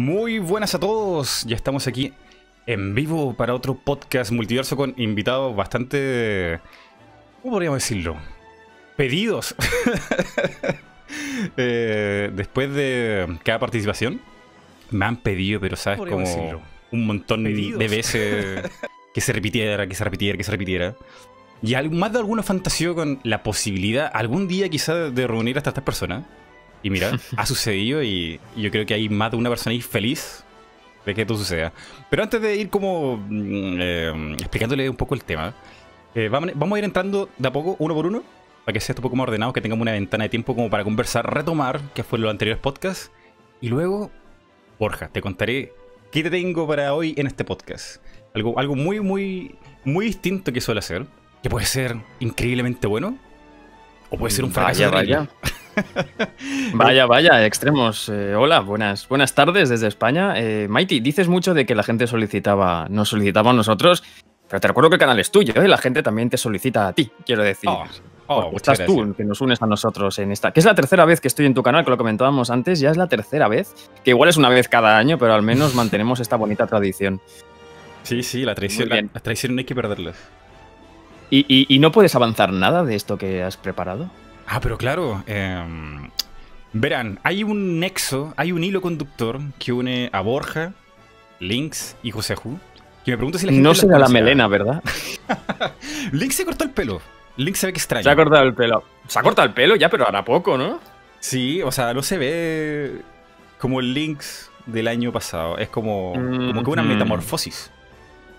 Muy buenas a todos, ya estamos aquí en vivo para otro podcast multiverso con invitados bastante... ¿Cómo podríamos decirlo? Pedidos. Eh, después de cada participación, me han pedido, pero sabes, como un montón de veces que se repitiera, que se repitiera, que se repitiera. Y más de alguna fantasía con la posibilidad, algún día quizá, de reunir a estas personas. Y mira, ha sucedido y yo creo que hay más de una persona ahí feliz de que esto suceda. Pero antes de ir como mm, eh, explicándole un poco el tema, eh, vamos, a ir entrando de a poco, uno por uno, para que sea un poco más ordenado, que tengamos una ventana de tiempo como para conversar, retomar, que fue los anteriores podcasts. Y luego, Borja, te contaré qué te tengo para hoy en este podcast. Algo, algo muy, muy, muy distinto que suele hacer, que puede ser increíblemente bueno, o puede ser un fracaso. Vaya, vaya. vaya, extremos. Eh, hola, buenas, buenas tardes desde España. Eh, Mighty, dices mucho de que la gente solicitaba, nos solicitaba a nosotros, pero te recuerdo que el canal es tuyo, ¿eh? la gente también te solicita a ti, quiero decir. Oh, oh estás tú que nos unes a nosotros en esta. Que es la tercera vez que estoy en tu canal, que lo comentábamos antes, ya es la tercera vez. Que igual es una vez cada año, pero al menos mantenemos esta bonita tradición. Sí, sí, la traición, la, traición no hay que perderla. ¿Y, no puedes avanzar nada de esto que has preparado? Ah, pero claro. Em, verán, hay un nexo, hay un hilo conductor que une a Borja, Lynx y José Ju. Que me pregunto si la gente No será la melena, ¿verdad? Lynx se cortó el pelo. Lynx se ve que extraño. Se ha cortado el pelo. Se ha cortado el pelo ya, pero hará poco, ¿no? Sí, o sea, no se ve como el Lynx del año pasado. Es como, como que una metamorfosis.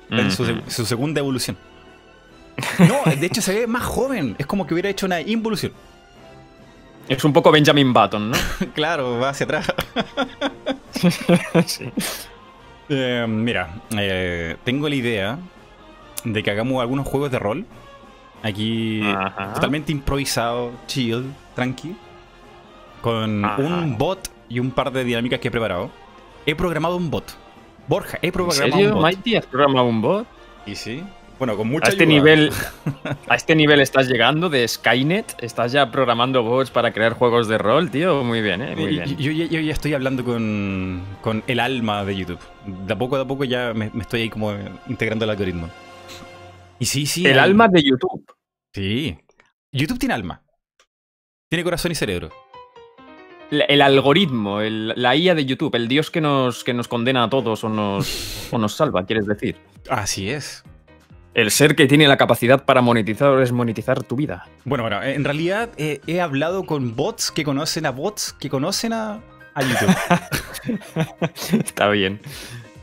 En su segunda evolución. No, de hecho se ve más joven. Es como que hubiera hecho una involución. Es un poco Benjamin Button, ¿no? claro, va hacia atrás. sí. Eh, mira, eh, tengo la idea de que hagamos algunos juegos de rol. Aquí totalmente improvisado, chill, tranqui. Con un bot y un par de dinámicas que he preparado. He programado un bot. Borja, he programado un bot. Mighty, has programado un bot? Y sí. Bueno, con mucha a este nivel A este nivel estás llegando de Skynet, estás ya programando bots para crear juegos de rol, tío. Muy bien, ¿eh? Muy bien. Yo, ya estoy hablando con, el alma de YouTube. De a poco a poco ya me, estoy ahí como integrando el algoritmo. Y sí, sí. El alma de YouTube. Sí. YouTube tiene alma. Tiene corazón y cerebro. El, algoritmo, la IA de YouTube, el dios que nos, que nos condena a todos o nos, o nos salva, quieres decir. Así es el ser que tiene la capacidad para monetizar es monetizar tu vida. Bueno, bueno, en realidad eh, he hablado con bots que conocen a bots que conocen a, YouTube. Está bien.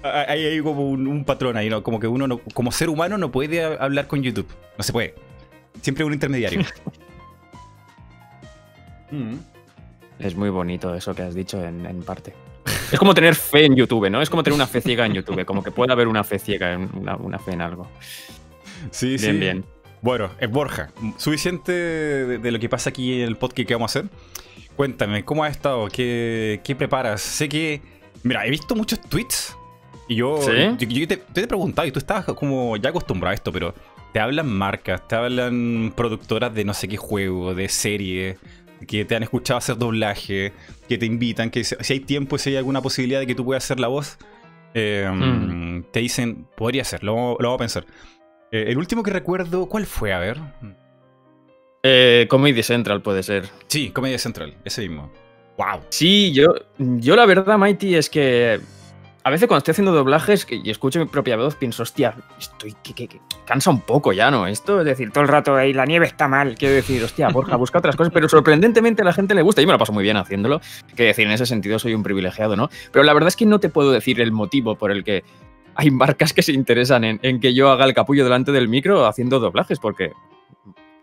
Hay, hay como un, patrón ahí, ¿no? Como que uno, como ser humano, no puede hablar con YouTube. No se puede. Siempre un intermediario. Mm. Es muy bonito eso que has dicho en, parte. Es como tener fe en YouTube, ¿no? Es como tener una fe ciega en YouTube, como que puede haber una fe ciega, una, una fe en algo. Sí, bien, sí. Bien. Bueno, es Borja. Suficiente de, lo que pasa aquí en el podcast que vamos a hacer. Cuéntame, ¿cómo has estado? ¿Qué, preparas? Sé que. Mira, he visto muchos tweets. Y yo, yo, te, he preguntado, y tú estabas como ya acostumbrado a esto, pero te hablan marcas, te hablan productoras de no sé qué juego, de serie, que te han escuchado hacer doblaje, que te invitan, que si hay tiempo, si hay alguna posibilidad de que tú puedas hacer la voz, eh, mm. te dicen, podría ser, lo, lo vamos a pensar. Eh, el último que recuerdo, ¿cuál fue? A ver. Eh, Comedy Central puede ser. Sí, Comedy Central, ese mismo. Wow. Sí, yo, yo la verdad, Mighty, es que a veces cuando estoy haciendo doblajes y escucho mi propia voz, pienso, hostia, estoy que, cansa un poco ya, ¿no? Esto es decir, todo el rato ahí la nieve está mal. Quiero decir, hostia, Borja, busca otras cosas, pero sorprendentemente a la gente le gusta. Yo me lo paso muy bien haciéndolo. Que decir, en ese sentido soy un privilegiado, ¿no? Pero la verdad es que no te puedo decir el motivo por el que hay marcas que se interesan en, que yo haga el capullo delante del micro haciendo doblajes, porque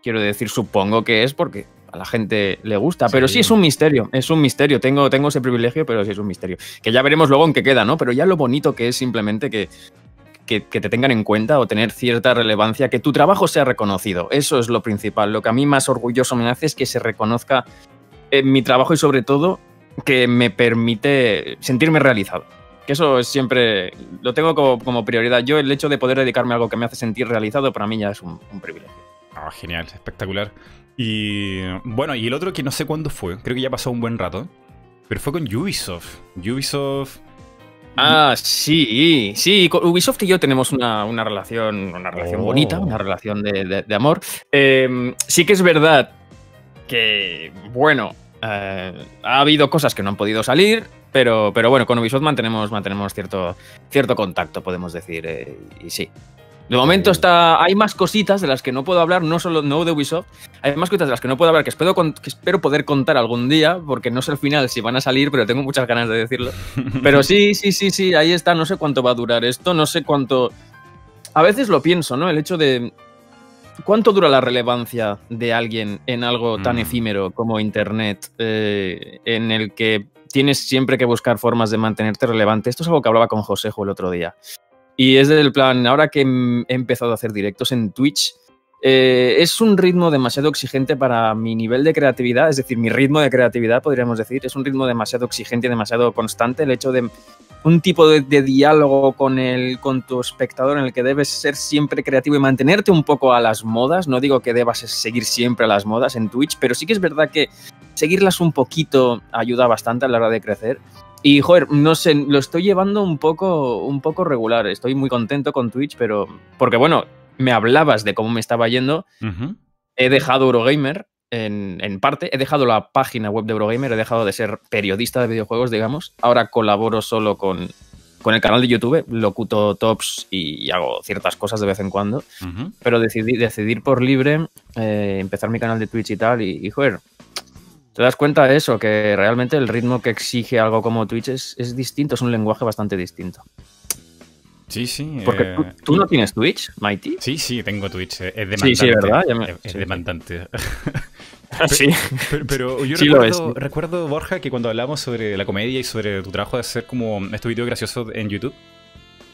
quiero decir, supongo que es porque a la gente le gusta, pero sí es un misterio, es un misterio, tengo, tengo ese privilegio, pero sí es un misterio, que ya veremos luego en qué queda, ¿no? Pero ya lo bonito que es simplemente que, que, te tengan en cuenta o tener cierta relevancia, que tu trabajo sea reconocido, eso es lo principal, lo que a mí más orgulloso me hace es que se reconozca en mi trabajo y sobre todo que me permite sentirme realizado. Que eso es siempre, lo tengo como, prioridad. Yo el hecho de poder dedicarme a algo que me hace sentir realizado, para mí ya es un, privilegio. Ah, genial, espectacular. Y bueno, y el otro que no sé cuándo fue, creo que ya pasó un buen rato, pero fue con Ubisoft. Ubisoft Ah, sí, sí. Ubisoft y yo tenemos una, relación, una relación bonita, una oh. relación de, amor. Em, sí que es verdad que, bueno, eh, ha habido cosas que no han podido salir, pero, pero bueno, con Ubisoft mantenemos, mantenemos cierto, cierto contacto, podemos decir. Eh, y sí, de momento está, hay más cositas de las que no puedo hablar, no solo no de Ubisoft, hay más cositas de las que no puedo hablar que espero, que espero poder contar algún día, porque no sé al final si van a salir, pero tengo muchas ganas de decirlo. Pero sí, sí, sí, sí, ahí está, no sé cuánto va a durar esto, no sé cuánto... A veces lo pienso, ¿no? El hecho de... ¿Cuánto dura la relevancia de alguien en algo tan mm. efímero como Internet, eh, en el que tienes siempre que buscar formas de mantenerte relevante? Esto es algo que hablaba con Josejo el otro día. Y es del plan, ahora que he empezado a hacer directos en Twitch, eh, es un ritmo demasiado exigente para mi nivel de creatividad, es decir, mi ritmo de creatividad, podríamos decir, es un ritmo demasiado exigente demasiado constante. El hecho de un tipo de, diálogo con, el, con tu espectador en el que debes ser siempre creativo y mantenerte un poco a las modas. No digo que debas seguir siempre a las modas en Twitch, pero sí que es verdad que seguirlas un poquito ayuda bastante a la hora de crecer. Y, joder, no sé, lo estoy llevando un poco, un poco regular. Estoy muy contento con Twitch, pero. Porque, bueno, me hablabas de cómo me estaba yendo. He dejado Eurogamer en, en, parte. He dejado la página web de Eurogamer. He dejado de ser periodista de videojuegos, digamos. Ahora colaboro solo con, con el canal de YouTube. Locuto tops y, hago ciertas cosas de vez en cuando. Pero decidí decidir por libre eh, empezar mi canal de Twitch y tal. Y, y joder, te das cuenta de eso, que realmente el ritmo que exige algo como Twitch es, distinto, es un lenguaje bastante distinto. Sí, sí. Porque tú, eh, no tienes Twitch, Mighty. Sí, sí, tengo Twitch. Es demandante. Sí, sí, ¿verdad? Es, demandante. sí. Pero, yo recuerdo, recuerdo, Borja, que cuando hablamos sobre la comedia y sobre tu trabajo de hacer como estos videos graciosos en YouTube,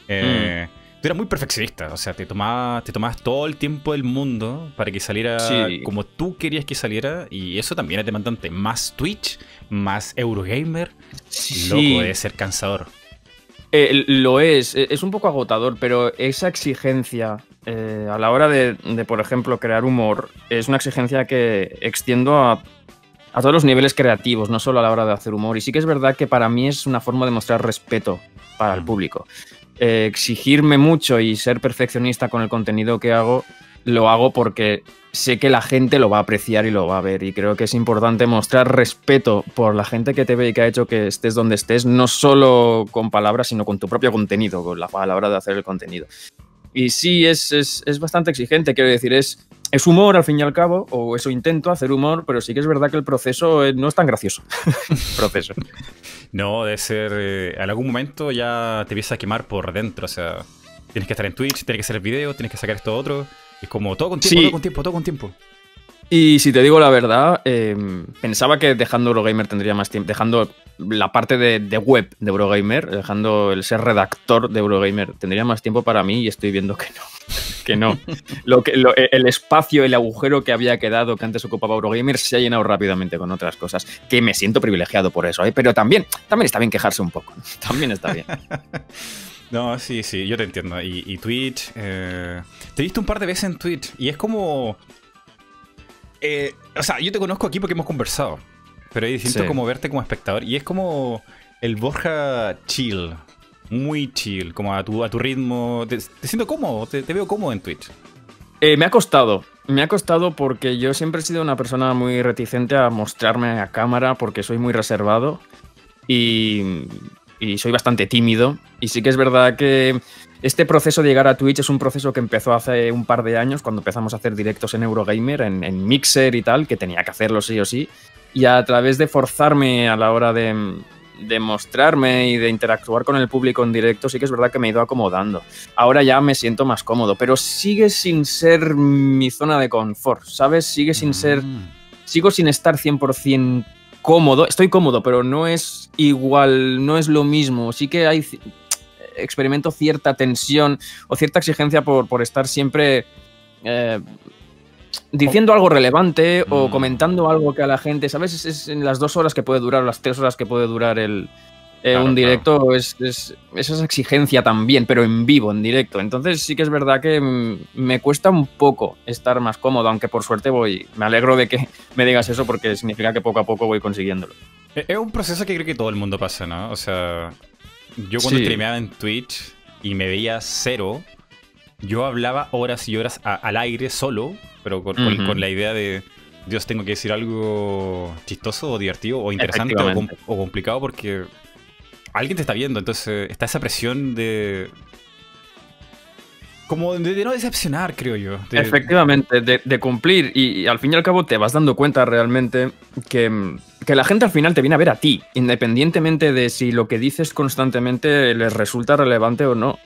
eh, mm tú eras muy perfeccionista, o sea, te tomabas, te tomabas todo el tiempo del mundo para que saliera como tú querías que saliera, y eso también es demandante. Más Twitch, más Eurogamer, sí. loco, debe ser cansador. Eh, lo es, e, es un poco agotador, pero esa exigencia eh, a la hora de, por ejemplo, crear humor, es una exigencia que extiendo a, a todos los niveles creativos, no solo a la hora de hacer humor. Y sí que es verdad que para mí es una forma de mostrar respeto para el público. Eh, exigirme mucho y ser perfeccionista con el contenido que hago, lo hago porque sé que la gente lo va a apreciar y lo va a ver. Y creo que es importante mostrar respeto por la gente que te ve y que ha hecho que estés donde estés, no solo con palabras, sino con tu propio contenido, con la palabra de hacer el contenido. Y sí, es, es, es bastante exigente, quiero decir, es es humor al fin y al cabo, o eso intento hacer humor, pero sí que es verdad que el proceso eh, no es tan gracioso. proceso. No, debe ser. Eh, en algún momento ya te empieza a quemar por dentro. O sea, tienes que estar en Twitch, tienes que hacer el video, tienes que sacar esto otro. Es como todo con tiempo, todo con tiempo, todo con tiempo. Y si te digo la verdad, em, pensaba que dejando Eurogamer tendría más tiempo. Dejando la parte de, web de Eurogamer, dejando el ser redactor de Eurogamer, tendría más tiempo para mí y estoy viendo que no. Que no. lo que, el espacio, el agujero que había quedado que antes ocupaba Eurogamer se ha llenado rápidamente con otras cosas. Que me siento privilegiado por eso, ¿eh? pero también, también está bien quejarse un poco. También está bien. No, sí, sí, yo te entiendo. Y, Twitch. Eh, te he visto un par de veces en Twitch y es como. Eh, o sea, yo te conozco aquí porque hemos conversado. Pero ahí siento como verte como espectador. Y es como el Borja chill. Muy chill, como a tu, a tu ritmo. Te, siento cómodo, te, veo cómodo en Twitch. Eh, me ha costado. Me ha costado porque yo siempre he sido una persona muy reticente a mostrarme a cámara porque soy muy reservado y, y soy bastante tímido. Y sí que es verdad que este proceso de llegar a Twitch es un proceso que empezó hace un par de años cuando empezamos a hacer directos en Eurogamer, en, en Mixer y tal, que tenía que hacerlo sí o sí y a través de forzarme a la hora de, de, mostrarme y de interactuar con el público en directo, sí que es verdad que me he ido acomodando. Ahora ya me siento más cómodo, pero sigue sin ser mi zona de confort, ¿sabes? Sigue sin ser... Mm. Sigo sin estar 100% cómodo. Estoy cómodo, pero no es igual, no es lo mismo. Sí que hay... Experimento cierta tensión o cierta exigencia por, por estar siempre... Eh, diciendo algo relevante o mm. comentando algo que a la gente, ¿sabes? Es, en las dos horas que puede durar, las tres horas que puede durar el, eh, un directo, es, esa exigencia también, pero en vivo, en directo. Entonces sí que es verdad que me cuesta un poco estar más cómodo, aunque por suerte voy, me alegro de que me digas eso porque significa que poco a poco voy consiguiéndolo. Es un proceso que creo que todo el mundo pasa, ¿no? O sea, yo cuando streameaba en Twitch y me veía cero, yo hablaba horas y horas al aire solo, pero con, la idea de, Dios, tengo que decir algo chistoso o divertido o interesante o, complicado porque alguien te está viendo, entonces está esa presión de... Como de, no decepcionar, creo yo. Efectivamente, de, cumplir y, al fin y al cabo te vas dando cuenta realmente que, que la gente al final te viene a ver a ti, independientemente de si lo que dices constantemente les resulta relevante o no.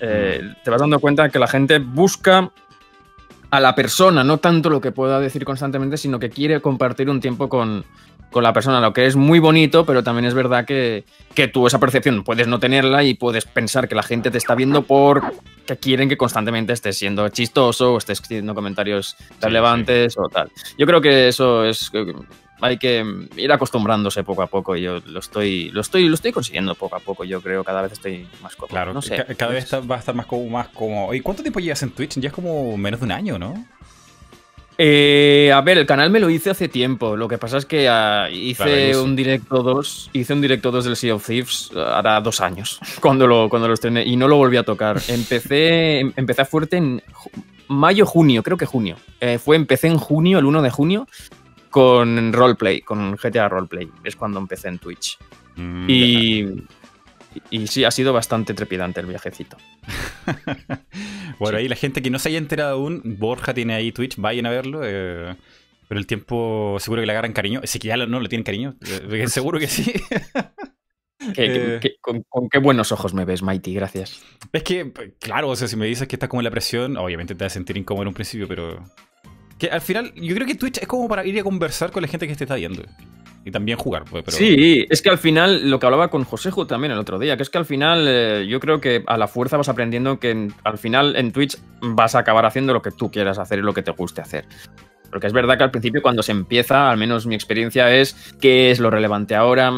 Eh, mm. te vas dando cuenta que la gente busca a la persona, no tanto lo que pueda decir constantemente, sino que quiere compartir un tiempo con, la persona, lo que es muy bonito, pero también es verdad que, que, tú esa percepción puedes no tenerla y puedes pensar que la gente te está viendo porque quieren que constantemente estés siendo chistoso o estés haciendo comentarios relevantes o tal. Yo creo que eso es hay que ir acostumbrándose poco a poco. Yo lo estoy, lo estoy, lo estoy consiguiendo poco a poco. Yo creo cada vez estoy más cómodo. Claro, no sé, cada vez va a estar más como, más como. ¿Y cuánto tiempo llevas en Twitch? Ya es como menos de un año, ¿no? Eh, a ver, el canal me lo hice hace tiempo. Lo que pasa es que ah, hice un directo 2, hice un directo 2 del Sea of Thieves ah, hará dos años cuando lo, cuando lo estrené y no lo volví a tocar. Empecé, empecé fuerte en mayo, junio, creo que junio. Eh, fue, empecé en junio, el 1 de junio, con roleplay, con GTA Roleplay. Es cuando empecé en Twitch. Mm, y, y, sí, ha sido bastante trepidante el viajecito. bueno, ahí la gente que no se haya enterado aún, Borja tiene ahí Twitch, vayan a verlo. Eh, pero el tiempo seguro que le agarran cariño. Si que ya no le tienen cariño, eh, seguro que sí. Eh, con, qué buenos ojos me ves, Mighty, gracias. Es que, claro, o sea, si me dices que estás como en la presión, obviamente te vas a sentir incómodo en un principio, pero que al final, yo creo que Twitch es como para ir a conversar con la gente que te está viendo. Y también jugar, pues, Sí, es que al final, lo que hablaba con Josejo también el otro día, que es que al final eh, yo creo que a la fuerza vas aprendiendo que al final en Twitch vas a acabar haciendo lo que tú quieras hacer y lo que te guste hacer. Porque es verdad que al principio cuando se empieza, al menos mi experiencia es qué es lo relevante ahora,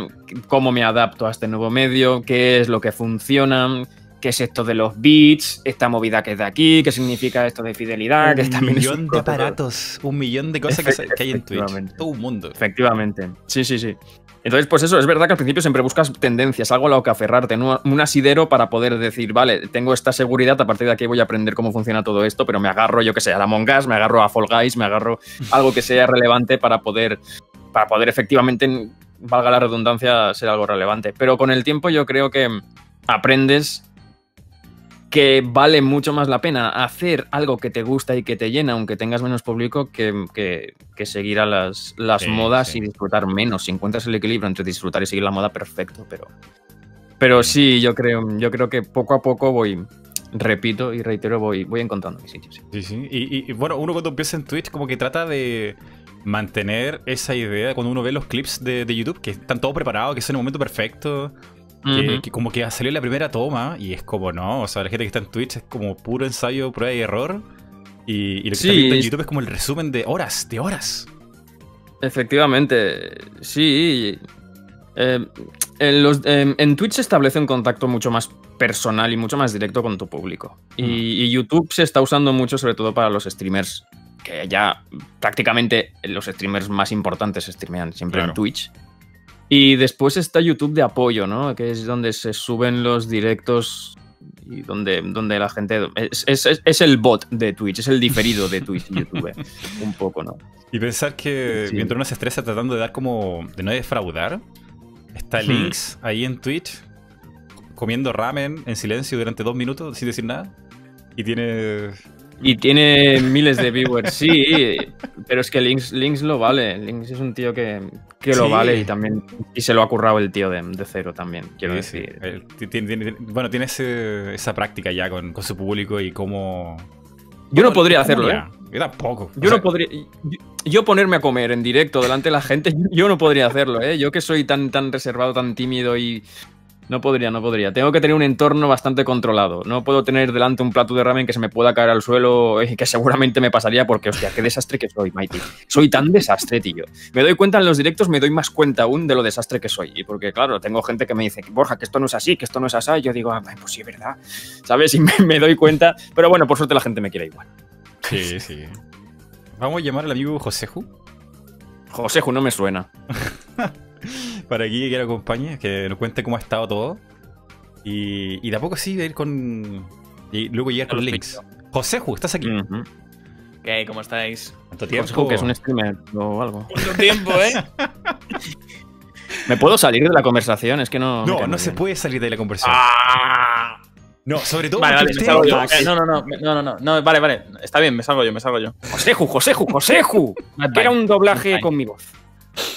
cómo me adapto a este nuevo medio, qué es lo que funciona, qué es esto de los bits, esta movida que es de aquí, qué significa esto de fidelidad, que Un millón de aparatos, un millón de cosas que, hay en Twitch. Todo un mundo. Efectivamente. Sí, sí, sí. Entonces, pues eso, es verdad que al principio siempre buscas tendencias, algo a lo que aferrarte, un asidero para poder decir, vale, tengo esta seguridad, a partir de aquí voy a aprender cómo funciona todo esto, pero me agarro, yo que sé, a la Mongas, me agarro a Fall Guys, me agarro algo que sea relevante para poder, para poder efectivamente, valga la redundancia, ser algo relevante. Pero con el tiempo yo creo que aprendes que vale mucho más la pena hacer algo que te gusta y que te llena, aunque tengas menos público, que, que, seguir a las, las modas y disfrutar menos. Si encuentras el equilibrio entre disfrutar y seguir la moda, perfecto, pero, pero sí, yo creo, yo creo que poco a poco voy, repito y reitero, voy, voy encontrando mis sitios. Sí, sí. Y, bueno, uno cuando empieza en Twitch como que trata de mantener esa idea cuando uno ve los clips de, de YouTube, que están todo preparado, que es el momento perfecto que, como que salió la primera toma y es como, no, o sea, la gente que está en Twitch es como puro ensayo, prueba y error. Y, lo que está viendo en YouTube es como el resumen de horas, de horas. Efectivamente, sí. Eh, en, los, en, Twitch se establece un contacto mucho más personal y mucho más directo con tu público. Y, YouTube se está usando mucho sobre todo para los streamers, que ya prácticamente los streamers más importantes streamean siempre en Twitch. Y después está YouTube de apoyo, ¿no? Que es donde se suben los directos y donde, donde la gente. Es, el bot de Twitch, es el diferido de Twitch y YouTube. un poco, ¿no? Y pensar que mientras uno se estresa tratando de dar como. de no defraudar, está hmm. Links ahí en Twitch comiendo ramen en silencio durante dos minutos sin decir nada. Y tiene y tiene miles de viewers, sí, pero es que Links, Links lo vale. Links es un tío que, lo vale y también y se lo ha currado el tío de, cero también, quiero decir. bueno, tiene esa práctica ya con, su público y cómo... Yo no podría hacerlo, ¿eh? Yo tampoco. Yo no podría... Yo, ponerme a comer en directo delante de la gente, yo no podría hacerlo, ¿eh? Yo que soy tan, tan reservado, tan tímido y no podría, no podría. Tengo que tener un entorno bastante controlado. No puedo tener delante un plato de ramen que se me pueda caer al suelo y que seguramente me pasaría porque, hostia, qué desastre que soy, Mighty. Soy tan desastre, tío. Me doy cuenta en los directos, me doy más cuenta aún de lo desastre que soy. Y porque, claro, tengo gente que me dice, Borja, que esto no es así, que esto no es así. Y yo digo, ah, pues sí, es verdad. ¿Sabes? Y me, doy cuenta. Pero bueno, por suerte la gente me quiere igual. Sí, sí. Vamos a llamar al amigo Joseju. Joseju no me suena. para aquí que lo acompañe, que nos cuente cómo ha estado todo. Y, de a poco sí, ir con. Y luego llegar con links. Joseju, estás aquí. ¿Qué ¿Cómo estáis? ¿Cuánto tiempo? que es un streamer o algo. ¿Cuánto tiempo, eh? ¿Me puedo salir de la conversación? Es que no. No, no se puede salir de la conversación. ¡Ah! No, sobre todo. Vale, vale, me salgo yo. No, no, no, no, no, no, vale, vale. Está bien, me salgo yo, me salgo yo. Joseju, Joseju, Joseju. Era un doblaje con mi voz.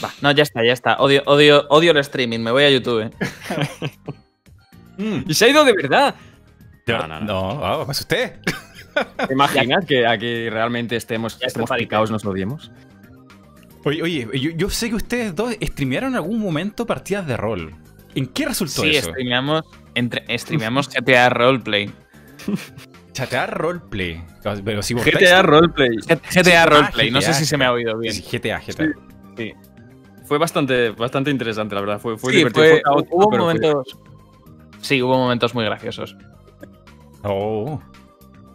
Va, no, ya está, ya está. Odio, odio, odio el streaming, me voy a YouTube. Mm. y se ha ido de verdad. No, no, no. No, oh, usted. ¿Te imaginas que aquí realmente estemos, estemos picados, nos odiemos? Oye, oye yo, sé que ustedes dos streamearon en algún momento partidas de rol. ¿En qué resultó eso? Sí, streameamos, entre, streameamos GTA Roleplay. GTA Roleplay. Pero si GTA Roleplay. GTA Roleplay. No sé si se me ha oído bien. GTA, GTA. Sí. Fue bastante, bastante interesante, la verdad. Fue, fue divertido. hubo momentos. Sí, hubo momentos muy graciosos. Oh.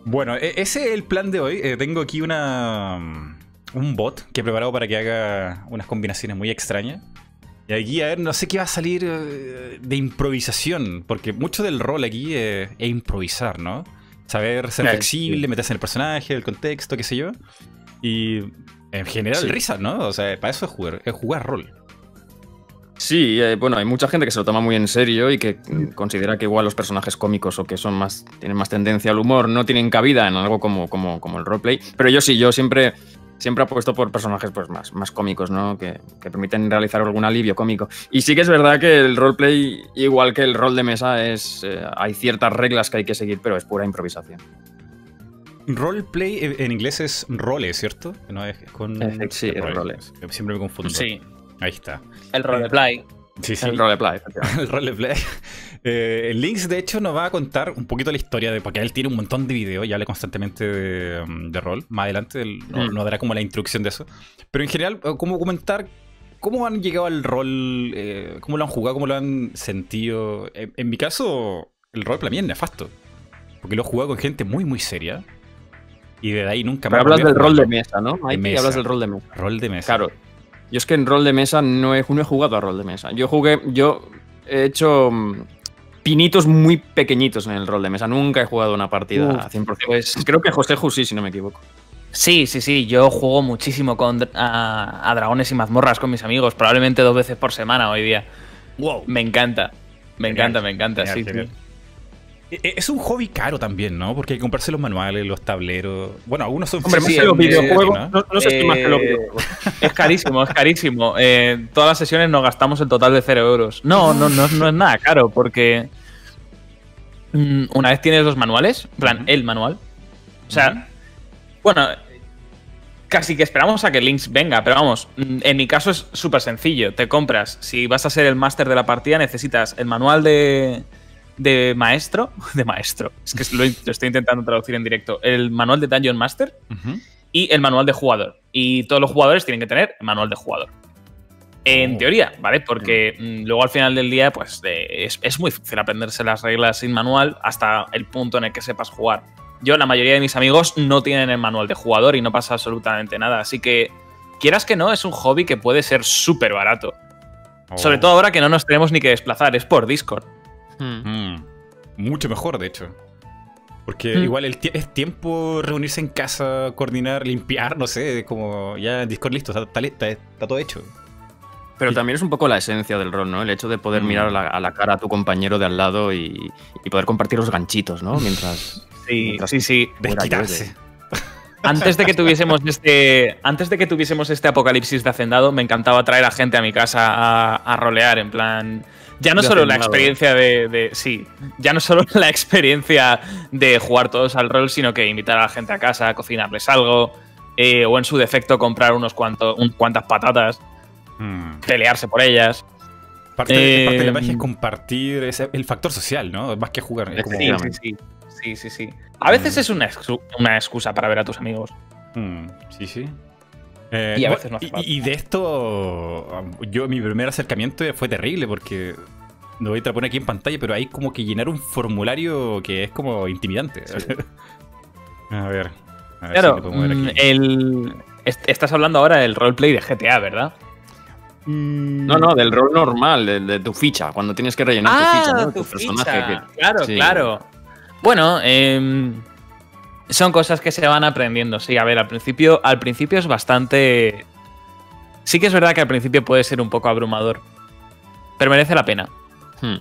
Bueno, e, ese es el plan de hoy. Eh, tengo aquí una un bot que he preparado para que haga unas combinaciones muy extrañas. Y aquí, a ver, no sé qué va a salir eh, de improvisación, porque mucho del rol aquí es, improvisar, ¿no? Saber ser flexible, meterse en el personaje, el contexto, qué sé yo. Y en general, risa, ¿no? O sea, para eso es jugar, es jugar rol. Sí, eh, bueno, hay mucha gente que se lo toma muy en serio y que considera que igual los personajes cómicos o que son más tienen más tendencia al humor no tienen cabida en algo como, como, como el roleplay. Pero yo sí, yo siempre siempre apuesto por personajes pues, más, más cómicos, ¿no? Que, permiten realizar algún alivio cómico. Y sí que es verdad que el roleplay, igual que el rol de mesa, es eh, hay ciertas reglas que hay que seguir, pero es pura improvisación. Roleplay eh, en inglés es role, ¿cierto? No es con. sí, roles. Siempre me confundo. Sí. Ahí está. El roleplay. Sí, sí. El roleplay. el roleplay. Eh, Links, de hecho, nos va a contar un poquito la historia de. Porque él tiene un montón de videos y habla constantemente de, mm, rol. Más adelante mm. nos, dará como la introducción de eso. Pero en general, eh, ¿cómo comentar cómo han llegado al rol? Eh, ¿Cómo lo han jugado? ¿Cómo lo han sentido? En, mi caso, el rol para mí es nefasto. Porque lo he jugado con gente muy, muy seria. Y de ahí nunca más. hablas del rol de mesa, ¿no? Ahí de hablas del rol de mesa. Rol de mesa. Claro. Yo es que en rol de mesa no he, no he jugado a rol de mesa. Yo jugué, yo he hecho mm, pinitos muy pequeñitos en el rol de mesa. Nunca he jugado una partida a 100%. Pues creo que José Jusí, si no me equivoco. Sí, sí, sí. Yo juego muchísimo con, a, dragones y mazmorras con mis amigos. Probablemente dos veces por semana hoy día. Wow. Me encanta. Me encanta, me encanta. sí, sí. E, es un hobby caro también, ¿no? Porque hay que comprarse los manuales, los tableros. Bueno, algunos son Hombre, sí, los videojuegos. No, sé si más que los eh, videojuegos. Es carísimo, es carísimo. Eh, todas las sesiones nos gastamos el total de 0 euros. No, no, no, no es nada caro, porque mm, una vez tienes los manuales, en plan, el manual. O sea, bueno, casi que esperamos a que Links venga, pero vamos, mm, en mi caso es súper sencillo. Te compras, si vas a ser el máster de la partida, necesitas el manual de de maestro, de maestro, es que lo, estoy intentando traducir en directo, el manual de Dungeon Master y el manual de jugador. Y todos los jugadores tienen que tener el manual de jugador. En oh. teoría, ¿vale? Porque mm, luego al final del día, pues es, muy difícil aprenderse las reglas sin manual hasta el punto en el que sepas jugar. Yo, la mayoría de mis amigos no tienen el manual de jugador y no pasa absolutamente nada. Así que, quieras que no, es un hobby que puede ser súper barato. Sobre oh. todo ahora que no nos tenemos ni que desplazar, es por Discord. Hmm. Hmm. Mucho mejor, de hecho. Porque hmm. igual es tiempo reunirse en casa, coordinar, limpiar, no sé, como ya Discord listo, está, todo hecho. Pero también es un poco la esencia del rol, ¿no? El hecho de poder mirar a la, cara a tu compañero de al lado y, poder compartir los ganchitos, ¿no? Mientras. Sí, sí, sí. Desquitarse. Antes de que tuviésemos este. Antes de que tuviésemos este apocalipsis de hacendado, me encantaba traer a gente a mi casa a rolear, en plan. Ya no solo la experiencia de, Sí, ya no solo la experiencia de jugar todos al rol, sino que invitar a la gente a casa, a cocinarles algo, eh, o en su defecto comprar unos cuantos, cuantas patatas, hmm. pelearse por ellas. Parte, de, la magia es eh, compartir el factor social, ¿no? Más que jugar. sí, sí, sí, sí, sí, A veces hmm. es una, una excusa para ver a tus amigos. Hmm, sí, sí. Eh, y a veces no y, de esto, yo mi primer acercamiento fue terrible porque no voy a poner aquí en pantalla, pero hay como que llenar un formulario que es como intimidante. a ver. claro, mm, el, estás hablando ahora del roleplay de GTA, ¿verdad? Mm. No, no, del rol normal, de, tu ficha, cuando tienes que rellenar tu ah, ficha, ¿no? Tu, personaje. Claro, claro. Bueno, eh, son cosas que se van aprendiendo. Sí, a ver, al principio, al principio es bastante. Sí que es verdad que al principio puede ser un poco abrumador. Pero merece la pena. Hmm.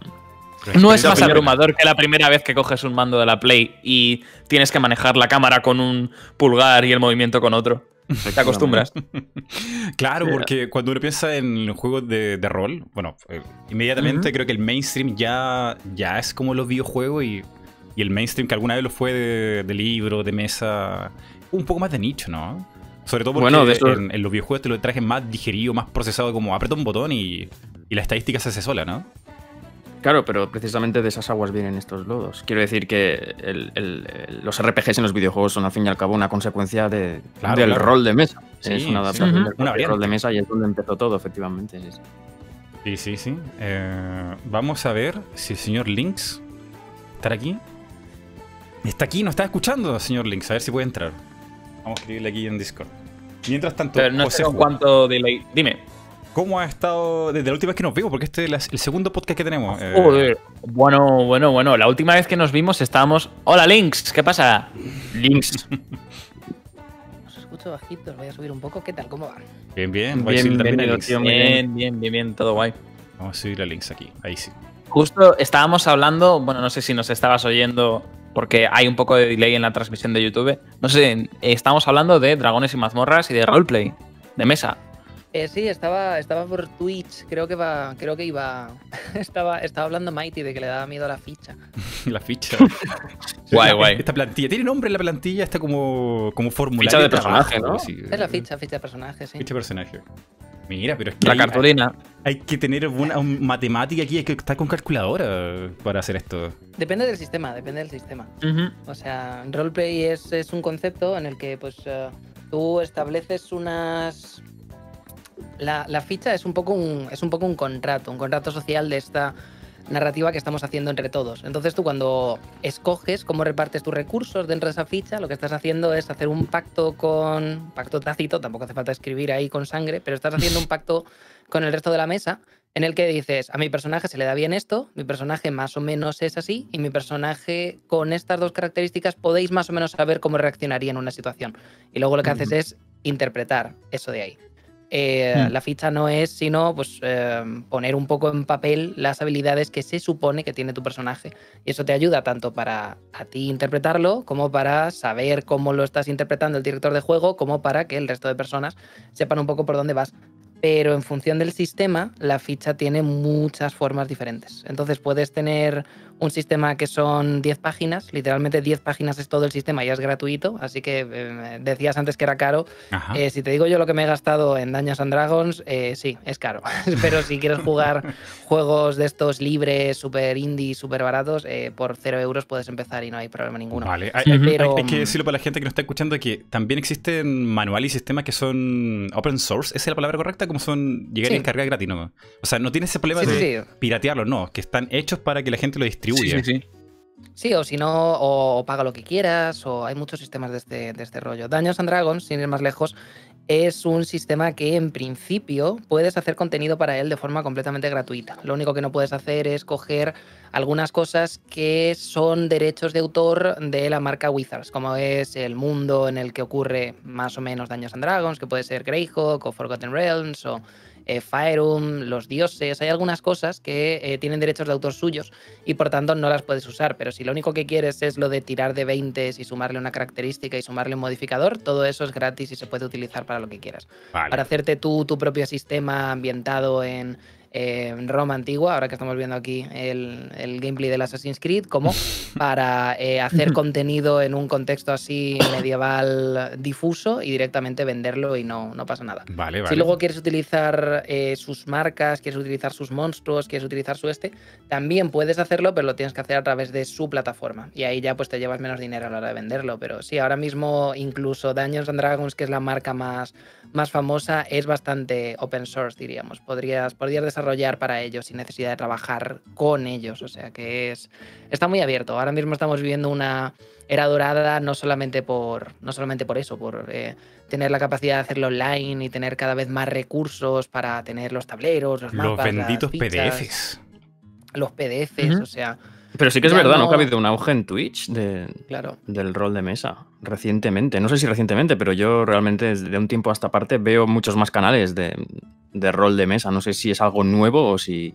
No es más abrumador que la primera vez que coges un mando de la Play y tienes que manejar la cámara con un pulgar y el movimiento con otro. Te acostumbras. claro, porque cuando uno piensa en juegos de, rol, bueno, eh, inmediatamente creo que el mainstream ya, ya es como los videojuegos y y el mainstream que alguna vez lo fue de, libro, de mesa, un poco más de nicho, ¿no? Sobre todo porque en, los videojuegos te lo traje más digerido, más procesado, como aprieta un botón y, la estadística se hace sola, ¿no? Claro, pero precisamente de esas aguas vienen estos lodos. Quiero decir que los RPGs en los videojuegos son al fin y al cabo una consecuencia de, del rol de mesa. es una adaptación del rol de mesa y es donde empezó todo, efectivamente. Sí, sí, sí. Eh, vamos a ver si el señor Lynx estará aquí. Está aquí, nos está escuchando, señor Links. A ver si puede entrar. Vamos a escribirle aquí en Discord. Mientras tanto, Pero no sé cuánto delay. Dime. ¿Cómo ha estado desde la última vez que nos vimos? Porque este es el segundo podcast que tenemos. Eh. Joder. Bueno, bueno, bueno. La última vez que nos vimos estábamos. Hola, Links. ¿Qué pasa? Links. Os escucho bajito, os voy a subir un poco. ¿Qué tal? ¿Cómo van? Bien, bien. Bien, bien, bien, bien, bien, bien, todo guay. Vamos a subir a Links aquí. Ahí sí. Justo estábamos hablando, bueno, no sé si nos estabas oyendo porque hay un poco de delay en la transmisión de YouTube. No sé, estamos hablando de dragones y mazmorras y de roleplay, de mesa. Eh, sí, estaba, estaba por Twitch, creo que va, creo que iba. estaba, estaba hablando Mighty de que le daba miedo a la ficha. la ficha. guay, guay. Esta plantilla, tiene nombre la plantilla, está como, como formulario. Ficha de personaje, ¿no? es la ficha, ficha de personaje, sí. Ficha de personaje. Mira, pero es que. La cartulina. Hay, que tener una, matemática aquí, hay que estar con calculadora para hacer esto. Depende del sistema, depende del sistema. O sea, roleplay es, es, un concepto en el que pues eh, tú estableces unas. La, la, ficha es un poco un, es un poco un contrato, un contrato social de esta narrativa que estamos haciendo entre todos. Entonces tú cuando escoges cómo repartes tus recursos dentro de esa ficha, lo que estás haciendo es hacer un pacto con... Pacto tácito, tampoco hace falta escribir ahí con sangre, pero estás haciendo un pacto con el resto de la mesa en el que dices, a mi personaje se le da bien esto, mi personaje más o menos es así, y mi personaje con estas dos características podéis más o menos saber cómo reaccionaría en una situación. Y luego lo que haces es interpretar eso de ahí. Eh, hmm. La ficha no es sino pues, eh, poner un poco en papel las habilidades que se supone que tiene tu personaje. Y eso te ayuda tanto para a ti interpretarlo, como para saber cómo lo estás interpretando el director de juego, como para que el resto de personas sepan un poco por dónde vas pero en función del sistema, la ficha tiene muchas formas diferentes. Entonces puedes tener un sistema que son 10 páginas, literalmente 10 páginas es todo el sistema y es gratuito, así que eh, decías antes que era caro. Eh, si te digo yo lo que me he gastado en Daños and Dragons, eh, sí, es caro. pero si quieres jugar juegos de estos libres, súper indie, súper baratos, por 0 euros puedes empezar y no hay problema ninguno. Vale, hay, hay, que decirlo para la gente que nos está escuchando que también existen manuales y sistemas que son open source, ¿esa es la palabra correcta? como son llegar y descargar gratis, ¿no? O sea, no tiene ese problema de piratearlos, no, que están hechos para que la gente lo distribuya. Sí, sí, o si no, o, paga lo que quieras, o hay muchos sistemas de este, de este rollo. Daños and Dragons, sin ir más lejos, es un sistema que en principio puedes hacer contenido para él de forma completamente gratuita. Lo único que no puedes hacer es coger algunas cosas que son derechos de autor de la marca Wizards, como es el mundo en el que ocurre más o menos Daños and Dragons, que puede ser Greyhawk o Forgotten Realms o eh, los dioses, hay algunas cosas que eh, tienen derechos de autor suyos y por tanto no las puedes usar, pero si lo único que quieres es lo de tirar de 20 y sumarle una característica y sumarle un modificador, todo eso es gratis y se puede utilizar para lo que quieras. Para hacerte tú tu propio sistema ambientado en en Roma antigua, ahora que estamos viendo aquí el, gameplay del Assassin's Creed, como para eh, hacer contenido en un contexto así medieval difuso y directamente venderlo y no, no pasa nada. Vale, Si luego quieres utilizar eh, sus marcas, quieres utilizar sus monstruos, quieres utilizar su este, también puedes hacerlo, pero lo tienes que hacer a través de su plataforma. Y ahí ya pues te llevas menos dinero a la hora de venderlo. Pero sí, ahora mismo incluso Dungeons and Dragons, que es la marca más más famosa es bastante open source, diríamos. Podrías, podrías desarrollar para ellos sin necesidad de trabajar con ellos. O sea que es, está muy abierto. Ahora mismo estamos viviendo una era dorada no solamente por, no solamente por eso, por eh, tener la capacidad de hacerlo online y tener cada vez más recursos para tener los tableros, los mapas. Los benditos PDFs. Los PDFs, o sea. Pero sí que es verdad, no... Que ha habido un auge en Twitch de, claro. del rol de mesa recientemente. No sé si recientemente, pero yo realmente desde un tiempo a esta parte veo muchos más canales de, de rol de mesa. No sé si es algo nuevo o si,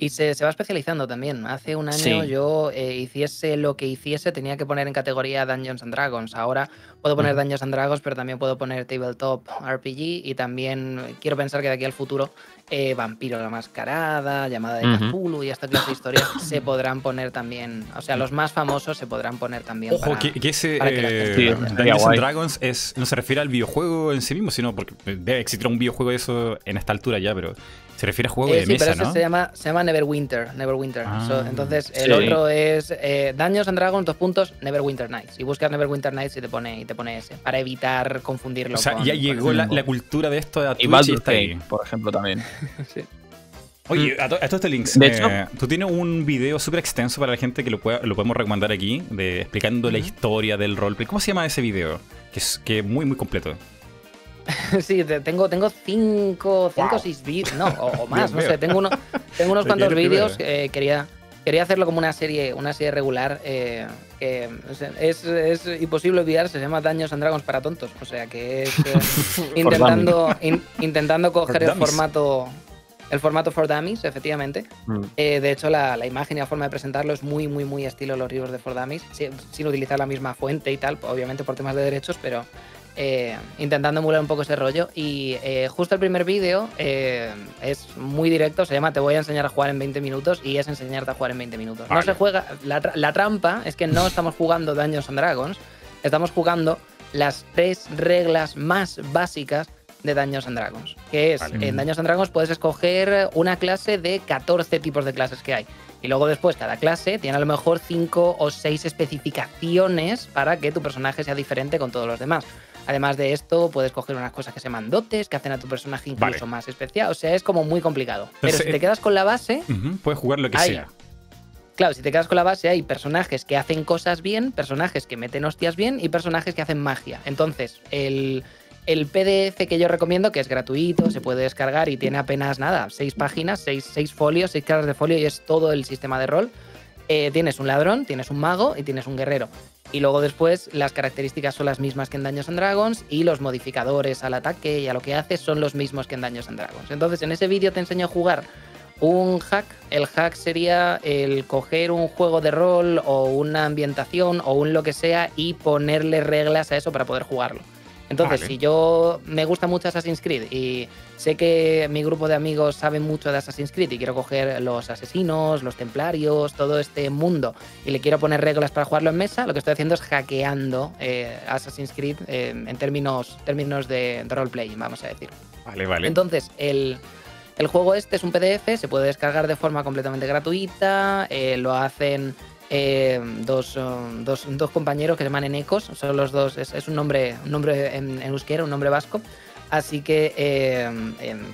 y se, va especializando también. Hace un año yo eh, hiciese lo que hiciese, tenía que poner en categoría Dungeons and Dragons. Ahora puedo poner Dungeons and Dragons, pero también puedo poner Tabletop RPG y también quiero pensar que de aquí al futuro eh, Vampiro la Mascarada, Llamada de Cthulhu y esta clase de historias se podrán poner también. O sea, los más famosos se podrán poner también. Ojo, que, ese eh, Dungeons and Dragons es, no se refiere al videojuego en sí mismo, sino porque debe existir un videojuego de eso en esta altura ya, pero se refiere a juego eh, de mesa, pero ¿no? se llama, se llama Neverwinter. Neverwinter. Ah, entonces, el otro es eh, Dungeons and Dragons, dos puntos, Neverwinter Nights. Y buscas Neverwinter Nights y te pone, y te pone ese, para evitar confundirlo. O sea, ya llegó la, cultura de esto de Twitch y, Baldur's está ahí. por ejemplo, también. sí. Oye, a, esto este links. De hecho, eh, tú tienes un video súper extenso para la gente que lo, pueda, lo podemos recomendar aquí, de explicando la historia del roleplay. ¿Cómo se llama ese video? Que es que muy, muy completo. sí, tengo, tengo cinco, cinco o seis vídeos, no, o, más, no sé, tengo, uno, tengo unos cuantos vídeos. Eh, quería, quería hacerlo como una serie, una serie regular. Eh, que es, es, imposible olvidar, se llama Daños and Dragons para tontos. O sea que es eh, intentando, intentando coger el formato. El formato for Dummies, efectivamente. Mm. de hecho, la, la, imagen y la forma de presentarlo es muy, muy, muy estilo los libros de For Dummies, sin, sin utilizar la misma fuente y tal, obviamente por temas de derechos, pero eh, intentando emular un poco ese rollo. Y eh, justo el primer vídeo eh, es muy directo, se llama Te voy a enseñar a jugar en 20 minutos y es enseñarte a jugar en 20 minutos. No se juega, la, trampa es que no estamos jugando Dungeons and Dragons, estamos jugando las tres reglas más básicas de Dungeons and Dragons. Que es, en Dungeons and Dragons puedes escoger una clase de 14 tipos de clases que hay. Y luego después cada clase tiene a lo mejor 5 o 6 especificaciones para que tu personaje sea diferente con todos los demás. Además de esto, puedes coger unas cosas que se llaman dotes, que hacen a tu personaje incluso más especial. O sea, es como muy complicado. Pero si te eh, quedas con la base. puedes jugar lo que sea. Claro, si te quedas con la base, hay personajes que hacen cosas bien, personajes que meten hostias bien y personajes que hacen magia. Entonces, el, el PDF que yo recomiendo, que es gratuito, se puede descargar y tiene apenas nada, seis páginas, seis, seis folios, seis caras de folio y es todo el sistema de rol. Eh, tienes un ladrón, tienes un mago y tienes un guerrero. Y luego después las características son las mismas que en Daños and Dragons y los modificadores al ataque y a lo que hace son los mismos que en Daños and Dragons. Entonces en ese vídeo te enseño a jugar un hack. El hack sería el coger un juego de rol o una ambientación o un lo que sea y ponerle reglas a eso para poder jugarlo. Entonces, si yo me gusta mucho Assassin's Creed y sé que mi grupo de amigos sabe mucho de Assassin's Creed y quiero coger los asesinos, los templarios, todo este mundo y le quiero poner reglas para jugarlo en mesa, lo que estoy haciendo es hackeando eh, Assassin's Creed eh, en términos, términos de, roleplay, vamos a decir. Vale, vale. Entonces, el, juego este es un PDF, se puede descargar de forma completamente gratuita, eh, lo hacen eh, dos, dos, dos, compañeros que se llaman Enecos, son los dos, es, un nombre, un nombre en, euskera, un nombre vasco. Así que eh,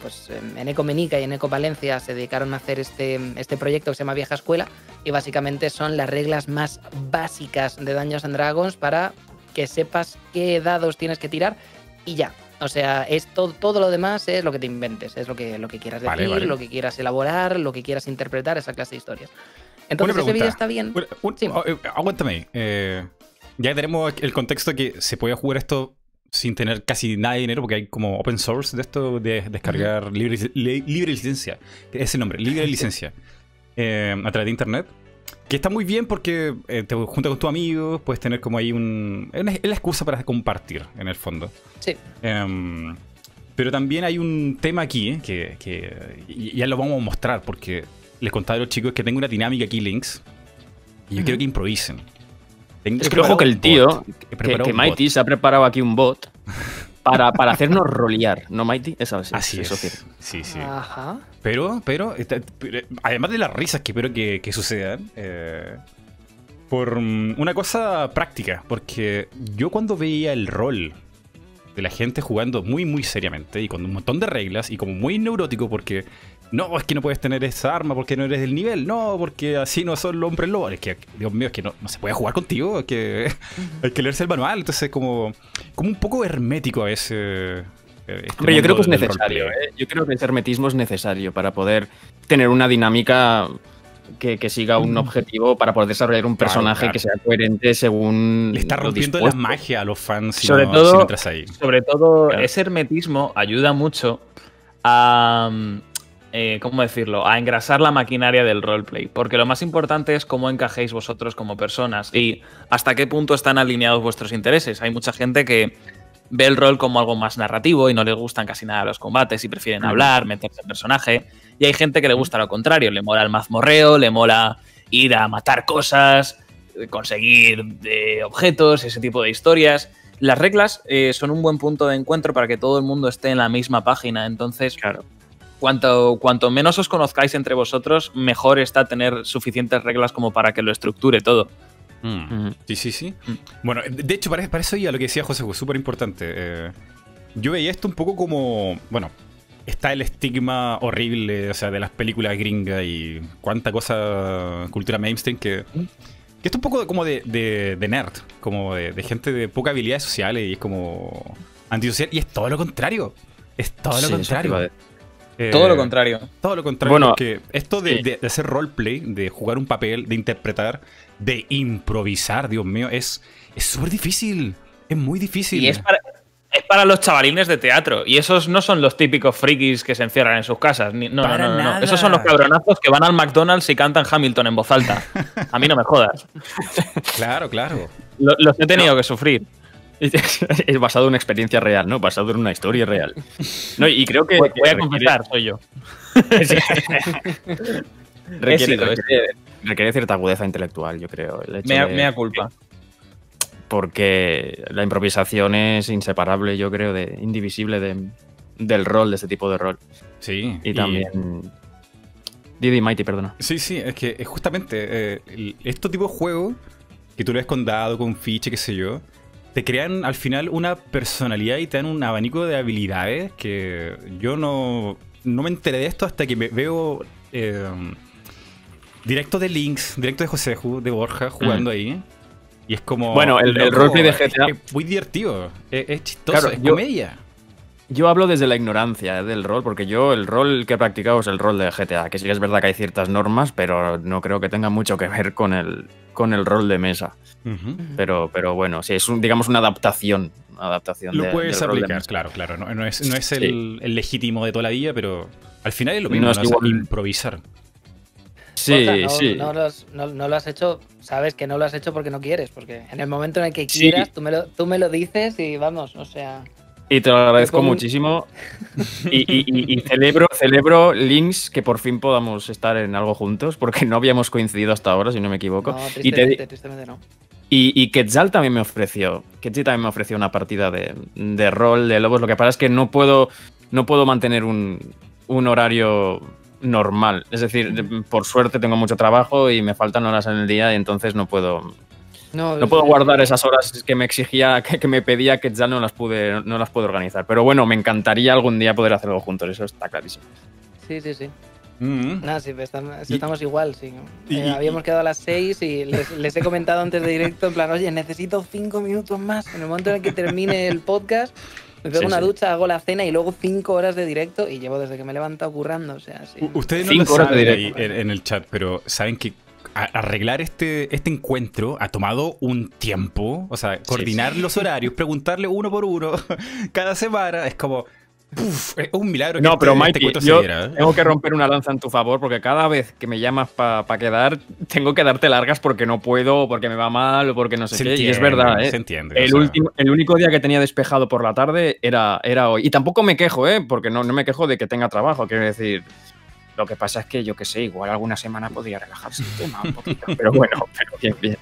pues, Eneco Menica y Eneco Valencia se dedicaron a hacer este, este proyecto que se llama Vieja Escuela y básicamente son las reglas más básicas de Daños and Dragons para que sepas qué dados tienes que tirar y ya. O sea, es todo, todo lo demás es lo que te inventes, es lo que, lo que quieras decir, lo que quieras elaborar, lo que quieras interpretar, esa clase de historias. Entonces ese vídeo está bien. Oh, eh, aguántame. Eh, ya tenemos el contexto que se puede jugar esto sin tener casi nada de dinero, porque hay como open source de esto de descargar libre, libre licencia. Ese nombre, libre licencia. Eh, a través de internet. Que está muy bien porque te juntas con tus amigos, puedes tener como ahí un. Es la excusa para compartir, en el fondo. Sí. Em, pero también hay un tema aquí que, que ya lo vamos a mostrar porque les contaba a los chicos que tengo una dinámica aquí, Links. Y yo quiero que improvisen. es que ojo que el tío, que, Mighty se ha preparado aquí un bot para, para hacernos rolear, ¿no, Mighty? Eso, Así es. Sí, sí. Ajá. Pero, pero, además de las risas que espero que, que sucedan, eh, por mm, una cosa práctica, porque yo cuando veía el rol de la gente jugando muy, muy seriamente y con un montón de reglas y como muy neurótico porque no, es que no puedes tener esa arma porque no eres del nivel, no, porque así no son los hombres lobos. Es que, Dios mío, es que no, se puede jugar contigo, es que hay que leerse el manual. Entonces, como, como un poco hermético a ese. Este Hombre, yo creo que es necesario, ¿eh? Yo creo que ese hermetismo es necesario para poder tener una dinámica que, siga un objetivo para poder desarrollar un personaje que sea coherente según. Le está rompiendo la magia a los fans sobre todo, ahí. Sobre todo, ese hermetismo ayuda mucho a. Eh, ¿Cómo decirlo? A engrasar la maquinaria del roleplay. Porque lo más importante es cómo encajéis vosotros como personas y hasta qué punto están alineados vuestros intereses. Hay mucha gente que ve el rol como algo más narrativo y no les gustan casi nada los combates y prefieren hablar, meterse en personaje. Y hay gente que le gusta lo contrario, le mola el mazmorreo, le mola ir a matar cosas, conseguir eh, objetos, ese tipo de historias. Las reglas eh, son un buen punto de encuentro para que todo el mundo esté en la misma página. Entonces, claro. Cuanto, cuanto menos os conozcáis entre vosotros, mejor está tener suficientes reglas como para que lo estructure todo. Mm. Sí, sí, sí. Mm. Bueno, de hecho, para, para, eso ya lo que decía José, fue súper importante. Eh, yo veía esto un poco como, bueno, está el estigma horrible, o sea, de las películas gringas y cuánta cosa, cultura mainstream que... Que esto es un poco como de, de, nerd, como de, gente de poca habilidades sociales y es como antisocial. Y es todo lo contrario. Es todo lo contrario. Eh, todo lo contrario. Todo lo contrario. Bueno, porque esto de, de, hacer roleplay, de jugar un papel, de interpretar, de improvisar, Dios mío, es súper difícil. Es muy difícil. Y es para, es para los chavalines de teatro. Y esos no son los típicos frikis que se encierran en sus casas. no, no, no, no, Esos son los cabronazos que van al McDonald's y cantan Hamilton en voz alta. A mí no me jodas. Claro, claro. los he tenido que sufrir. Es basado en una experiencia real, ¿no? Basado en una historia real. No, y creo que. Voy, a confesar, soy yo. requiere, requiere, cierta agudeza intelectual, yo creo. me, da culpa porque la improvisación es inseparable, yo creo, de indivisible del rol, de ese tipo de rol. Sí. Y, también... Didi Mighty, perdona. Sí, sí, es que justamente eh, estos tipos de juegos que tú le has con dado, con ficha, qué sé yo, te crean al final una personalidad y te dan un abanico de habilidades que yo no, no me enteré de esto hasta que me veo eh, directo de Links, directo de José, de Borja, jugando ahí. Y es como. Bueno, el, el roleplay de GTA. Es, muy divertido. Es, chistoso, es comedia. Yo hablo desde la ignorancia del rol, porque yo el rol que he practicado es el rol de GTA, que sí que es verdad que hay ciertas normas, pero no creo que tenga mucho que ver con el, con el rol de mesa. pero, pero bueno, sí, es un, digamos una adaptación. adaptación Lo puedes aplicar, claro, claro. No, es, no es el, legítimo de toda la vida, pero al final es lo mismo, no es improvisar. Sí, sí. No, lo has hecho, sabes que no lo has hecho porque no quieres, porque en el momento en el que quieras, tú, me lo, tú me lo dices y vamos, o sea... Y te lo agradezco muchísimo. Y, celebro, celebro, Links, que por fin podamos estar en algo juntos, porque no habíamos coincidido hasta ahora, si no me equivoco. No, tristemente, tristemente no. Y, y Quetzal también me ofreció. Quetzal también me ofreció una partida de, de, rol de lobos. Lo que pasa es que no puedo, no puedo mantener un, un horario normal. Es decir, por suerte tengo mucho trabajo y me faltan horas en el día y entonces no puedo. No, puedo guardar esas horas que me exigía, que, me pedía que ya no las pude, no las puedo organizar. Pero bueno, me encantaría algún día poder hacerlo juntos, eso está clarísimo. Sí, sí, sí. Mm-hmm. Nada, sí, pues estamos, igual, sí. Eh, habíamos quedado a las seis y les, he comentado antes de directo, en plan, oye, necesito cinco minutos más. En el momento en el que termine el podcast, me pego una ducha, hago la cena y luego cinco horas de directo y llevo desde que me he levantado currando. O sea, sí. Ustedes no lo saben ahí en, el chat, pero saben que arreglar este, este encuentro ha tomado un tiempo. O sea, coordinar los horarios, preguntarle uno por uno cada semana, es como es un milagro que no, pero este, este yo ¿eh? tengo que romper una lanza en tu favor porque cada vez que me llamas para quedar, tengo que darte largas porque no puedo, porque me va mal o porque no sé qué. y es verdad, ¿eh? Se entiende. El, último, el único día que tenía despejado por la tarde era, era hoy. Y tampoco me quejo, ¿eh? Porque no, no me quejo de que tenga trabajo, quiero decir. Lo que pasa es que yo qué sé, igual alguna semana podría relajarse el tema un poquito. pero bueno, pero bien, bien.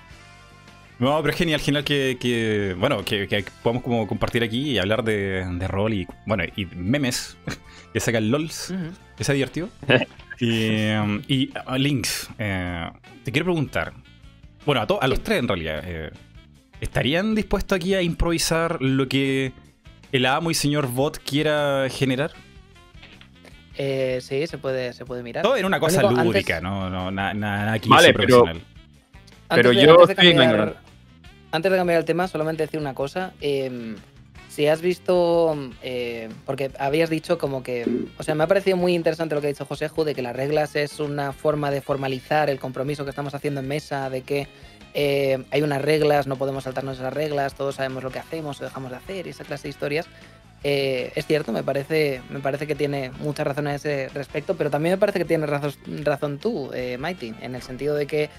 No, pero es genial, genial que, bueno, que, podamos como compartir aquí y hablar de, rol y, bueno, y memes que sacan LOLs, que se ha divertido. y, um, y uh, Links, eh, te quiero preguntar, bueno, a, a los tres en realidad, eh, ¿estarían dispuestos aquí a improvisar lo que el amo y señor bot quiera generar? Eh, sí, se puede, se puede mirar. Todo en una cosa lúdica, no, no nada, nada aquí vale, profesional. Pero, yo estoy cambiar, Antes de cambiar el tema, solamente decir una cosa. Em, si has visto, eh, porque habías dicho como que, o sea, me ha parecido muy interesante lo que ha dicho José Ju, de que las reglas es una forma de formalizar el compromiso que estamos haciendo en mesa, de que eh, hay unas reglas, no podemos saltarnos esas reglas, todos sabemos lo que hacemos o dejamos de hacer y esa clase de historias. Eh, es cierto, me parece, me parece que tiene mucha razón a ese respecto, pero también me parece que tienes razón, razón tú, Mighty, en el sentido de que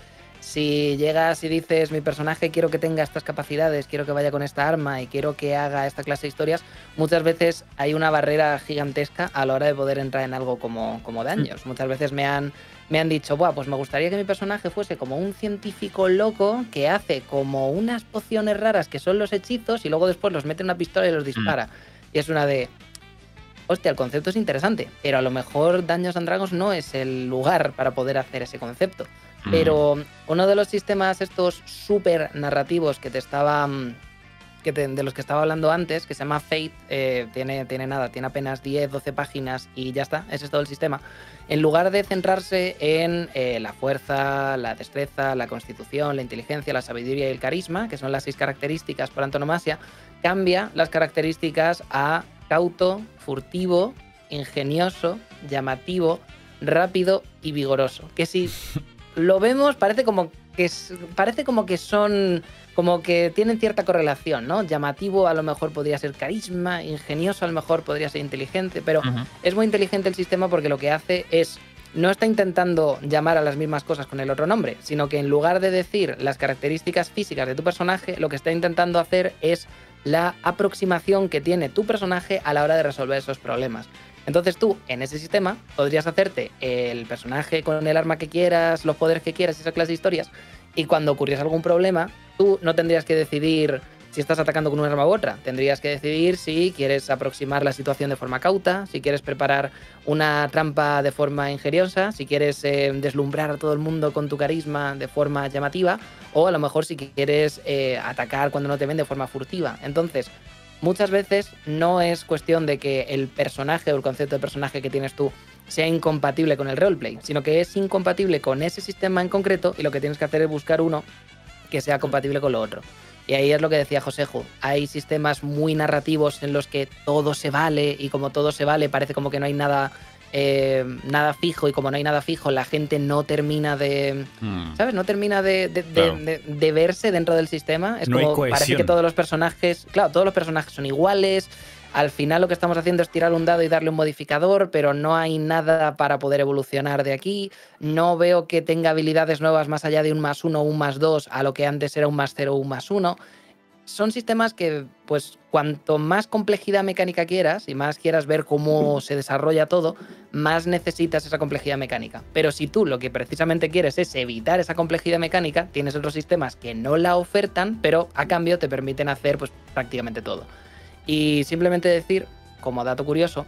si llegas y dices, mi personaje quiero que tenga estas capacidades, quiero que vaya con esta arma y quiero que haga esta clase de historias, muchas veces hay una barrera gigantesca a la hora de poder entrar en algo como, como daños. Mm. Muchas veces me han, me han dicho, Buah, pues me gustaría que mi personaje fuese como un científico loco que hace como unas pociones raras que son los hechizos y luego después los mete en una pistola y los dispara. Mm. Y es una de, hostia, el concepto es interesante, pero a lo mejor Daños and Dragons no es el lugar para poder hacer ese concepto. Pero uno de los sistemas estos súper narrativos que te estaba... Mm, que de los que estaba hablando antes, que se llama Fate, eh, tiene, tiene nada, tiene apenas 10, 12 páginas y ya está, ese es todo el sistema. En lugar de centrarse en eh, la fuerza, la destreza, la constitución, la inteligencia, la sabiduría y el carisma, que son las seis características por antonomasia, cambia las características a cauto, furtivo, ingenioso, llamativo, rápido y vigoroso. Que si lo vemos, parece como que parece como que son como que tienen cierta correlación, ¿no? Llamativo a lo mejor podría ser carisma, ingenioso a lo mejor podría ser inteligente, pero es muy inteligente el sistema porque lo que hace es no está intentando llamar a las mismas cosas con el otro nombre, sino que en lugar de decir las características físicas de tu personaje, lo que está intentando hacer es la aproximación que tiene tu personaje a la hora de resolver esos problemas. Entonces tú, en ese sistema, podrías hacerte el personaje con el arma que quieras, los poderes que quieras, esa clase de historias, y cuando ocurriese algún problema, tú no tendrías que decidir si estás atacando con una arma u otra. Tendrías que decidir si quieres aproximar la situación de forma cauta, si quieres preparar una trampa de forma ingeniosa, si quieres eh, deslumbrar a todo el mundo con tu carisma de forma llamativa, o a lo mejor si quieres eh, atacar cuando no te ven de forma furtiva. Entonces, muchas veces no es cuestión de que el personaje o el concepto de personaje que tienes tú sea incompatible con el roleplay, sino que es incompatible con ese sistema en concreto y lo que tienes que hacer es buscar uno que sea compatible con lo otro. Y ahí es lo que decía Josejo. Hay sistemas muy narrativos en los que todo se vale y como todo se vale parece como que no hay nada eh, nada fijo y como no hay nada fijo, la gente no termina de. Hmm. ¿Sabes? No termina de, de, verse dentro del sistema. Es como parece que todos los personajes. Claro, todos los personajes son iguales. Al final lo que estamos haciendo es tirar un dado y darle un modificador, pero no hay nada para poder evolucionar de aquí. No veo que tenga habilidades nuevas más allá de un más uno un más dos a lo que antes era un más cero un más uno son sistemas que, pues, cuanto más complejidad mecánica quieras y más quieras ver cómo se desarrolla todo, más necesitas esa complejidad mecánica. Pero si tú lo que precisamente quieres es evitar esa complejidad mecánica, tienes otros sistemas que no la ofertan, pero a cambio te permiten hacer, pues, prácticamente todo. Y simplemente decir, como dato curioso,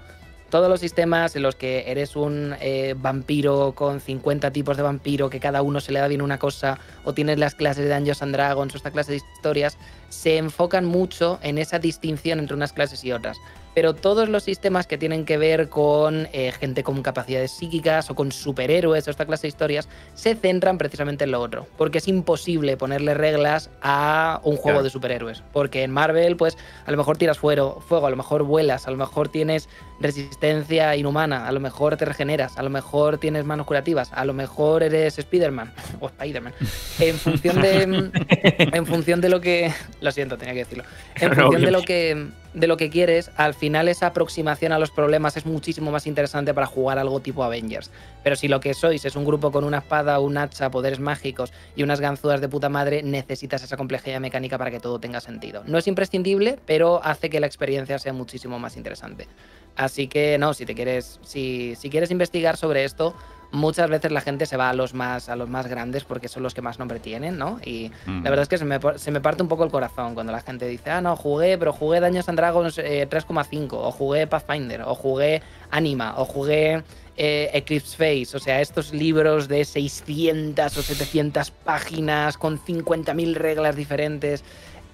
todos los sistemas en los que eres un eh, vampiro con 50 tipos de vampiro, que cada uno se le da bien una cosa, o tienes las clases de Dungeons and Dragons o esta clase de historias, se enfocan mucho en esa distinción entre unas clases y otras pero todos los sistemas que tienen que ver con eh, gente con capacidades psíquicas o con superhéroes o esta clase de historias se centran precisamente en lo otro, porque es imposible ponerle reglas a un juego de superhéroes, porque en Marvel pues a lo mejor tiras fuego, fuego, a lo mejor vuelas, a lo mejor tienes resistencia inhumana, a lo mejor te regeneras, a lo mejor tienes manos curativas, a lo mejor eres Spider-Man o Spider-Man. En función de en función de lo que lo siento, tenía que decirlo. En función de lo que de lo que quieres, al final esa aproximación a los problemas es muchísimo más interesante para jugar algo tipo Avengers. Pero si lo que sois es un grupo con una espada, un hacha, poderes mágicos y unas ganzúas de puta madre, necesitas esa complejidad mecánica para que todo tenga sentido. No es imprescindible, pero hace que la experiencia sea muchísimo más interesante. Así que no, si te quieres, si, si quieres investigar sobre esto, muchas veces la gente se va a los más, a los más grandes porque son los que más nombre tienen, ¿no? Y la verdad es que se me, se me, parte un poco el corazón cuando la gente dice, ah, no, jugué, pero jugué Daños and Dragons 3,5, eh, o jugué Pathfinder, o jugué Anima, o jugué eh, Eclipse Face, o sea, estos libros de 600 o 700 páginas con 50.000 reglas diferentes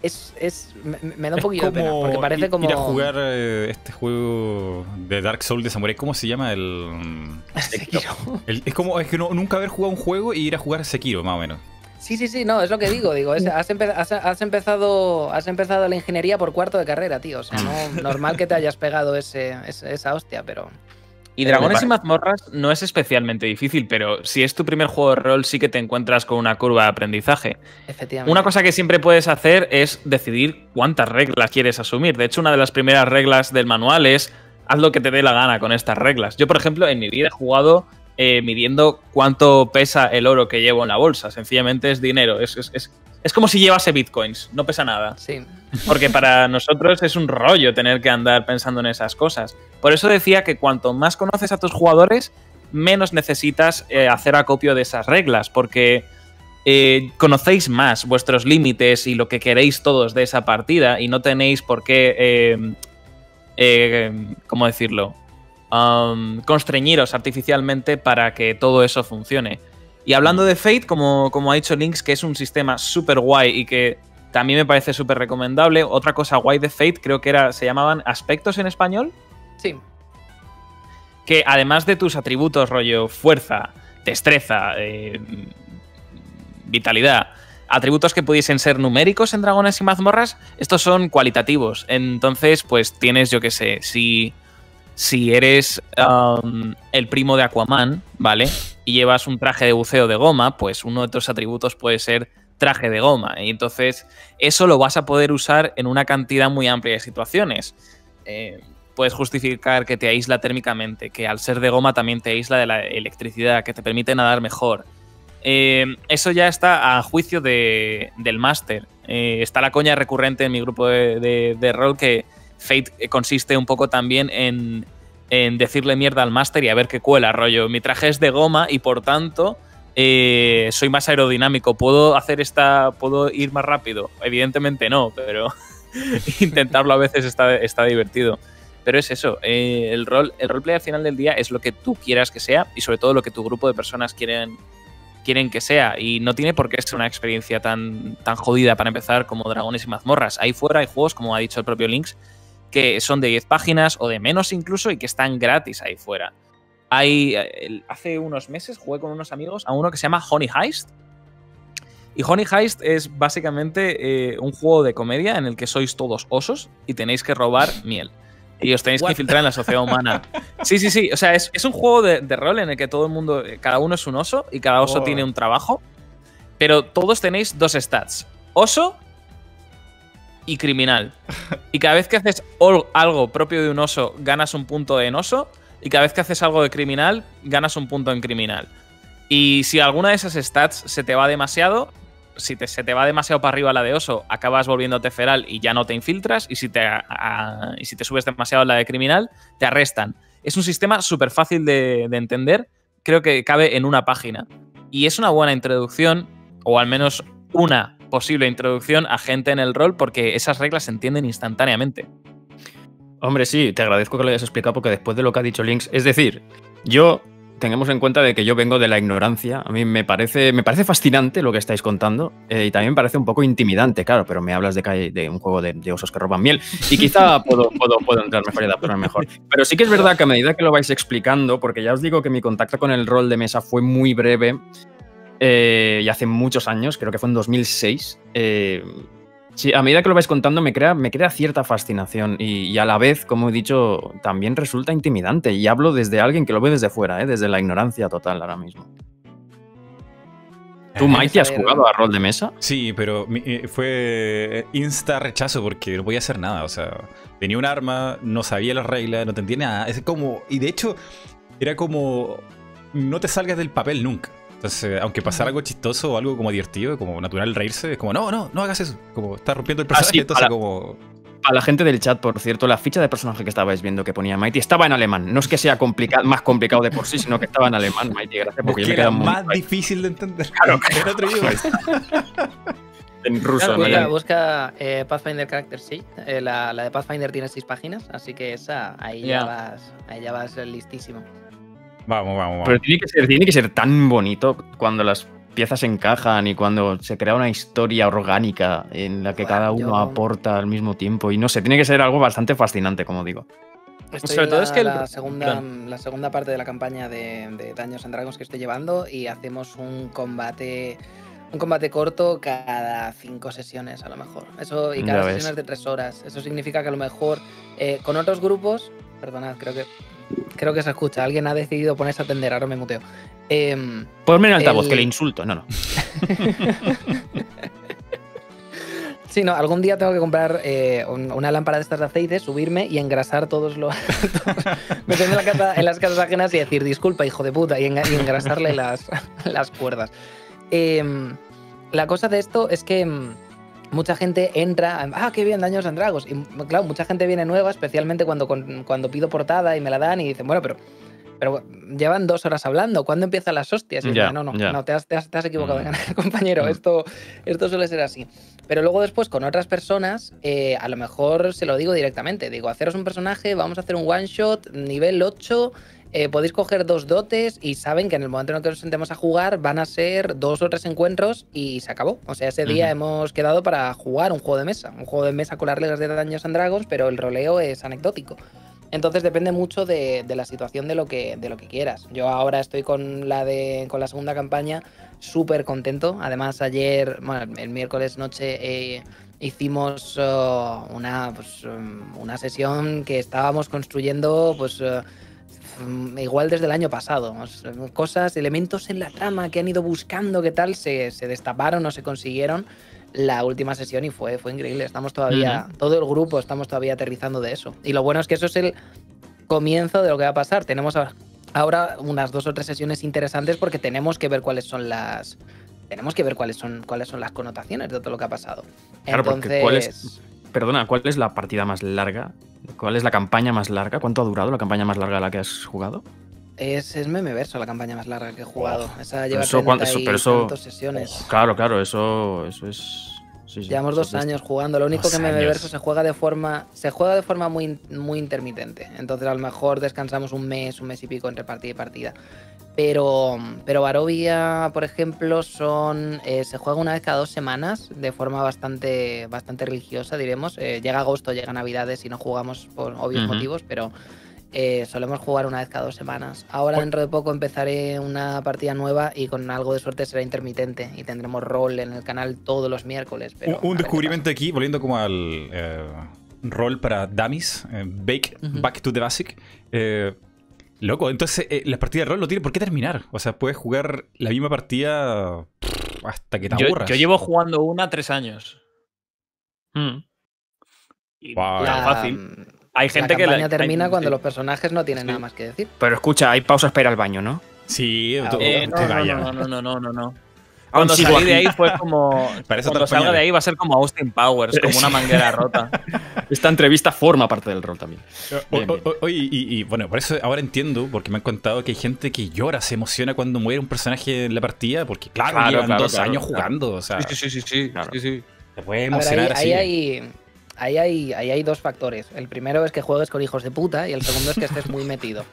es, es me, da un poquito de pena, porque parece como... Ir a jugar eh, este juego de Dark Souls de Samurai, ¿cómo se llama? El... Sekiro. es como, es que no, nunca haber jugado un juego y ir a jugar Sekiro, más o menos. Sí, sí, sí, no, es lo que digo, digo, has, has, empezado, has empezado la ingeniería por cuarto de carrera, tío, o sea, no, normal que te hayas pegado ese, esa hostia, pero... Y Dragones y mazmorras no es especialmente difícil, pero si es tu primer juego de rol, sí que te encuentras con una curva de aprendizaje. Efectivamente. Una cosa que siempre puedes hacer es decidir cuántas reglas quieres asumir. De hecho, una de las primeras reglas del manual es haz lo que te dé la gana con estas reglas. Yo, por ejemplo, en mi vida he jugado eh, midiendo cuánto pesa el oro que llevo en la bolsa. Sencillamente es dinero. Es, es, es como si llevase bitcoins, no pesa nada. Sí. Porque para nosotros es un rollo tener que andar pensando en esas cosas. Por eso decía que cuanto más conoces a tus jugadores, menos necesitas eh, hacer acopio de esas reglas, porque eh, conocéis más vuestros límites y lo que queréis todos de esa partida y no tenéis por qué, eh, ¿cómo decirlo? Um, constreñiros artificialmente para que todo eso funcione. Y hablando de Fate, como, como ha dicho Lynx, que es un sistema súper guay y que también me parece súper recomendable. Otra cosa guay de Fate, creo que era, se llamaban aspectos en español. Sí. Que además de tus atributos, rollo fuerza, destreza, eh, vitalidad, atributos que pudiesen ser numéricos en dragones y mazmorras, estos son cualitativos. Entonces, pues tienes, yo qué sé, si si eres um, el primo de Aquaman, ¿vale? Y llevas un traje de buceo de goma, pues uno de tus atributos puede ser traje de goma. Y entonces eso lo vas a poder usar en una cantidad muy amplia de situaciones. Eh, puedes justificar que te aísla térmicamente, que al ser de goma también te aísla de la electricidad, que te permite nadar mejor. Eh, eso ya está a juicio del máster. Eh, está la coña recurrente en mi grupo de rol que Fate consiste un poco también en, decirle mierda al máster y a ver qué cuela, rollo. Mi traje es de goma y por tanto eh, soy más aerodinámico. ¿Puedo hacer esta. ¿Puedo ir más rápido? Evidentemente no, pero intentarlo a veces está, está divertido. Pero es eso, eh, el, rol, el roleplay al final del día es lo que tú quieras que sea y sobre todo lo que tu grupo de personas quieren, quieren que sea. Y no tiene por qué ser una experiencia tan, tan jodida para empezar como Dragones y Mazmorras. Ahí fuera hay juegos, como ha dicho el propio Lynx, que son de 10 páginas o de menos incluso y que están gratis ahí fuera. Hay, eh, hace unos meses jugué con unos amigos a uno que se llama Honey Heist. Y Honey Heist es básicamente eh, un juego de comedia en el que sois todos osos y tenéis que robar miel. Y os tenéis que infiltrar en la sociedad humana. Sí, sí, sí. O sea, es, un juego de, rol en el que todo el mundo, eh, cada uno es un oso y cada oso tiene un trabajo. Pero todos tenéis dos stats. Oso y criminal. Y cada vez que haces algo propio de un oso, ganas un punto en oso. Y cada vez que haces algo de criminal, ganas un punto en criminal. Y si alguna de esas stats se te va demasiado, si te, se te va demasiado para arriba la de oso, acabas volviéndote feral y ya no te infiltras. Y si te, y si te subes demasiado la de criminal, te arrestan. Es un sistema súper fácil de, de entender. Creo que cabe en una página. Y es una buena introducción, o al menos una posible introducción a gente en el rol porque esas reglas se entienden instantáneamente. Hombre, sí, te agradezco que lo hayas explicado porque después de lo que ha dicho Links, es decir, yo tengamos en cuenta de que yo vengo de la ignorancia. A mí me parece, me parece fascinante lo que estáis contando eh, y también me parece un poco intimidante, claro, pero me hablas de, de un juego de, osos que roban miel y quizá puedo, puedo, puedo entrar mejor y adaptarme mejor. Pero sí que es verdad que a medida que lo vais explicando, porque ya os digo que mi contacto con el rol de mesa fue muy breve, eh, y hace muchos años, creo que fue en 2006. Eh, sí, a medida que lo vais contando me crea, me crea cierta fascinación y, a la vez, como he dicho, también resulta intimidante. Y hablo desde alguien que lo ve desde fuera, ¿eh? desde la ignorancia total ahora mismo. ¿Tú, Mikey, has jugado a rol de mesa? Sí, pero fue insta rechazo porque no podía hacer nada. O sea, tenía un arma, no sabía las reglas, no entendía nada. Es como. Y de hecho, era como. No te salgas del papel nunca. Entonces, aunque pasara algo chistoso o algo como divertido, como natural reírse, es como, no, no, no hagas eso. Como está rompiendo el ah, personaje, entonces como... A la gente del chat, por cierto, la ficha de personaje que estabais viendo que ponía Mighty estaba en alemán. No es que sea complicado, más complicado de por sí, sino que estaba en alemán, Mighty. Gracias porque me era más difícil de entender. Claro, en otro idioma. en ruso. busca, busca eh, Pathfinder Character Sheet. Eh, la, la, de Pathfinder tiene seis páginas, así que esa, ahí, ya vas, ahí ya vas listísimo. Vamos, vamos, vamos. Pero tiene que, ser, tiene que ser tan bonito cuando las piezas encajan y cuando se crea una historia orgánica en la que cada uno aporta al mismo tiempo. Y no sé, tiene que ser algo bastante fascinante, como digo. Sobre todo es que la, segunda, la segunda parte de la campaña de, de Daños and Dragons que estoy llevando y hacemos un combate un combate corto cada cinco sesiones a lo mejor. Eso, y cada sesión es de tres horas. Eso significa que a lo mejor eh, con otros grupos, perdonad, creo que creo que se escucha. Alguien ha decidido ponerse a atender, ahora me muteo. Eh, Ponme en altavoz, que le insulto. No, no. Sí, no, algún día tengo que comprar eh, una lámpara de estas de aceite, subirme y engrasar todos los. meterme en, la en las casas ajenas y decir, disculpa, hijo de puta, y, engrasarle las, las cuerdas. Em, la cosa de esto es que em, mucha gente entra, ah, qué bien, Daños and Dragons. Y claro, mucha gente viene nueva, especialmente cuando, cuando pido portada y me la dan y dicen, bueno, pero, pero llevan dos horas hablando, ¿cuándo empiezan las hostias? Y no, no, no, te has, te has, equivocado, mm. compañero, mm. esto, esto suele ser así. Pero luego después con otras personas, eh, a lo mejor se lo digo directamente, digo, haceros un personaje, vamos a hacer un one shot, nivel 8 eh, podéis coger dos dotes y saben que en el momento en el que nos sentemos a jugar van a ser dos o tres encuentros y se acabó. O sea, ese día hemos quedado para jugar un juego de mesa. Un juego de mesa con las reglas de Daños and Dragons, pero el roleo es anecdótico. Entonces depende mucho de, la situación de lo, que, de lo que quieras. Yo ahora estoy con la, de, con la segunda campaña súper contento. Además, ayer, bueno, el miércoles noche eh, hicimos uh, una, pues, um, una sesión que estábamos construyendo pues, uh, Mm, igual desde el año pasado. Cosas, elementos en la trama que han ido buscando, que tal, se, destaparon o se consiguieron la última sesión y fue, fue increíble. Estamos todavía, todo el grupo estamos todavía aterrizando de eso. Y lo bueno es que eso es el comienzo de lo que va a pasar. Tenemos ahora unas dos o tres sesiones interesantes porque tenemos que ver cuáles son las tenemos que ver cuáles son cuáles son las connotaciones de todo lo que ha pasado. Entonces, perdona, ¿cuál es la partida más larga ¿Cuál es la campaña más larga? ¿Cuánto ha durado la campaña más larga de la que has jugado? Es, es Memeverso la campaña más larga que he jugado. Esa lleva eso, pero eso, sesiones. Claro, claro, eso, eso es. Llevamos dos años jugando. Lo único que Memeverso se juega de forma. Se juega de forma muy, muy intermitente. Entonces a lo mejor descansamos un mes, un mes y pico entre partida y partida. Pero, pero Barovia, por ejemplo, son eh, se juega una vez cada dos semanas de forma bastante, bastante religiosa, diremos. Eh, llega agosto, llega Navidades y no jugamos por obvios motivos, pero eh, solemos jugar una vez cada dos semanas. Ahora dentro de poco empezaré una partida nueva y con algo de suerte será intermitente y tendremos rol en el canal todos los miércoles. un descubrimiento aquí, volviendo como al rol para dummies, Bake, Back to the Basic. Loco, entonces eh, las partidas de rol no tienen por qué terminar. O sea, puedes jugar la misma partida hasta que te aburras. Yo llevo jugando una tres años. Mm. Y fácil. Hay gente la que la termina cuando los personajes no tienen nada más que decir. Pero escucha, hay pausas para ir al baño, ¿no? Sí, ah, eh, no, no, no, no, no, no. Cuando salí de ahí fue como. cuando salga de ahí va a ser como Austin Powers, como una manguera rota. Esta entrevista forma parte del rol también. Oye, y, bueno, por eso ahora entiendo, porque me han contado que hay gente que llora, se emociona cuando muere un personaje en la partida, porque claro, llevan dos años jugando. O sea, sí, sí, sí, sí, sí, puede emocionar así. Ahí hay, ahí, hay, hay dos factores. El primero es que juegues con hijos de puta y el segundo es que estés muy metido.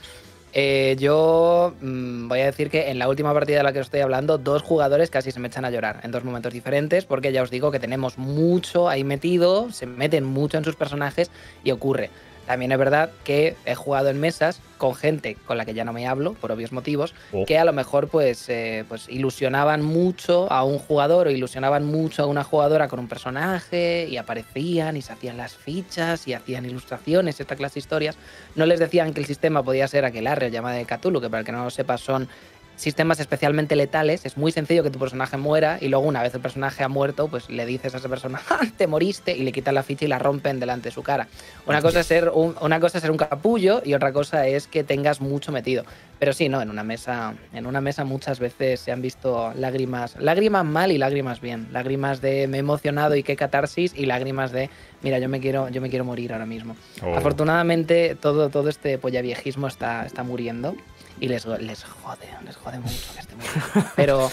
Eh, yo mm, voy a decir que en la última partida de la que os estoy hablando, dos jugadores casi se me echan a llorar en dos momentos diferentes, porque ya os digo que tenemos mucho ahí metido, se meten mucho en sus personajes y ocurre. También es verdad que he jugado en mesas con gente con la que ya no me hablo, por obvios motivos, oh. que a lo mejor pues, eh, pues ilusionaban mucho a un jugador o ilusionaban mucho a una jugadora con un personaje y aparecían y se hacían las fichas y hacían ilustraciones, esta clase de historias. No les decían que el sistema podía ser aquel arre llamado de Cthulhu, que para el que no lo sepa son sistemas especialmente letales, es muy sencillo que tu personaje muera y luego una vez el personaje ha muerto, pues le dices a esa persona, ah, te moriste y le quitan la ficha y la rompen delante de su cara. Una cosa, es ser un, una cosa es ser un capullo y otra cosa es que tengas mucho metido. Pero sí, no, en una mesa, en una mesa muchas veces se han visto lágrimas, lágrimas mal y lágrimas bien, lágrimas de me he emocionado y qué catarsis y lágrimas de mira, yo me quiero, yo me quiero morir ahora mismo. Oh. Afortunadamente todo, todo este viejismo está, está muriendo y les, les jode, les jode mucho que esté muriendo. Pero.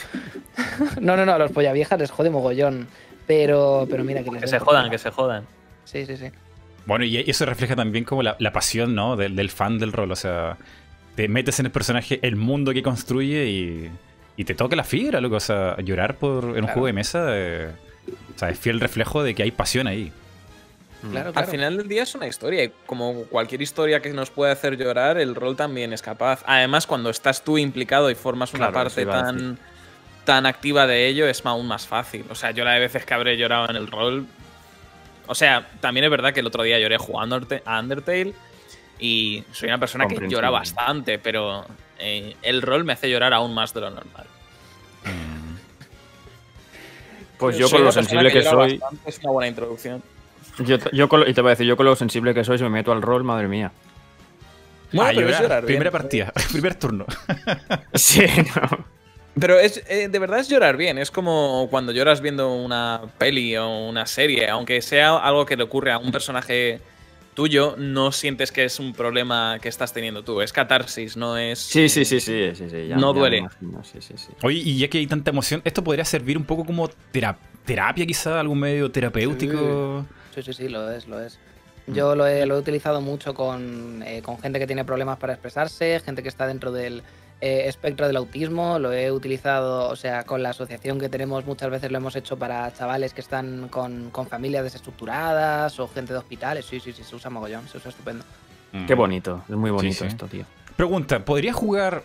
no, no, no, a los viejas les jode mogollón. Pero, pero mira que les. Que se jodan, que se jodan. Sí, sí, sí. Bueno, y eso refleja también como la, pasión, ¿no? Del, fan del rol. O sea, te metes en el personaje, el mundo que construye y y te toque la fibra, loco. O sea, llorar por, en un juego de mesa eh, o sea, es fiel reflejo de que hay pasión ahí. Mm. Claro, Al final del día es una historia y como cualquier historia que nos puede hacer llorar, el rol también es capaz. Además, cuando estás tú implicado y formas una parte tan, tan activa de ello, es aún más fácil. O sea, yo la de veces que habré llorado en el rol... O sea, también es verdad que el otro día lloré jugando a Undertale y soy una persona que llora bastante, pero eh, el rol me hace llorar aún más de lo normal. Mm. Pues yo, con lo sensible que, soy. Es una buena introducción. Yo, y te voy a decir, yo con lo sensible que soy, si me meto al rol, madre mía. Bueno, pero es llorar Primera partida, primer turno. sí, no. Pero es, eh, de verdad es llorar bien. Es como cuando lloras viendo una peli o una serie, aunque sea algo que le ocurre a un personaje tuyo, no sientes que es un problema que estás teniendo tú. Es catarsis, no es. Sí, sí, sí, sí. sí, sí no duele. Oye, y ya que hay tanta emoción, ¿esto podría servir un poco como terapia, quizá? ¿Algún medio terapéutico? Sí, sí, sí, lo es, lo es. Yo lo he, lo he utilizado mucho con, eh, con gente que tiene problemas para expresarse, gente que está dentro del eh, espectro del autismo, lo he utilizado, o sea, con la asociación que tenemos muchas veces lo hemos hecho para chavales que están con, familias desestructuradas o gente de hospitales, sí, sí, sí, se usa mogollón, se usa estupendo. Qué bonito, es muy bonito esto, tío. Pregunta, ¿podría jugar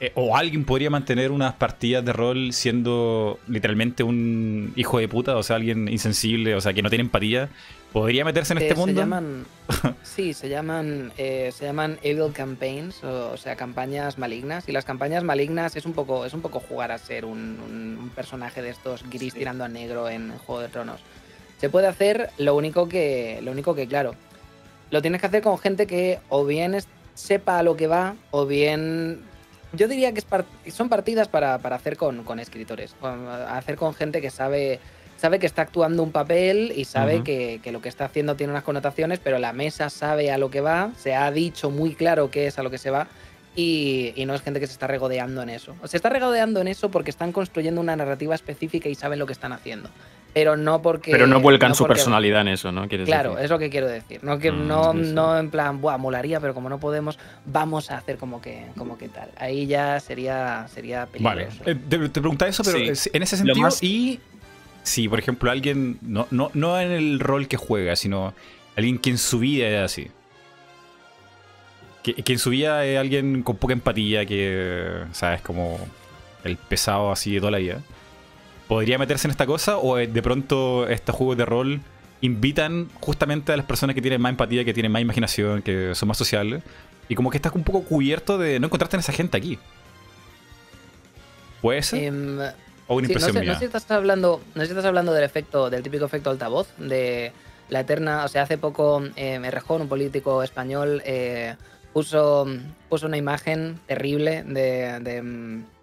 eh, o alguien podría mantener unas partidas de rol siendo literalmente un hijo de puta, o sea, alguien insensible, o sea, que no tiene empatía, ¿podría meterse en este eh, mundo? Se llaman, sí, se llaman, eh, se llaman evil campaigns, o, sea, campañas malignas. Y las campañas malignas es un poco, es un poco jugar a ser un, personaje de estos gris tirando a negro en Juego de Tronos. Se puede hacer, lo único que, lo único que, claro, lo tienes que hacer con gente que o bien sepa a lo que va, o bien yo diría que son partidas para, hacer con, escritores, hacer con gente que sabe, sabe que está actuando un papel y sabe que, lo que está haciendo tiene unas connotaciones, pero la mesa sabe a lo que va, se ha dicho muy claro qué es a lo que se va. Y, no es gente que se está regodeando en eso. Se está regodeando en eso porque están construyendo una narrativa específica y saben lo que están haciendo pero no porque. Pero no vuelcan su personalidad en eso, ¿no? claro, es lo que quiero decir. No, que, mm, no, no en plan, buah, molaría, pero como no podemos, vamos a hacer como que, como que tal. Ahí ya sería, sería peligroso. Vale. Eh, te, preguntaba eso, pero en ese sentido, y si, por ejemplo, alguien, no, no, no en el rol que juega, sino alguien que en su vida es así. Que, que en su vida es alguien con poca empatía, que, ¿sabes? Como el pesado así de toda la vida podría meterse en esta cosa o eh, de pronto estos juegos de rol invitan justamente a las personas que tienen más empatía, que tienen más imaginación, que son más sociales y como que estás un poco cubierto de no encontrarte en esa gente aquí. ¿Puede ser? Em, o una impresión no sé, No sé si estás hablando, no sé si estás hablando del efecto, del típico efecto altavoz, de la eterna, o sea, hace poco eh, Rejón, un político español, eh, puso, puso una imagen terrible de mm,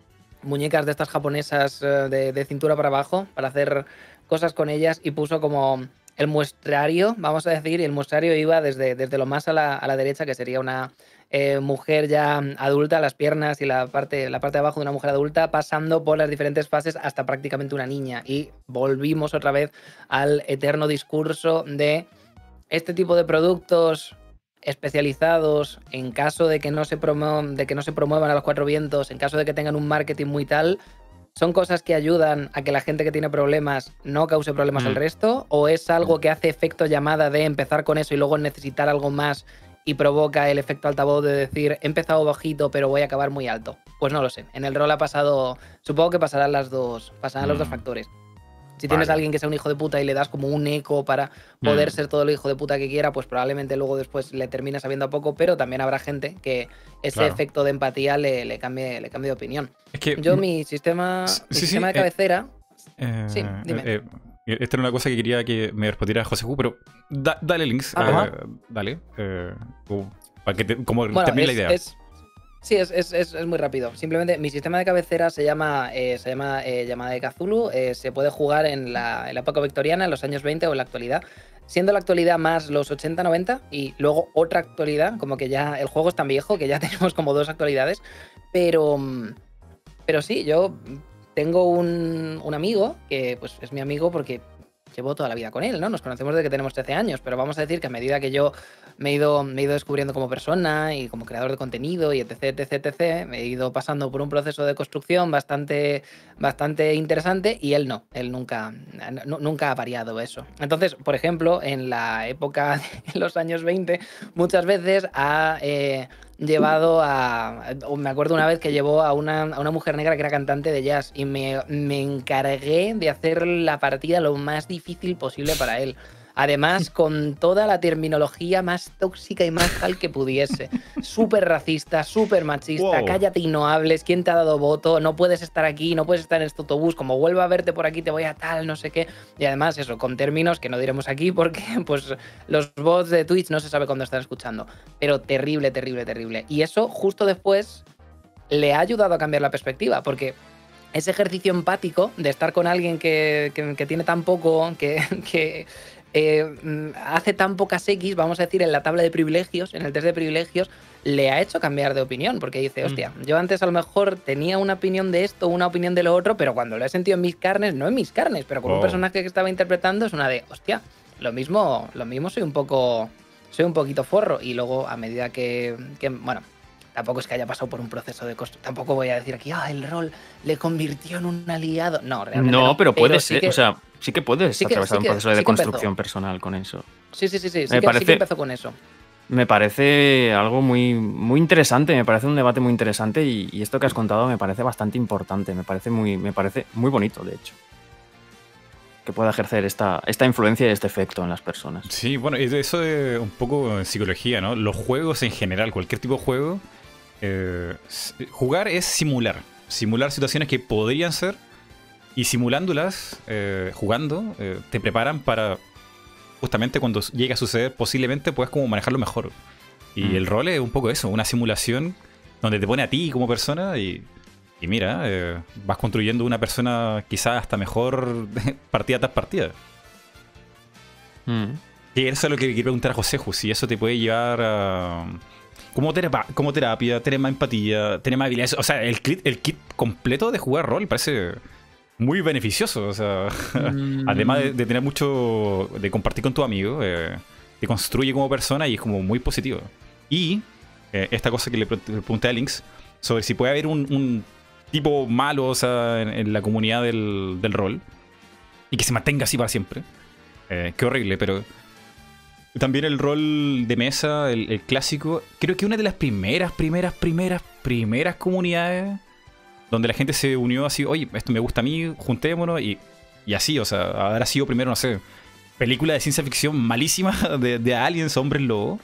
muñecas de estas japonesas eh, de, cintura para abajo para hacer cosas con ellas y puso como el muestrario, vamos a decir, y el muestrario iba desde, desde lo más a la, a la derecha, que sería una eh, mujer ya adulta, las piernas y la parte, la parte de abajo de una mujer adulta, pasando por las diferentes fases hasta prácticamente una niña. Y volvimos otra vez al eterno discurso de este tipo de productos especializados en caso de que no se de que no se promuevan a los cuatro vientos, en caso de que tengan un marketing muy tal, son cosas que ayudan a que la gente que tiene problemas no cause problemas al mm. resto o es algo que hace efecto llamada de empezar con eso y luego necesitar algo más y provoca el efecto altavoz de decir he empezado bajito pero voy a acabar muy alto. Pues no lo sé. En el rol ha pasado, supongo que pasarán las dos, pasarán los dos mm. factores. Si tienes a alguien que sea un hijo de puta y le das como un eco para poder mm. ser todo el hijo de puta que quiera, pues probablemente luego después le termina sabiendo a poco, pero también habrá gente que ese efecto de empatía le, cambie, le cambie de opinión. Yo, mi sistema, sistema de eh, cabecera. Eh, sí, dime. Eh, esta era una cosa que quería que me respondiera José Hu, pero dale links. Ah, dale. para que como termine la idea. Sí, es, es, es, muy rápido. Simplemente mi sistema de cabecera se llama, eh, se llama eh, llamada de Cthulhu. Eh, se puede jugar en la, en la, época victoriana, en los años 20 o en la actualidad. Siendo la actualidad más los 80-90 y luego otra actualidad, como que ya el juego es tan viejo que ya tenemos como dos actualidades. Pero, pero sí, yo tengo un, un amigo que pues es mi amigo porque llevo toda la vida con él, ¿no? Nos conocemos desde que tenemos 13 años, pero vamos a decir que a medida que yo me he, ido, descubriendo como persona y como creador de contenido y etc, etc, etc. Me he ido pasando por un proceso de construcción bastante, bastante interesante y él no, él nunca, nunca ha variado eso. Entonces, por ejemplo, en la época de los años 20, muchas veces ha... Eh, llevado a. Me acuerdo una vez que llevó a una, a una mujer negra que era cantante de jazz y me, me, encargué de hacer la partida lo más difícil posible para él. Además, con toda la terminología más tóxica y más tal que pudiese. Súper racista, súper machista, cállate y no hables, ¿quién te ha dado voto? No puedes estar aquí, no puedes estar en este autobús, como vuelva a verte por aquí te voy a tal, no sé qué. Y además eso, con términos que no diremos aquí porque pues los bots de Twitch no se sabe cuándo están escuchando. Pero terrible, terrible, terrible. Y eso justo después le ha ayudado a cambiar la perspectiva, porque ese ejercicio empático de estar con alguien que, que tiene tan poco, que, que eh, hace tan pocas X, vamos a decir, en la tabla de privilegios, en el test de privilegios, le ha hecho cambiar de opinión, porque dice, mm. hostia, yo antes a lo mejor tenía una opinión de esto, una opinión de lo otro, pero cuando lo he sentido en mis carnes, no en mis carnes, pero con un oh. personaje que estaba interpretando es una de, hostia, lo mismo, lo mismo soy un poco, soy un poquito forro, y luego a medida que, que bueno, tampoco es que haya pasado por un proceso de construcción. Tampoco voy a decir aquí, ah, el rol le convirtió en un aliado. No, realmente. No, pero puede ser. o sea, sí que puedes atravesar un proceso de construcción personal con eso. Sí, sí, sí, sí. Me parece, empezó con eso. Me parece algo muy, muy interesante, me parece un debate muy interesante y, esto que has contado me parece bastante importante, me parece muy, me parece muy bonito, de hecho que pueda ejercer esta, esta influencia y este efecto en las personas. Sí, bueno, eso es un poco en psicología, ¿no? Los juegos en general, cualquier tipo de juego, eh, jugar es simular. Simular situaciones que podrían ser. Y simulándolas, eh, jugando, eh, te preparan para justamente cuando llegue a suceder, posiblemente puedas como manejarlo mejor. Y mm. el rol es un poco eso, una simulación donde te pone a ti como persona y, y mira, vas construyendo una persona quizás hasta mejor partida tras partida. Mm. Y eso es lo que quiero preguntar a José, si eso te puede llevar a como, como terapia, tener más empatía, tener más habilidades. O sea, el kit, el kit completo de jugar rol parece muy beneficioso. O sea, además de, tener mucho, de compartir con tu amigo, eh, te construye como persona y es como muy positivo. Y eh, esta cosa que le, pregunté a Links sobre si puede haber un, tipo malo o sea, en, la comunidad del, del, rol y que se mantenga así para siempre. Eh, qué horrible, pero también el rol de mesa, el, clásico, creo que una de las primeras, primeras, primeras, primeras comunidades donde la gente se unió así, oye, esto me gusta a mí, juntémonos y, y así, o sea, habrá sido primero, no sé, película de ciencia ficción malísima de, de aliens, hombres lobo,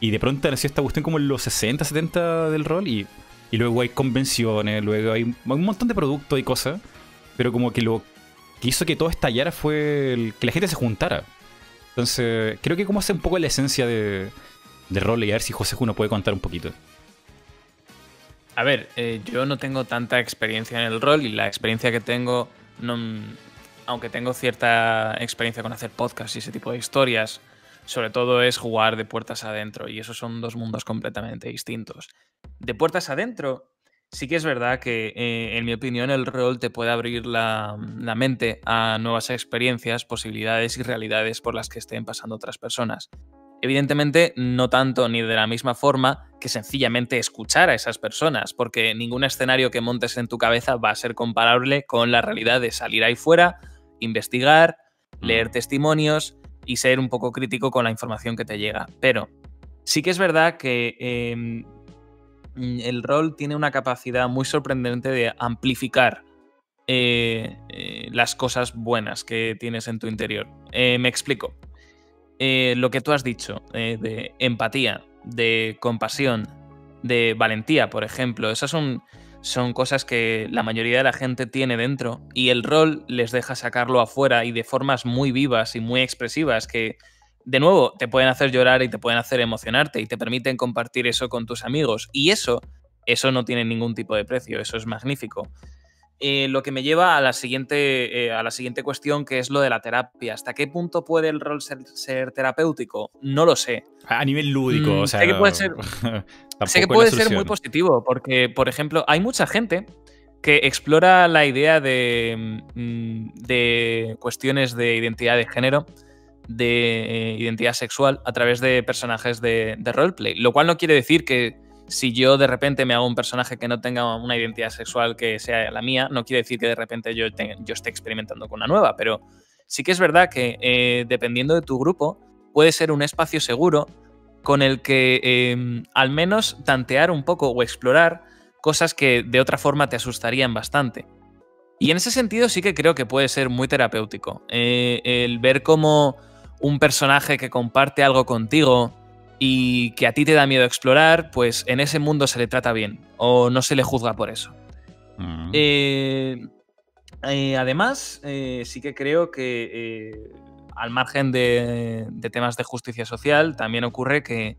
y de pronto nació esta cuestión como en los 60, 70 del rol y, y luego hay convenciones, luego hay un montón de productos y cosas, pero como que lo que hizo que todo estallara fue el, que la gente se juntara. Entonces, creo que como hace un poco la esencia de, de rol y a ver si José Juno puede contar un poquito. A ver, eh, yo no tengo tanta experiencia en el rol y la experiencia que tengo, no, aunque tengo cierta experiencia con hacer podcasts y ese tipo de historias, sobre todo es jugar de puertas adentro y esos son dos mundos completamente distintos. De puertas adentro Sí que es verdad que, eh, en mi opinión, el rol te puede abrir la, mente a nuevas experiencias, posibilidades y realidades por las que estén pasando otras personas. Evidentemente, no tanto ni de la misma forma que sencillamente escuchar a esas personas, porque ningún escenario que montes en tu cabeza va a ser comparable con la realidad de salir ahí fuera, investigar, leer mm. testimonios y ser un poco crítico con la información que te llega. Pero sí que es verdad que em, Mm, el rol tiene una capacidad muy sorprendente de amplificar eh, eh, las cosas buenas que tienes en tu interior. Eh, me explico. lo que tú has dicho de empatía, de compasión, de valentía, por ejemplo, esas son cosas que la mayoría de la gente tiene dentro y el rol les deja sacarlo afuera y de formas muy vivas y muy expresivas que de nuevo, te pueden hacer llorar y te pueden hacer emocionarte y te permiten compartir eso con tus amigos. Y eso, eso no tiene ningún tipo de precio, eso es magnífico. Eh, lo que me lleva a la, siguiente, eh, a la siguiente cuestión, que es lo de la terapia. ¿Hasta qué punto puede el rol ser, terapéutico? No lo sé. A nivel lúdico, mm, o sea. Sé que puede ser, sé que puede ser muy positivo, porque, por ejemplo, hay mucha gente que explora la idea de, mm, de cuestiones de identidad de género de eh, identidad sexual a través de personajes de, roleplay. Lo cual no quiere decir que si yo de repente me hago un personaje que no tenga una identidad sexual que sea la mía, no quiere decir que de repente yo, esté experimentando con una nueva, pero sí que es verdad que eh, dependiendo de tu grupo, puede ser un espacio seguro con el que em, al menos tantear un poco o explorar cosas que de otra forma te asustarían bastante. Y en ese sentido sí que creo que puede ser muy terapéutico. Eh, el ver cómo un personaje que comparte algo contigo y que a ti te da miedo explorar, pues en ese mundo se le trata bien o no se le juzga por eso. Mm. Eh, eh, además, sí que creo que al margen de, temas de justicia social, también ocurre que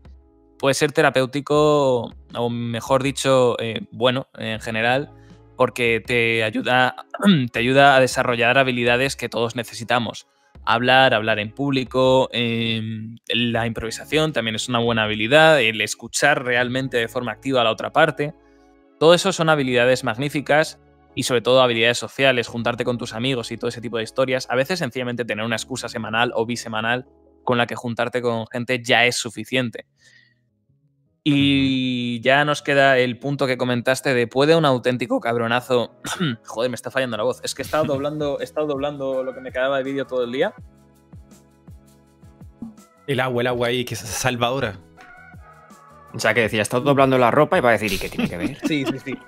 puede ser terapéutico, o mejor dicho, bueno, en general, porque te ayuda, te ayuda a desarrollar habilidades que todos necesitamos. Hablar, hablar en público, em, la improvisación también es una buena habilidad, el escuchar realmente de forma activa a la otra parte. Todo eso son habilidades magníficas y sobre todo habilidades sociales, juntarte con tus amigos y todo ese tipo de historias. A veces sencillamente tener una excusa semanal o bisemanal con la que juntarte con gente ya es suficiente. Y ya nos queda el punto que comentaste de puede un auténtico cabronazo. Joder, me está fallando la voz. Es que he estado doblando, he estado doblando lo que me quedaba de vídeo todo el día. El agua, el agua ahí, que es salvadora. O sea, que decía, he estado doblando la ropa y va a decir, ¿y qué tiene que ver? sí, sí, sí.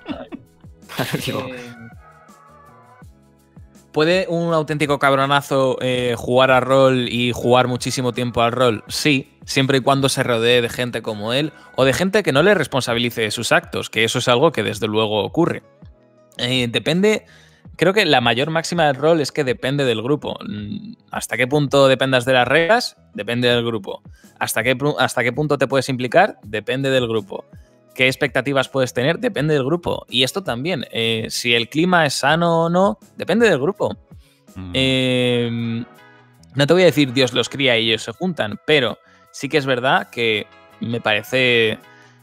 ¿Puede un auténtico cabronazo eh, jugar a rol y jugar muchísimo tiempo al rol? Sí, siempre y cuando se rodee de gente como él o de gente que no le responsabilice de sus actos, que eso es algo que desde luego ocurre. Eh, depende, creo que la mayor máxima del rol es que depende del grupo. Mm, ¿Hasta qué punto dependas de las reglas? Depende del grupo. ¿Hasta qué, hasta qué punto te puedes implicar? Depende del grupo. ¿Qué expectativas puedes tener? Depende del grupo. Y esto también, eh, si el clima es sano o no, depende del grupo. Mm. Em, no te voy a decir Dios los cría y ellos se juntan, pero sí que es verdad que me parece...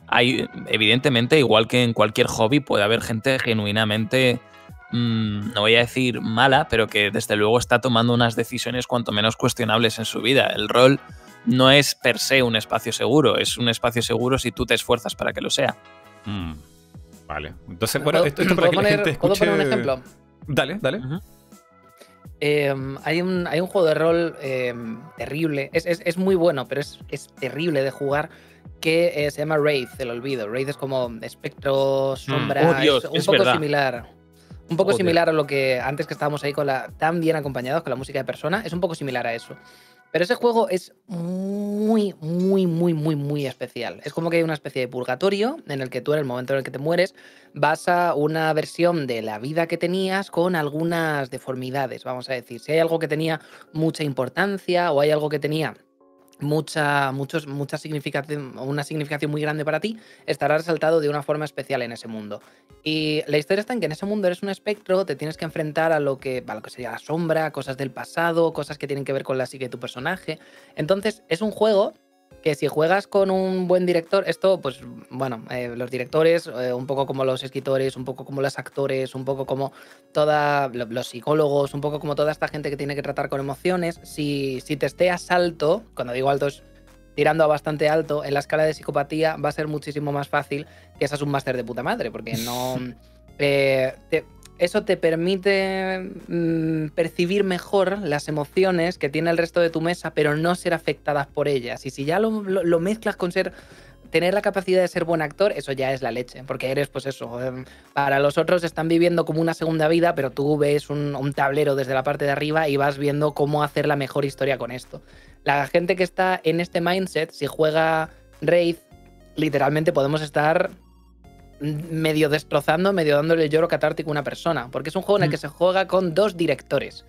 Hay, evidentemente, igual que en cualquier hobby, puede haber gente genuinamente, mm, no voy a decir mala, pero que desde luego está tomando unas decisiones cuanto menos cuestionables en su vida. El rol no es per se un espacio seguro, es un espacio seguro si tú te esfuerzas para que lo sea. Mm, vale. Entonces, bueno, esto, es para que la gente escuche... ¿Puedo poner un ejemplo? Dale, dale. Em, hay, un, hay un juego de rol em, terrible, es, muy bueno, pero es, terrible de jugar, que eh, se llama Wraith, el olvido. Wraith es como espectro, mm. sombra, oh, un poco similar. Un poco similar a lo que antes que estábamos ahí con la tan bien acompañados con la música de persona, es un poco similar a eso. Pero ese juego es muy, muy, muy, muy, muy especial. Es como que hay una especie de purgatorio en el que tú en el momento en el que te mueres vas a una versión de la vida que tenías con algunas deformidades, vamos a decir. Si hay algo que tenía mucha importancia o hay algo que tenía mucha, muchos, mucha significación, una significación muy grande para ti, estará resaltado de una forma especial en ese mundo. Y la historia está en que en ese mundo eres un espectro, te tienes que enfrentar a lo que, a lo que sería la sombra, cosas del pasado, cosas que tienen que ver con la psique de tu personaje. Entonces, es un juego que si juegas con un buen director, esto, pues bueno, eh, los directores, eh, un poco como los escritores, un poco como los actores, un poco como toda, los psicólogos, un poco como toda esta gente que tiene que tratar con emociones, si, si te estés alto, cuando digo alto es tirando a bastante alto, en la escala de psicopatía va a ser muchísimo más fácil que seas un máster de puta madre, porque no... Eh, eso te permite mm, percibir mejor las emociones que tiene el resto de tu mesa, pero no ser afectadas por ellas. Y si ya lo, mezclas con ser tener la capacidad de ser buen actor, eso ya es la leche, porque eres, pues eso, em, para los otros están viviendo como una segunda vida, pero tú ves un, tablero desde la parte de arriba y vas viendo cómo hacer la mejor historia con esto. La gente que está en este mindset, si juega Wraith, literalmente podemos estar medio destrozando, medio dándole lloro catártico a una persona, porque es un juego en el que mm. se juega con dos directores.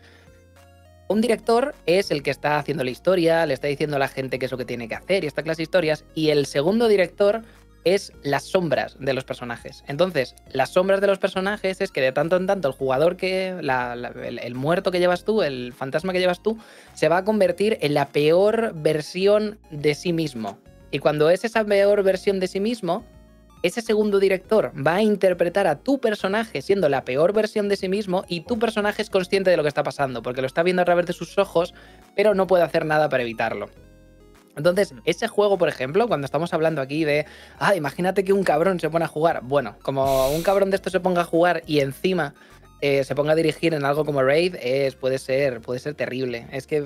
Un director es el que está haciendo la historia, le está diciendo a la gente qué es lo que tiene que hacer y esta clase de historias, y el segundo director es las sombras de los personajes. Entonces, las sombras de los personajes es que de tanto en tanto el jugador que, el, muerto que llevas tú, el fantasma que llevas tú, se va a convertir en la peor versión de sí mismo. Y cuando es esa peor versión de sí mismo, ese segundo director va a interpretar a tu personaje siendo la peor versión de sí mismo y tu personaje es consciente de lo que está pasando, porque lo está viendo a través de sus ojos, pero no puede hacer nada para evitarlo. Entonces, ese juego, por ejemplo, cuando estamos hablando aquí de, ah, imagínate que un cabrón se pone a jugar. Bueno, como un cabrón de esto se ponga a jugar y encima eh, se ponga a dirigir en algo como Raid, es, puede ser, puede ser terrible. Es que.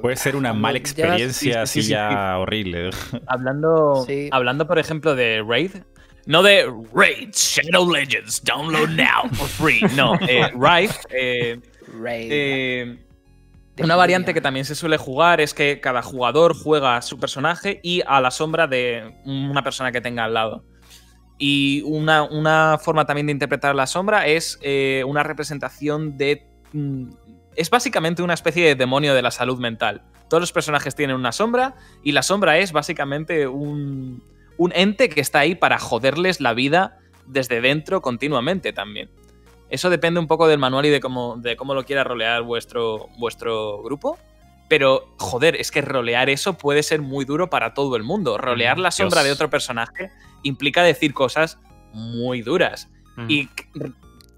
Puede ser una mala experiencia así ya horrible. Hablando, hablando, por ejemplo, de Raid. No de Raid Shadow Legends, download now for free. No, eh, Raid. Eh. Eh, una variante que también se suele jugar es que cada jugador juega a su personaje y a la sombra de una persona que tenga al lado. Y una, forma también de interpretar la sombra es eh, una representación de... Mm, es básicamente una especie de demonio de la salud mental. Todos los personajes tienen una sombra y la sombra es básicamente un, un ente que está ahí para joderles la vida desde dentro continuamente también. Eso depende un poco del manual y de cómo, de cómo lo quiera rolear vuestro, vuestro grupo. Pero, joder, es que rolear eso puede ser muy duro para todo el mundo. Rolear la sombra de otro personaje implica decir cosas muy duras. Y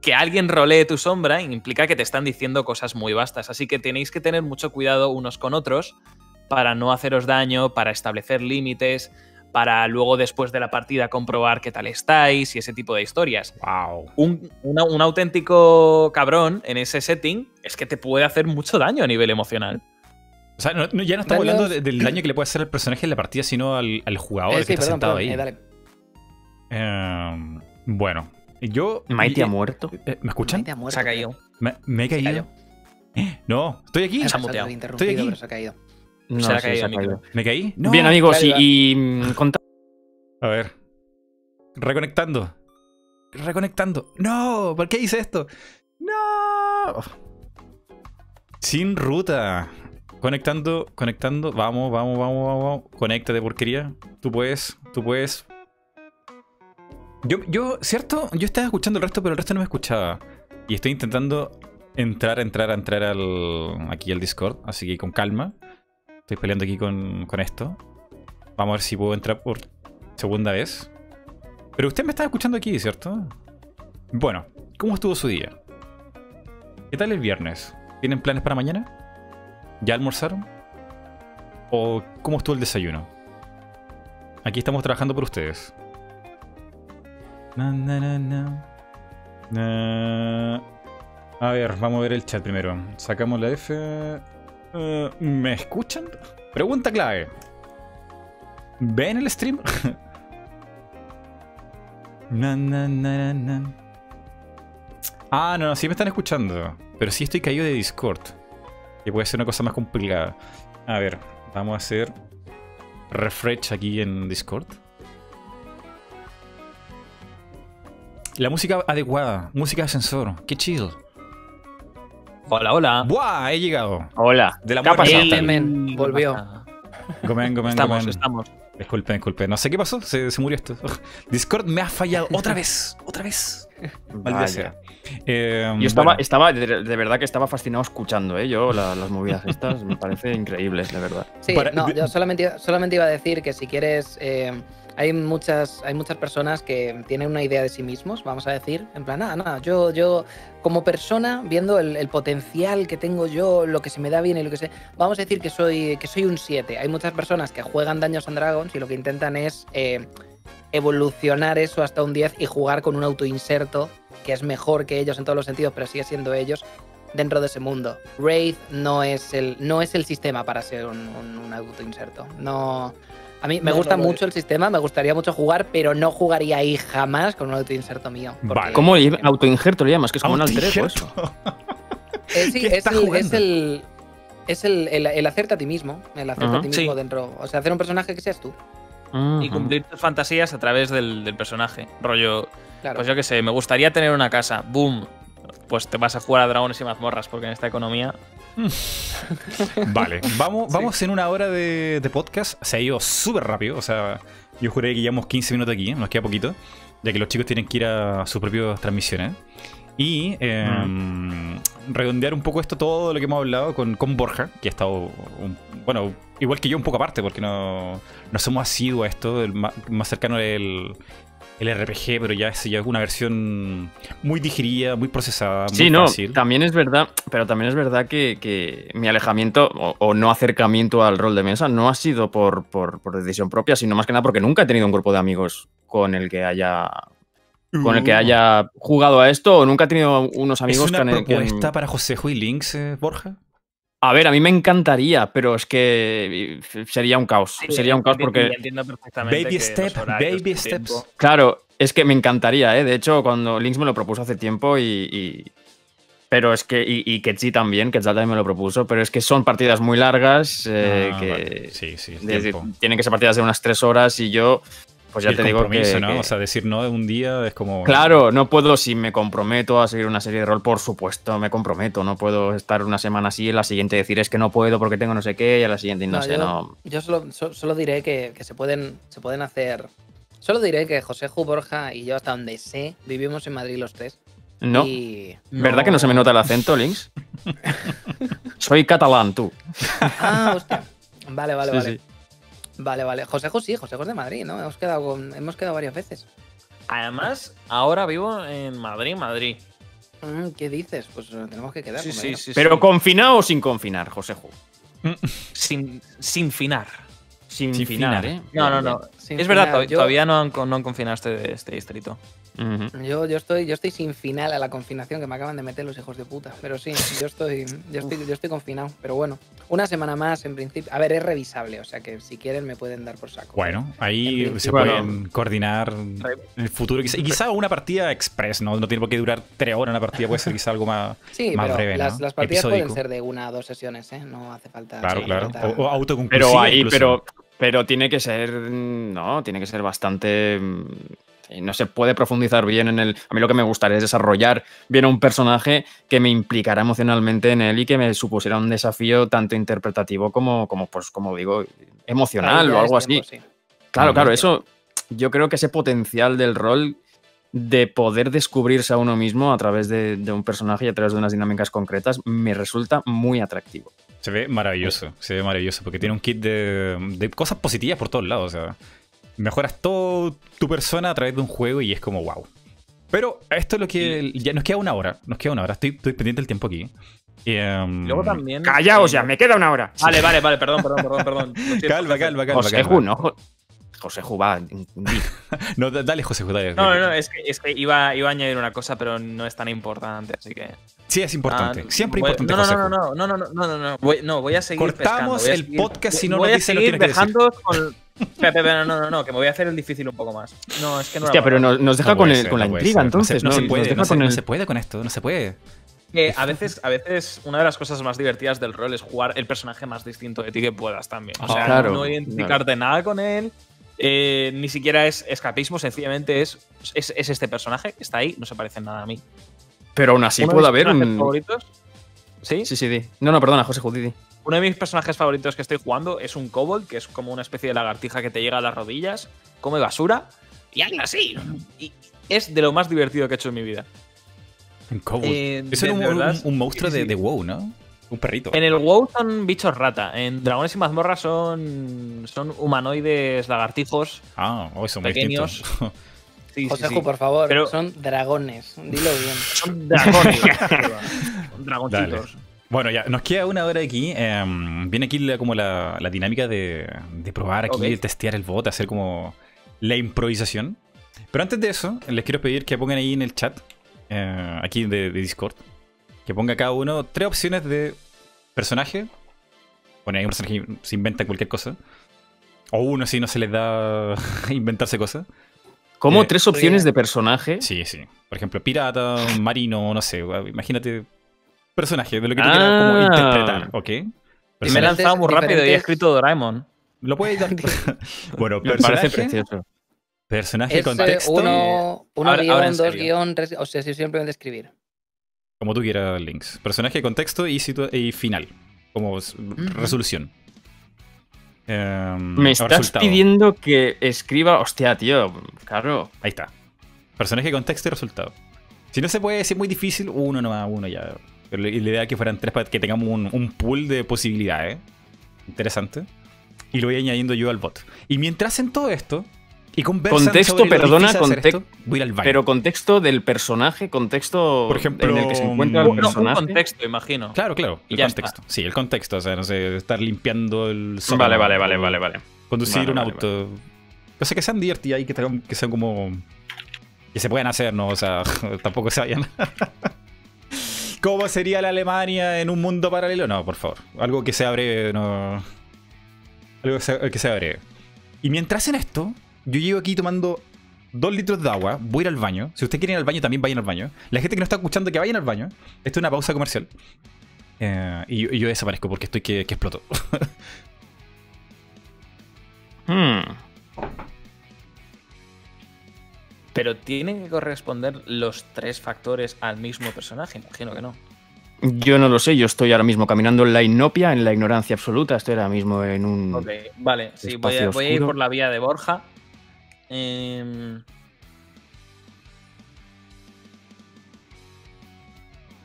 que alguien rolee tu sombra implica que te están diciendo cosas muy vastas. Así que tenéis que tener mucho cuidado unos con otros para no haceros daño, para establecer límites, para luego después de la partida comprobar qué tal estáis y ese tipo de historias. Wow. Un, auténtico cabrón en ese setting es que te puede hacer mucho daño a nivel emocional. O sea, ya no estamos hablando del daño que le puede hacer al personaje en la partida, sino al, jugador eh, que está sentado ahí. Eh, em, bueno, yo. Mighty ha muerto. Eh, ¿Me escuchan? Se ha caído. ¿Me, he caído? No, estoy aquí. Se ha Estoy aquí. Se ha caído. No, se, ha caído, ¿Me caí? Bien, amigos, y, mm, A ver. Reconectando. Reconectando. No, ¿por qué hice esto? No. Sin ruta. Conectando, conectando. Vamos, vamos, vamos, vamos. Conéctate, porquería. Tú puedes, tú puedes. Yo, yo, ¿cierto? Yo estaba escuchando el resto, pero el resto no me escuchaba. Y estoy intentando entrar, entrar, entrar al, aquí al Discord. Así que con calma. Estoy peleando aquí con, esto. Vamos a ver si puedo entrar por segunda vez. Pero usted me está escuchando aquí, ¿cierto? Bueno, ¿cómo estuvo su día? ¿Qué tal el viernes? ¿Tienen planes para mañana? ¿Ya almorzaron? ¿O cómo estuvo el desayuno? Aquí estamos trabajando por ustedes. A ver, vamos a ver el chat primero. Sacamos la F. Eh, ¿Me escuchan? Pregunta clave. ¿Ven el stream? Ah, no, sí me están escuchando. Pero sí estoy caído de Discord. Que puede ser una cosa más complicada. A ver, vamos a hacer refresh aquí en Discord. La música adecuada, música de ascensor, qué chill. Hola, hola. ¡Buah! He llegado. Hola. De la ¿Qué ha pasado? volvió. Gomen, gomen, estamos, estamos. Disculpen, disculpen. No sé qué pasó. Se, murió esto. Discord me ha fallado otra vez. Otra vez. Maldita sea. Eh, yo estaba, estaba de, verdad que estaba fascinado escuchando, ¿eh? Yo las movidas estas me parece increíbles, de verdad. Sí, no, yo solamente, solamente iba a decir que si quieres eh, hay muchas, hay muchas personas que tienen una idea de sí mismos, vamos a decir, en plan, nada, nada, yo, yo como persona, viendo el, potencial que tengo yo, lo que se me da bien y lo que sé, vamos a decir que soy, que soy un 7. Hay muchas personas que juegan Daños and Dragons y lo que intentan es eh, evolucionar eso hasta un 10 y jugar con un autoinserto que es mejor que ellos en todos los sentidos, pero sigue siendo ellos dentro de ese mundo. Wraith no es el, no es el sistema para ser un, un, un autoinserto. No a mí me gusta mucho el sistema, me gustaría mucho jugar, pero no jugaría ahí jamás con un autoinserto mío. Vale. ¿Cómo autoinjerto le llamas? Que es como un alter ego eso. Eh, sí, es el, es el, es el, el, hacerte a ti mismo. El hacerte a ti mismo dentro. O sea, hacer un personaje que seas tú. Y cumplir tus fantasías a través del, personaje. Rollo. Pues yo qué sé, me gustaría tener una casa. Boom. Pues te vas a jugar a dragones y mazmorras, porque en esta economía vale, vamos, vamos en una hora de, podcast. Se ha ido súper rápido. O sea, yo juré que llevamos 15 minutos aquí, nos queda poquito, ya que los chicos tienen que ir a sus propias transmisiones. Y em, redondear un poco esto, todo lo que hemos hablado con, con Borja, que ha estado, bueno, igual que yo un poco aparte, porque no, no somos asiduos a esto, el más, cercano el, el RPG, pero ya es, ya una versión muy digerida, muy procesada. Sí, no, también es verdad, pero también es verdad que, mi alejamiento o, no acercamiento al rol de mesa no ha sido por, por, decisión propia, sino más que nada porque nunca he tenido un grupo de amigos con el que haya con el que uh. haya jugado a esto o nunca he tenido unos amigos ¿Es una con el propuesta para José y Links, eh, Borja? A ver, a mí me encantaría, pero es que sería un caos. sería un caos porque. Entiendo perfectamente baby step, baby steps. Claro, es que me encantaría, ¿eh? De hecho, cuando Links me lo propuso hace tiempo y. pero es que. Y, y Ketsi también, Quetzal también me lo propuso, pero es que son partidas muy largas. Eh, ah, que Sí, sí. tienen que ser partidas de unas tres horas y yo pues ya te digo que, ¿no? O sea, decir no un día es como. Claro, no puedo, si me comprometo a seguir una serie de rol, por supuesto, me comprometo. No puedo estar una semana así y la siguiente decir es que no puedo porque tengo no sé qué, y a la siguiente no, sé, yo, no. Yo solo, solo diré que, se, pueden, se pueden hacer. Solo diré que José Ju Borja y yo, hasta donde sé, vivimos en Madrid los tres. No. ¿Verdad que no se me nota el acento, Links? Soy catalán, tú. Ah, hostia. Vale, vale, vale. Vale, vale. José sí, José es de Madrid, ¿no? Hemos quedado, hemos quedado varias veces. Además, ahora vivo en Madrid, Madrid. Mm, ¿Qué dices? Pues tenemos que quedar. Sí, sí, sí, Pero confinado o sin confinar, José Sin, sin finar. Sin, finar, ¿eh? No, no, no. es verdad, todavía no han, no han confinado este, este distrito yo, yo, estoy, yo estoy sin final a la confinación que me acaban de meter los hijos de puta. Pero sí, yo estoy, yo estoy, yo estoy confinado. Pero bueno, una semana más en principio. A ver, es revisable, o sea que si quieren me pueden dar por saco. Bueno, ahí se pueden coordinar en el futuro. Y quizá una partida express, ¿no? No tiene por qué durar tres horas una partida, puede ser quizá algo más, sí, más breve. Las, las partidas pueden ser de una o dos sesiones, ¿eh? No hace falta. Claro, claro. O, autoconclusiva. Pero ahí, pero, pero tiene que ser. No, tiene que ser bastante no se puede profundizar bien en el... A mí lo que me gustaría es desarrollar bien un personaje que me implicara emocionalmente en él y que me supusiera un desafío tanto interpretativo como, como pues, como digo, emocional o algo así. Claro, claro, eso yo creo que ese potencial del rol de poder descubrirse a uno mismo a través de, un personaje y a través de unas dinámicas concretas me resulta muy atractivo. Se ve maravilloso, se ve maravilloso, porque tiene un kit de, de cosas positivas por todos lados. O sea, mejoras todo tu persona a través de un juego y es como wow. Pero esto es lo que. Ya nos queda una hora. Nos queda una hora. Estoy, pendiente del tiempo aquí. Em, Luego también. Callaos ya, me queda una hora. Vale, vale, vale, perdón, perdón, perdón, perdón. calma, calma, calma. José Ju, no. José Ju, va. no, dale, José Ju, dale. No, no, no, es que, es que iba, iba, a añadir una cosa, pero no es tan importante, así que. Sí, es importante. Ah, Siempre importante. No, no, no, no, no, no, no, no, no, Voy, no, voy a seguir. Cortamos el podcast si no voy lo dice, a seguir dejando con no, no, no, que me voy a hacer el difícil un poco más. No, es que no. Hostia, pero nos, deja con, el, con la intriga, entonces. No se, puede, no, se, puede con esto, no se puede. Que a veces, a veces una de las cosas más divertidas del rol es jugar el personaje más distinto de ti que puedas también. O sea, no identificarte nada con él. Eh, ni siquiera es escapismo, sencillamente es, es, este personaje que está ahí, no se parece en nada a mí. Pero aún así puede haber un. favoritos? ¿Sí? Sí, sí, No, no, perdona, José Judidi. Uno de mis personajes favoritos que estoy jugando es un kobold, que es como una especie de lagartija que te llega a las rodillas, come basura y anda así. Y es de lo más divertido que he hecho en mi vida. Un kobold. Eh, es un, monstruo de, WoW, ¿no? Un perrito. En el WoW son bichos rata. En Dragones y Mazmorras son, son humanoides lagartijos. Ah, oh, son pequeños. Sí, José, por favor, Pero... son dragones. Dilo bien. Son dragones. Dragoncitos. Bueno, ya, nos queda una hora aquí. Em, viene aquí como la, dinámica de, probar aquí, de testear el bot, hacer como la improvisación. Pero antes de eso, les quiero pedir que pongan ahí en el chat, eh, aquí de, Discord, que ponga cada uno tres opciones de personaje. Bueno, hay un personaje que se inventa cualquier cosa. O uno si no se les da inventarse cosas. ¿Cómo eh, tres opciones de personaje? Sí, sí. Por ejemplo, pirata, marino, no sé. Imagínate personaje, de lo que tú quieras como ah. interpretar, ¿ok? Y me he lanzado muy rápido y he escrito Doraemon. Lo puedes dar. bueno, me parece precioso. Personaje es, con texto. Uno, uno guion, dos guion, tres. O sea, si simplemente escribir. Como tú quieras, links. Personaje con texto y, y final. Como resolución. Em, me estás pidiendo que escriba. Hostia, tío. Claro. Ahí está. Personaje con texto y resultado. Si no se puede, si es muy difícil, uno nomás, uno ya. Pero la idea es que fueran tres para que tengamos un, pool de posibilidades. Interesante. Y lo voy añadiendo yo al bot. Y mientras en todo esto, Y contexto, perdona, contexto. Pero contexto del personaje, contexto Por ejemplo, en el que se encuentra el personaje. Un contexto, imagino. Claro, claro. El contexto. Sí, el contexto. O sea, no sé, estar limpiando el Vale, vale, vale, vale, vale. Conducir un auto. Cosas que sean divertidas y que, que sean como. que se puedan hacer, ¿no? O sea, tampoco se vayan. ¿Cómo sería la Alemania en un mundo paralelo? No, por favor. Algo que sea breve, no. Algo que sea breve. Y mientras hacen esto, yo llevo aquí tomando dos litros de agua, voy a ir al baño. Si ustedes quieren ir al baño, también vayan al baño. La gente que no está escuchando, que vayan al baño. Esto es una pausa comercial. Eh, y, yo, desaparezco porque estoy que, que exploto. hmm. Pero tienen que corresponder los tres factores al mismo personaje, imagino que no. Yo no lo sé, yo estoy ahora mismo caminando en la inopia, en la ignorancia absoluta, estoy ahora mismo en un. Ok, vale, sí, voy a, voy a, ir por la vía de Borja. Em,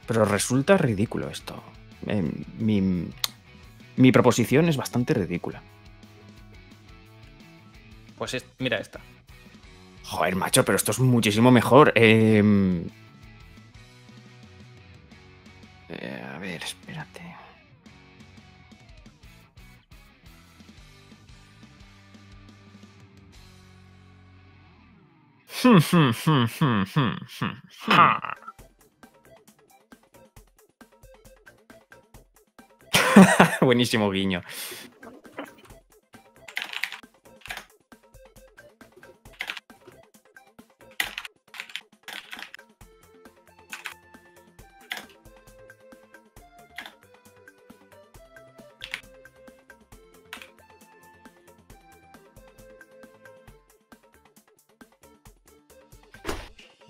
Pero resulta ridículo esto. Em, mi, mi, proposición es bastante ridícula. Pues mira esta. Joder, macho, pero esto es muchísimo mejor. Em, eh, a ver, espérate. Buenísimo guiño.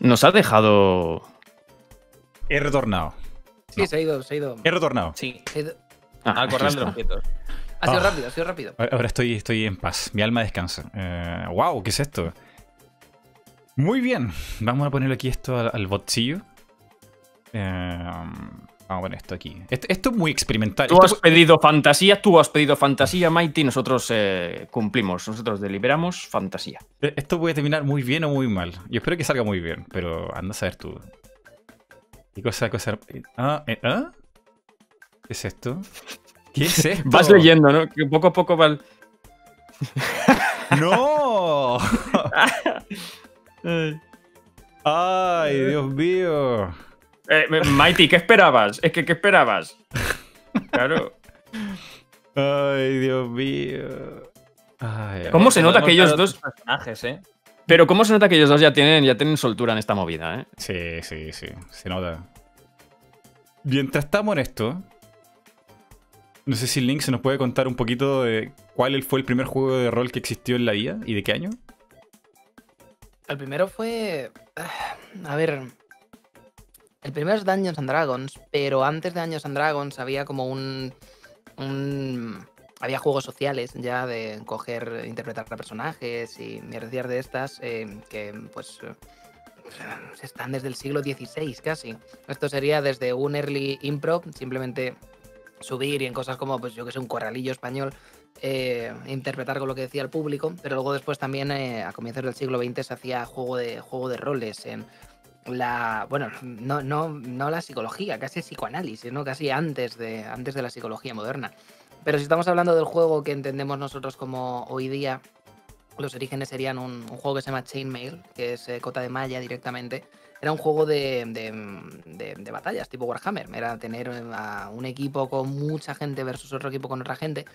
Nos ha dejado. He retornado. Sí, se ha ido, se ha ido. He retornado. Sí. Ah, Al corral de los quietos. Ha sido ah. rápido, ha sido rápido. Ahora estoy, estoy en paz. Mi alma descansa. Eh, wow, ¿qué es esto? Muy bien. Vamos a ponerle aquí esto al, al botcillo. Eh, Vamos a poner esto aquí. Esto, es muy experimental. Tú has pedido fantasía, tú has pedido fantasía, Mighty, nosotros eh, cumplimos, nosotros deliberamos fantasía. E, esto puede terminar muy bien o muy mal. Yo espero que salga muy bien, pero anda a saber tú. ¿Qué cosa, cosa? Ah, eh, ¿ah? ¿Qué es esto? ¿Qué es esto? Vas leyendo, ¿no? Que poco a poco va ¡No! ¡Ay, Dios mío! Eh, Mighty, ¿qué esperabas? Es que, ¿qué esperabas? Claro. Ay, Dios mío. ¿Cómo se nota que ellos dos. Personajes, eh? Pero ¿cómo se nota que ellos dos ya tienen, ya tienen soltura en esta movida, eh? Sí, sí, sí. Se nota. Mientras estamos en esto, no sé si Link se nos puede contar un poquito de cuál fue el primer juego de rol que existió en la vida y de qué año. El primero fue. Ah, a ver, el primero es Dungeons and Dragons, pero antes de Dungeons and Dragons había como un. había juegos sociales ya de coger, interpretar a personajes y mierdas de estas eh, que, pues. Eh, están desde el siglo XVI casi. Esto sería desde un early improv, simplemente subir y en cosas como, pues yo que sé, un corralillo español, eh, interpretar con lo que decía el público, pero luego después también a comienzos del siglo XX se hacía juego de, juego de roles en la, bueno, no, no, no la psicología, casi psicoanálisis, ¿no? Casi antes de, antes de la psicología moderna. Pero si estamos hablando del juego que entendemos nosotros como hoy día, los orígenes serían un, juego que se llama Chainmail, que es eh, cota de malla directamente. Era un juego de, de, batallas, tipo Warhammer. Era tener eh, un equipo con mucha gente versus otro equipo con otra gente,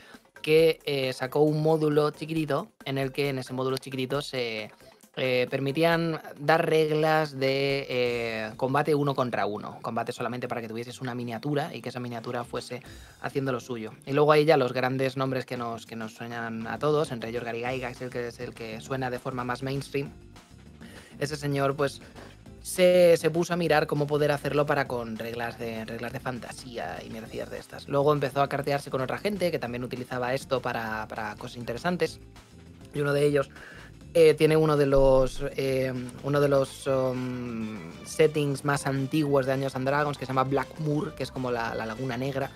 que eh, sacó un módulo chiquitito en el que en ese módulo chiquitito se, eh, permitían dar reglas de eh, combate uno contra uno. Combate solamente para que tuvieses una miniatura y que esa miniatura fuese haciendo lo suyo. Y luego ahí ya los grandes nombres que nos, que nos suenan a todos, entre ellos Gary Gygax, el que es el que suena de forma más mainstream. Ese señor, pues. Se, puso a mirar cómo poder hacerlo para con reglas de, reglas de fantasía y mierdas de estas. Luego empezó a cartearse con otra gente que también utilizaba esto para, para cosas interesantes. Y uno de ellos eh, tiene uno de los eh, uno de los um, settings más antiguos de Años and Dragons que se llama Black Moor, que es como la, Laguna Negra.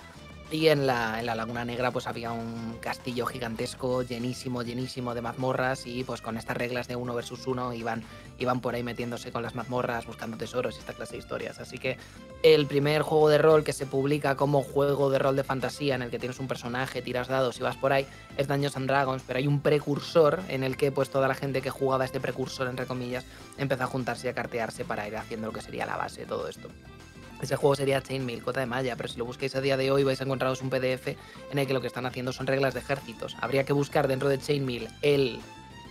Y en la, en la, Laguna Negra pues había un castillo gigantesco, llenísimo, llenísimo de mazmorras y pues con estas reglas de uno versus uno iban, iban por ahí metiéndose con las mazmorras, buscando tesoros y esta clase de historias. Así que el primer juego de rol que se publica como juego de rol de fantasía en el que tienes un personaje, tiras dados y vas por ahí es Dungeons and Dragons, pero hay un precursor en el que pues toda la gente que jugaba este precursor entre comillas empezó a juntarse y a cartearse para ir haciendo lo que sería la base de todo esto. Ese juego sería Chainmail, Cota de Maya, pero si lo busquéis a día de hoy vais a encontraros un PDF en el que lo que están haciendo son reglas de ejércitos. Habría que buscar dentro de Chainmail el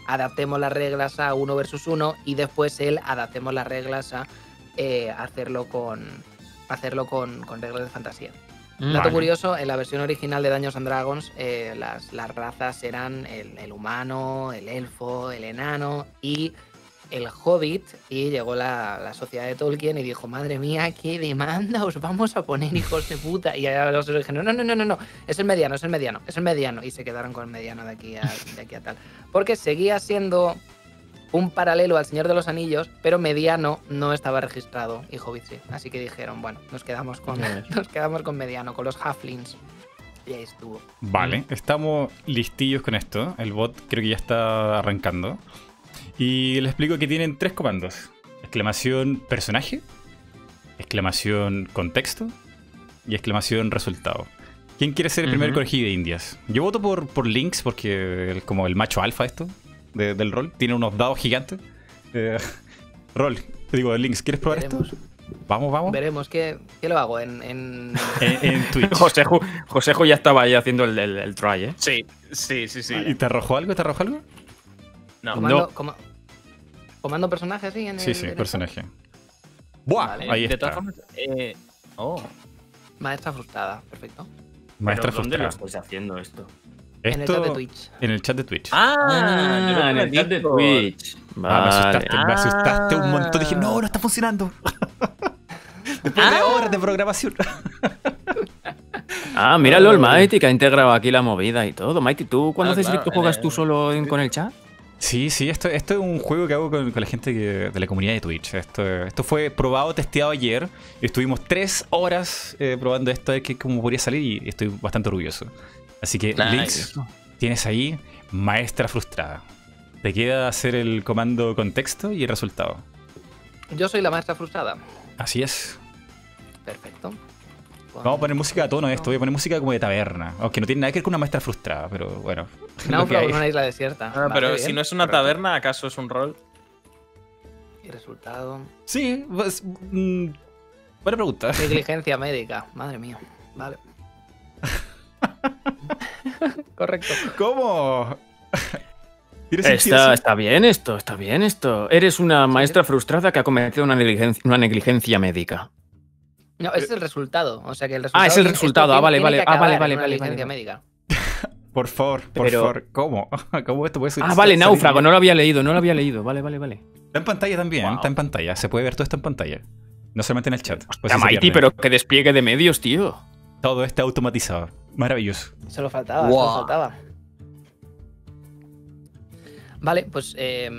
adaptemos las reglas a uno versus uno y después el adaptemos las reglas a eh, hacerlo con hacerlo con, reglas de fantasía. Un Dato curioso, en la versión original de Daños and Dragons, eh, las, las, razas eran el, humano, el elfo, el enano y el Hobbit y llegó la, sociedad de Tolkien y dijo, madre mía, qué demanda os vamos a poner, hijos de puta. Y a los dijeron, no, no, no, no, no, es el mediano, es el mediano, es el mediano. Y se quedaron con el mediano de aquí a, de aquí a tal. Porque seguía siendo un paralelo al Señor de los Anillos, pero mediano no estaba registrado y Hobbit sí. Así que dijeron, bueno, nos quedamos con, nos quedamos con mediano, con los halflings. Y ahí estuvo. Vale, estamos listillos con esto. El bot creo que ya está arrancando. Y les explico que tienen tres comandos. Exclamación personaje, exclamación contexto y exclamación resultado. ¿Quién quiere ser el primer colegio de indias? Yo voto por, por Lynx porque es como el macho alfa esto del rol. Tiene unos dados gigantes. Eh, rol, te digo, Lynx, ¿quieres probar esto? Vamos, vamos. Veremos qué, qué lo hago en, en... en, Twitch. Josejo, ya estaba ahí haciendo el, el, try, ¿eh? Sí, sí, sí, sí. ¿Y te arrojó algo? ¿Te arrojó algo? No. Comando, no. Comando personaje así en Sí, sí, personaje. Buah, ahí está. eh, oh. Maestra frustrada, perfecto. Maestra frustrada. ¿Dónde lo estáis haciendo esto? En el chat de Twitch. En el chat de Twitch. Ah, ah en el chat de Twitch. Ah, me asustaste, me asustaste un montón. Dije, no, no está funcionando. Después de ah. horas de programación. ah, míralo el Mighty que ha integrado aquí la movida y todo. Mighty, ¿tú cuando haces claro, juegas tú solo con el chat? Sí, sí, esto, esto es un juego que hago con, la gente de la comunidad de Twitch. Esto, esto fue probado, testeado ayer. Estuvimos tres horas eh, probando esto, de que cómo podría salir y estoy bastante orgulloso. Así que, Links, tienes ahí maestra frustrada. Te queda hacer el comando contexto y el resultado. Yo soy la maestra frustrada. Así es. Perfecto. Vamos a poner música a tono esto, voy a poner música como de taberna. Aunque no tiene nada que ver con una maestra frustrada, pero bueno. No, pero una isla desierta. Ah, pero si no es una taberna, ¿acaso es un rol? ¿Y resultado? Sí, pues. Mm, buena pregunta. Negligencia médica, madre mía. Vale. Correcto. ¿Cómo? Está, está, bien esto, está bien esto. Eres una maestra frustrada que ha cometido una negligencia, una negligencia médica. No, es el resultado. O sea que el resultado ah, es el resultado. Ah, vale, vale. Ah, vale, vale, vale. vale. médica. por favor, por favor. ¿Cómo? ¿Cómo esto puede ser? Ah, vale, náufrago. No lo había leído, no lo había leído. Vale, vale, vale. Está en pantalla también, está en pantalla. Se puede ver todo esto en pantalla. No solamente en el chat. Pues Mighty, pero que despliegue de medios, tío. Todo está automatizado. Maravilloso. Se lo faltaba, se lo faltaba. Vale, pues eh,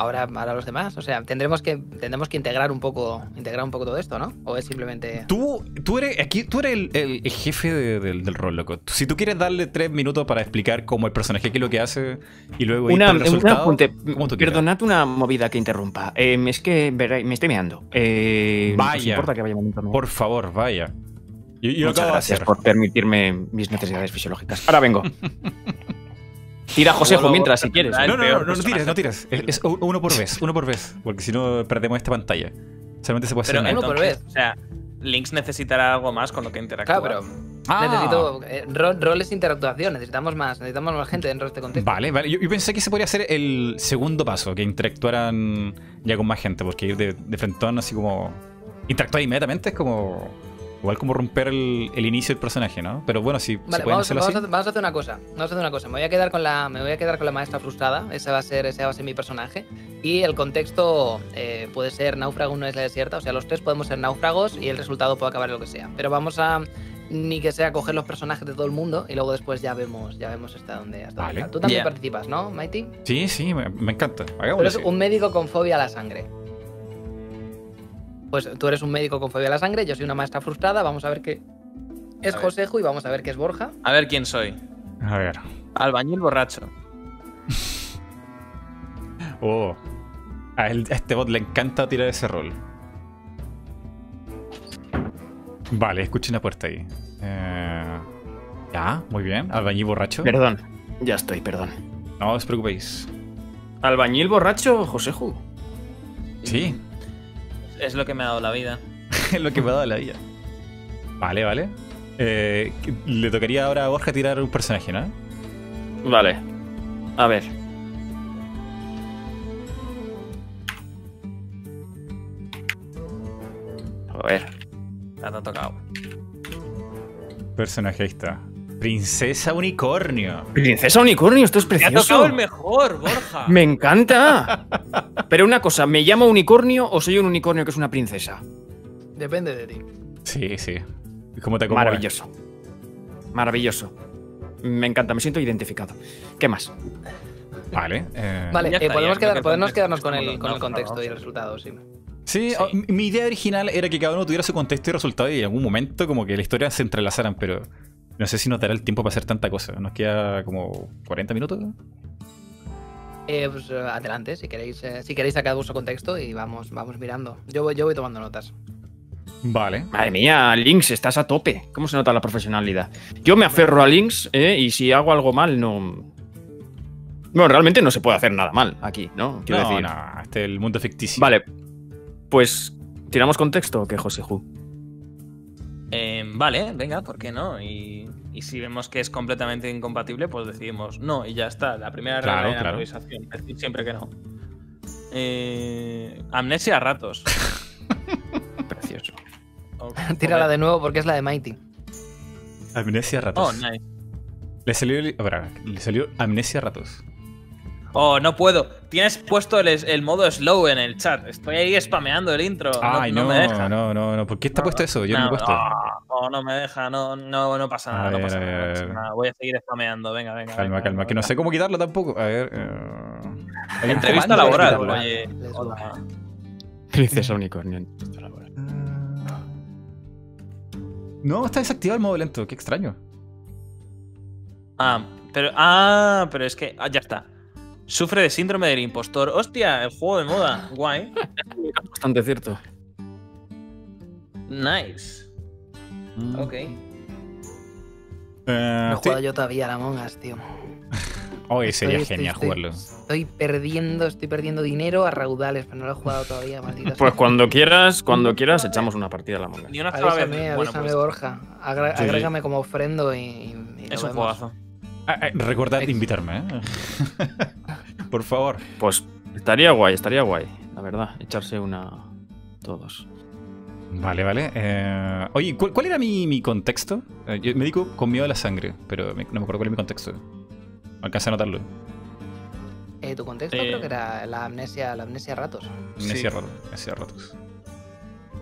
ahora, ahora los demás. O sea, tendremos que, tendremos que integrar un poco, integrar un poco todo esto, ¿no? O es simplemente. Tú, tú eres, aquí, tú eres el, jefe del, rol, loco. Si tú quieres darle tres minutos para explicar cómo el personaje qué es lo que hace y luego una, el un apunte. Perdonad una movida que interrumpa. Em, es que me estoy meando. Eh, vaya. importa que vaya Por favor, vaya. Muchas gracias por permitirme mis necesidades fisiológicas. Ahora vengo. Tira Josejo mientras, si quieres. No, no, no, no, tires, no tires. Es, uno por vez, uno por vez. Porque si no, perdemos esta pantalla. Solamente se puede hacer uno por vez. O sea, Links necesitará algo más con lo que interactúa. Claro, pero ah. necesito eh, roles interactuación, necesitamos más, necesitamos más gente dentro de este contexto. Vale, vale. Yo, pensé que se podría hacer el segundo paso, que interactuaran ya con más gente, porque ir de, de frentón así como interactuar inmediatamente es como Igual como romper el, inicio del personaje, ¿no? Pero bueno, si vale, vamos, vamos, A, vamos, a, hacer una cosa. Vamos a hacer una cosa. Me voy a quedar con la, me voy a quedar con la maestra frustrada. Ese va a ser, ese va a ser mi personaje. Y el contexto eh, puede ser náufrago, una isla desierta. O sea, los tres podemos ser náufragos y el resultado puede acabar en lo que sea. Pero vamos a ni que sea coger los personajes de todo el mundo y luego después ya vemos, ya vemos hasta dónde, hasta vale. Tú también participas, ¿no, Mighty? Sí, sí, me, encanta. Pero es un médico con fobia a la sangre. Pues tú eres un médico con fobia a la sangre, yo soy una maestra frustrada, vamos a ver qué es Josejo y vamos a ver qué es Borja. A ver quién soy. A ver. Albañil borracho. oh. A, este bot le encanta tirar ese rol. Vale, escuchen la puerta ahí. Eh, ya, muy bien. Albañil borracho. Perdón, ya estoy, perdón. No os preocupéis. ¿Albañil borracho, Joseju? Sí. Es lo que me ha dado la vida. es lo que me ha dado la vida. Vale, vale. Eh, le tocaría ahora a Borja tirar un personaje, ¿no? Vale. A ver. A ver. Ya te ha tocado. Personaje, ahí está. Princesa Unicornio. Princesa Unicornio, esto es precioso. Me ha tocado el mejor, Borja. Me encanta. Pero una cosa, ¿me llamo unicornio o soy un unicornio que es una princesa? Depende de ti. Sí, sí. ¿Cómo te Maravilloso. Maravilloso. Me encanta, me siento identificado. ¿Qué más? Vale. Eh, vale, eh, podemos, quedarnos con el, contexto y el resultado, sí. Sí, oh, mi idea original era que cada uno tuviera su contexto y resultado y en algún momento como que la historia se entrelazaran, pero no sé si nos dará el tiempo para hacer tanta cosa. Nos queda como 40 minutos. Eh, pues adelante, si queréis, si queréis sacar vuestro contexto y vamos, vamos mirando. Yo yo voy tomando notas. Vale. Madre mía, Lynx, estás a tope. ¿Cómo se nota la profesionalidad? Yo me aferro a Lynx ¿eh? y si hago algo mal, no. Bueno, realmente no se puede hacer nada mal aquí, ¿no? Quiero decir. No, este el mundo ficticio. Vale. Pues, ¿tiramos contexto o qué, José eh, vale, venga, ¿por qué no? Y, si vemos que es completamente incompatible, pues decidimos no y ya está. La primera regla de la improvisación, decir siempre que no. Eh, amnesia a ratos. Precioso. Tírala de nuevo porque es la de Mighty. Amnesia ratos. Oh, nice. Le salió, le salió amnesia ratos. Oh, no puedo. Tienes puesto el, modo slow en el chat. Estoy ahí spameando el intro. Ay, no, no, me deja. no, no, no. ¿Por qué está puesto eso? Yo no, lo he puesto. No, no me deja. No, no, no pasa nada. no pasa nada, Voy a seguir spameando. Venga, venga. Calma, calma. que no sé cómo quitarlo tampoco. A ver. Eh... Entrevista laboral. Oye, hola. Princesa Unicornio. No, está desactivado el modo lento, qué extraño. Ah, pero. Ah, pero es que. Ah, ya está. Sufre de síndrome del impostor. Hostia, el juego de moda. Guay. Bastante cierto. Nice. Mm. Ok. Eh, no he jugado yo todavía a la Mongas, tío. Hoy sería genial jugarlo. Estoy perdiendo, estoy perdiendo dinero a raudales, pero no lo he jugado todavía, maldita Pues cuando quieras, cuando quieras, echamos una partida a la monga. Ni una avísame, avísame pues Borja. agrégame como ofrendo y. es un juegazo. Ah, eh, recordad invitarme, ¿eh? Por favor. Pues estaría guay, estaría guay, la verdad. Echarse una. Todos. Vale, vale. Eh, oye, ¿cuál, era mi, contexto? yo me digo con miedo a la sangre, pero no me acuerdo cuál es mi contexto. Alcancé a notarlo. Eh, tu contexto creo que era la amnesia, la amnesia ratos. Amnesia, ratos, amnesia ratos.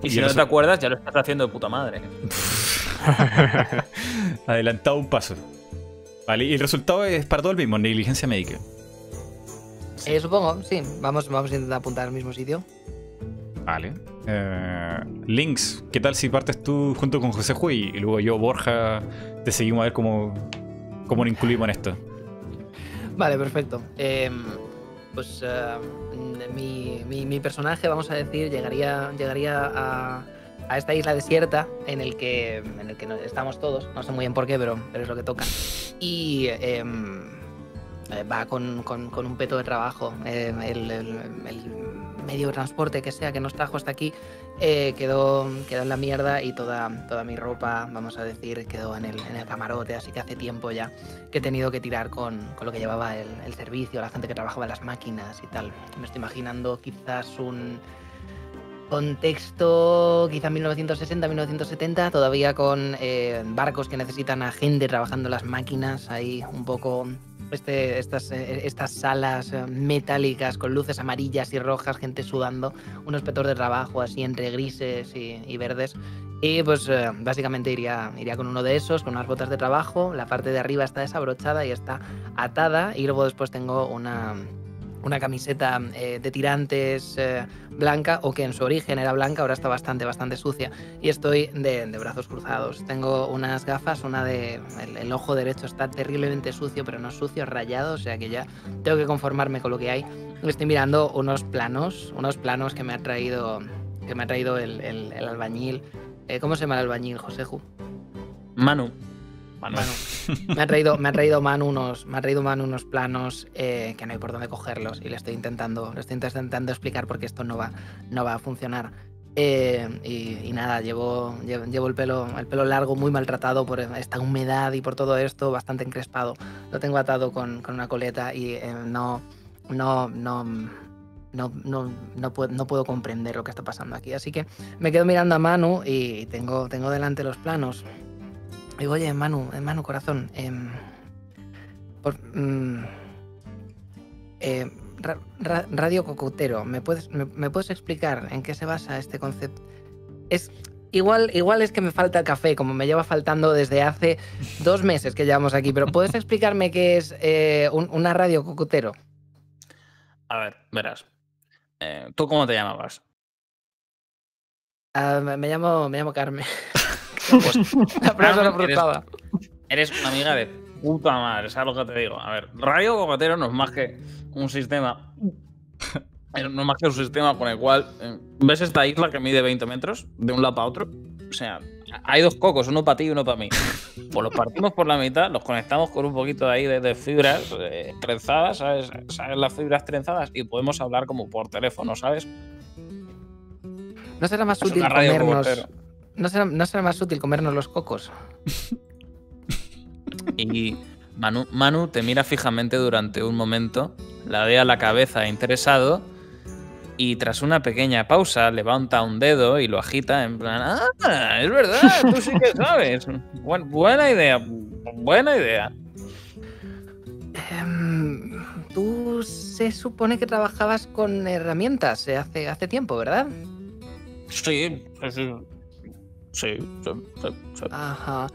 Y, si no te acuerdas, ya lo estás haciendo de puta madre. Adelantado un paso. Vale, y el resultado es para todo el mismo, negligencia médica. Eh, supongo, sí. Vamos, vamos a intentar apuntar al mismo sitio. Vale. Eh, Links, ¿qué tal si partes tú junto con José Juy y luego yo, Borja, te seguimos a ver cómo, cómo nos incluimos en esto? Vale, perfecto. Em, pues eh, mi, personaje, vamos a decir, llegaría, llegaría a, esta isla desierta en el que, en el que estamos todos. No sé muy bien por qué, pero, pero es lo que toca. Y em, eh, va con, un peto de trabajo. Em, el, medio de transporte que sea que nos trajo hasta aquí eh, quedó, quedó en la mierda y toda, toda mi ropa, vamos a decir, quedó en el, en el camarote, así que hace tiempo ya que he tenido que tirar con, con lo que llevaba el, servicio, la gente que trabajaba en las máquinas y tal. Me estoy imaginando quizás un contexto, quizá 1960, 1970, todavía con eh, barcos que necesitan a gente trabajando las máquinas, ahí un poco este, estas, eh, estas salas eh, metálicas con luces amarillas y rojas, gente sudando, un espetor de trabajo así entre grises y, verdes. Y pues eh, básicamente iría, iría con uno de esos, con unas botas de trabajo, la parte de arriba está desabrochada y está atada y luego después tengo una, una camiseta eh, de tirantes eh, blanca o que en su origen era blanca, ahora está bastante, bastante sucia. Y estoy de, brazos cruzados. Tengo unas gafas, una de... El, ojo derecho está terriblemente sucio, pero no sucio, rayado, o sea que ya tengo que conformarme con lo que hay. Estoy mirando unos planos, unos planos que me ha traído, que me ha traído el, albañil. Eh, ¿Cómo se llama el albañil, Joseju? Manu. Manu. Me ha traído, me ha traído Manu unos, me ha traído Manu unos planos eh, que no hay por dónde cogerlos y le estoy intentando, le estoy intentando explicar porque esto no va, no va a funcionar. Eh, y, nada, llevo, llevo, el, pelo, el pelo largo, muy maltratado por esta humedad y por todo esto, bastante encrespado. Lo tengo atado con, con una coleta y eh, no, no, no, no, no, no, puedo, no puedo comprender lo que está pasando aquí. Así que me quedo mirando a Manu y tengo, tengo delante los planos. Digo, oye, Manu, eh, Manu, corazón. Em, mm, eh, radio Cocotero, ¿me puedes, me, puedes explicar en qué se basa este concepto? Es, igual, igual es que me falta el café, como me lleva faltando desde hace dos meses que llevamos aquí, pero ¿puedes explicarme qué es eh, una radio Cocotero? A ver, verás. ¿Tú cómo te llamabas? Ah, me, llamo, me llamo Carmen. Pues, la eres, una amiga de puta madre, ¿sabes lo que te digo? A ver, Radio Cogatero no es más que un sistema. no es más que un sistema con el cual. Eh, ¿Ves esta isla que mide 20 metros de un lado para otro? O sea, hay dos cocos, uno para ti y uno para mí. Pues los partimos por la mitad, los conectamos con un poquito de ahí de, fibras eh, trenzadas, ¿sabes? ¿sabes? Las fibras trenzadas y podemos hablar como por teléfono, ¿sabes? ¿No será más útil comernos, ¿No será, más útil comernos los cocos? y Manu, Manu te mira fijamente durante un momento, la ve a la cabeza interesado y tras una pequeña pausa levanta un dedo y lo agita en plan, ah, es verdad, tú sí que sabes. buena idea, buena idea. Em, tú se supone que trabajabas con herramientas hace, hace tiempo, ¿verdad? Sí, sí, Sí, Ajá.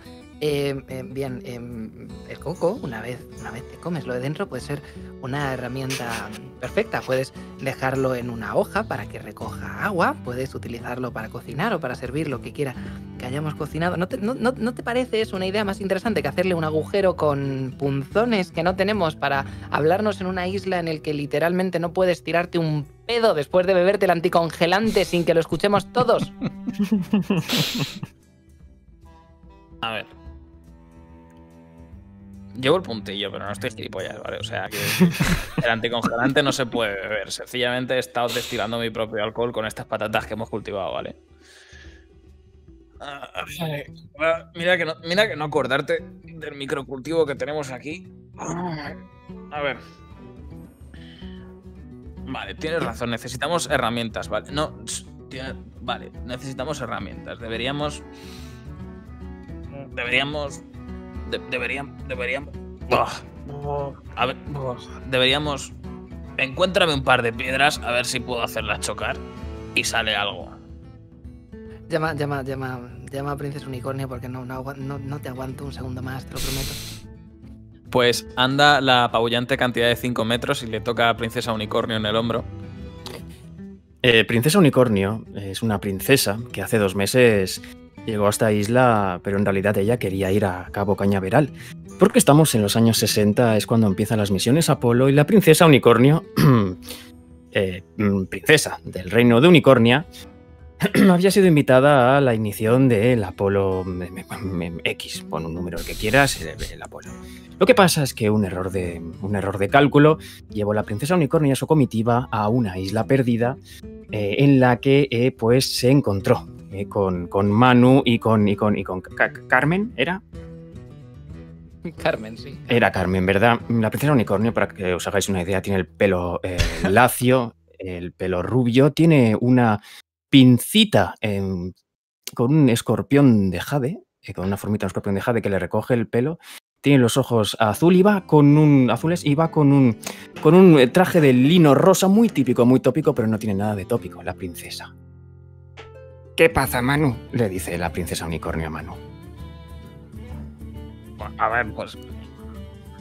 Em, bien, em, el coco, una vez, una vez te comes lo de dentro, puede ser una herramienta perfecta. Puedes dejarlo en una hoja para que recoja agua, puedes utilizarlo para cocinar o para servir lo que quiera que hayamos cocinado. ¿No te, no, parece eso una idea más interesante que hacerle un agujero con punzones que no tenemos para hablarnos en una isla en el que literalmente no puedes tirarte un pedo después de beberte el anticongelante sin que lo escuchemos todos? A ver. Llevo el puntillo, pero no estoy gilipollas, ¿vale? O sea, que el anticongelante no se puede beber. Sencillamente he estado destilando mi propio alcohol con estas patatas que hemos cultivado, ¿vale? Ah, mira que, no, mira que no acordarte del microcultivo que tenemos aquí. A ver. Vale, tienes razón. Necesitamos herramientas, ¿vale? No, vale, necesitamos herramientas. Deberíamos. Deberíamos. Deberíamos. Deberíamos. A ver, deberíamos. Encuéntrame un par de piedras a ver si puedo hacerlas chocar y sale algo. Llama, llama, llama, llama a Princesa Unicornio porque no, no, no, te aguanto un segundo más, te lo prometo. Pues anda la apabullante cantidad de 5 metros y le toca a Princesa Unicornio en el hombro. Eh, princesa Unicornio es una princesa que hace dos meses llegó a esta isla, pero en realidad ella quería ir a Cabo Cañaveral. Porque estamos en los años 60, es cuando empiezan las misiones Apolo y la princesa Unicornio, eh, mm, princesa del reino de Unicornia, había sido invitada a la ignición del Apolo X, pon un número que quieras, el Apolo. Lo que pasa es que un error de, un error de cálculo llevó a la princesa Unicornia y a su comitiva a una isla perdida eh, en la que eh, pues se encontró eh, con, con, Manu y con, y con, y con Carmen, ¿era? Carmen, sí. Era Carmen, ¿verdad? La princesa unicornio, para que os hagáis una idea, tiene el pelo eh, lacio, el pelo rubio, tiene una pincita con un escorpión de jade, eh, con una formita de escorpión de jade que le recoge el pelo. Tiene los ojos azul y va con un azules y va con un con un traje de lino rosa muy típico, muy tópico, pero no tiene nada de tópico, la princesa. ¿Qué pasa, Manu? le dice la princesa unicornio a Manu. A ver, pues.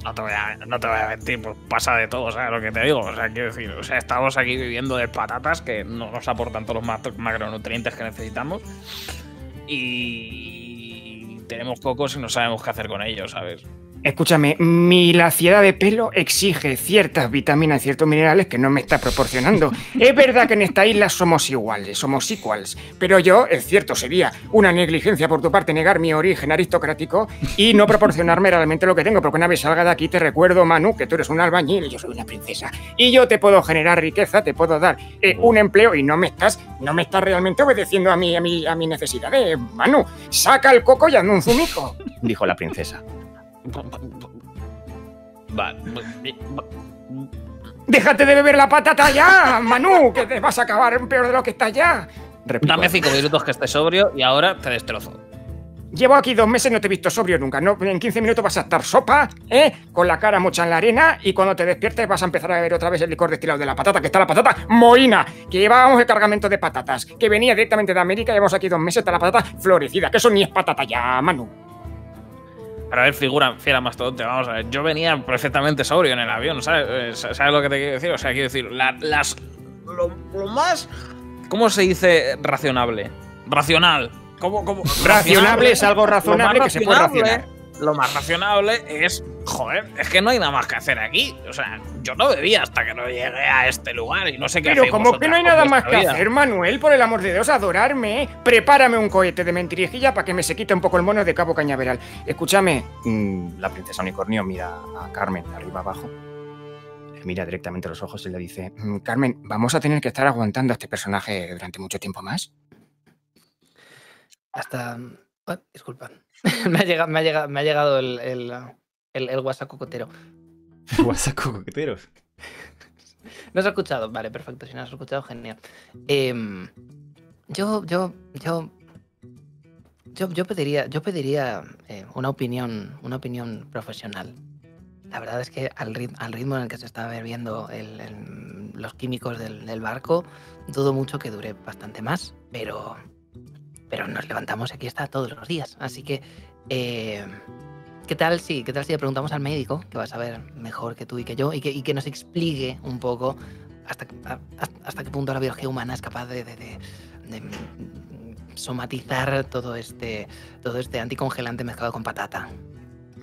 no te, voy a, no te voy a mentir, pues pasa de todo, ¿sabes lo que te digo? O sea, quiero decir, o sea, estamos aquí viviendo de patatas que no nos aportan todos los macronutrientes que necesitamos y tenemos pocos y no sabemos qué hacer con ellos, ¿sabes? Escúchame, mi laciedad de pelo exige ciertas vitaminas y ciertos minerales que no me está proporcionando. es verdad que en esta isla somos iguales, somos equals, pero yo, es cierto, sería una negligencia por tu parte negar mi origen aristocrático y no proporcionarme realmente lo que tengo, porque una vez salga de aquí te recuerdo, Manu, que tú eres un albañil y yo soy una princesa. Y yo te puedo generar riqueza, te puedo dar eh, un empleo y no me estás, no me estás realmente obedeciendo a mi, a mi, a mi necesidades. Manu, saca el coco y hazme un zumico, dijo la princesa. Déjate de beber la patata ya, Manu, que te vas a acabar peor de lo que estás ya. Dame cinco minutos que esté sobrio y ahora te destrozo. Llevo aquí dos meses y no te he visto sobrio nunca. No, en 15 minutos vas a estar sopa, ¿eh? Con la cara mocha en la arena y cuando te despiertes vas a empezar a beber otra vez el licor destilado de la patata, que está la patata moina, que llevábamos el cargamento de patatas, que venía directamente de América, llevamos aquí dos meses, está la patata florecida, que eso ni es patata ya, Manu. Para ver, figura, fiera mastodonte, vamos a ver. Yo venía perfectamente sobrio en el avión, ¿sabes? Eh, ¿Sabes lo que te quiero decir? O sea, quiero decir, las. Lo, más. ¿Cómo se dice racionable? Racional. ¿Cómo, cómo? Racionable es algo razonable que se puede racionar lo más racionable es, joder, es que no hay nada más que hacer aquí. O sea, yo no bebía hasta que no llegué a este lugar y no sé qué Pero como que no hay nada más que hacer, Manuel, por el amor de Dios, adorarme. Prepárame un cohete de mentirijilla para que me se quite un poco el mono de Cabo Cañaveral. Escúchame, mm, la princesa unicornio mira a Carmen arriba abajo. Le mira directamente a los ojos y le dice, mm, Carmen, ¿vamos a tener que estar aguantando a este personaje durante mucho tiempo más? Hasta... Oh, disculpa. me, ha llegado, me, ha llegado, me ha llegado el, el, el, WhatsApp cocotero. WhatsApp cocotero. ¿No has escuchado? Vale, perfecto. Si no has escuchado, genial. Em, yo, yo, yo, yo, yo pediría, yo pediría eh, una opinión, una opinión profesional. La verdad es que al, ritmo, en el que se está bebiendo los químicos del, del, barco, dudo mucho que dure bastante más, pero pero nos levantamos y aquí está todos los días. Así que, eh, ¿qué tal si, qué tal si le preguntamos al médico, que va a saber mejor que tú y que yo, y que, nos explique un poco hasta, hasta qué punto la biología humana es capaz de, somatizar todo este, todo este anticongelante mezclado con patata?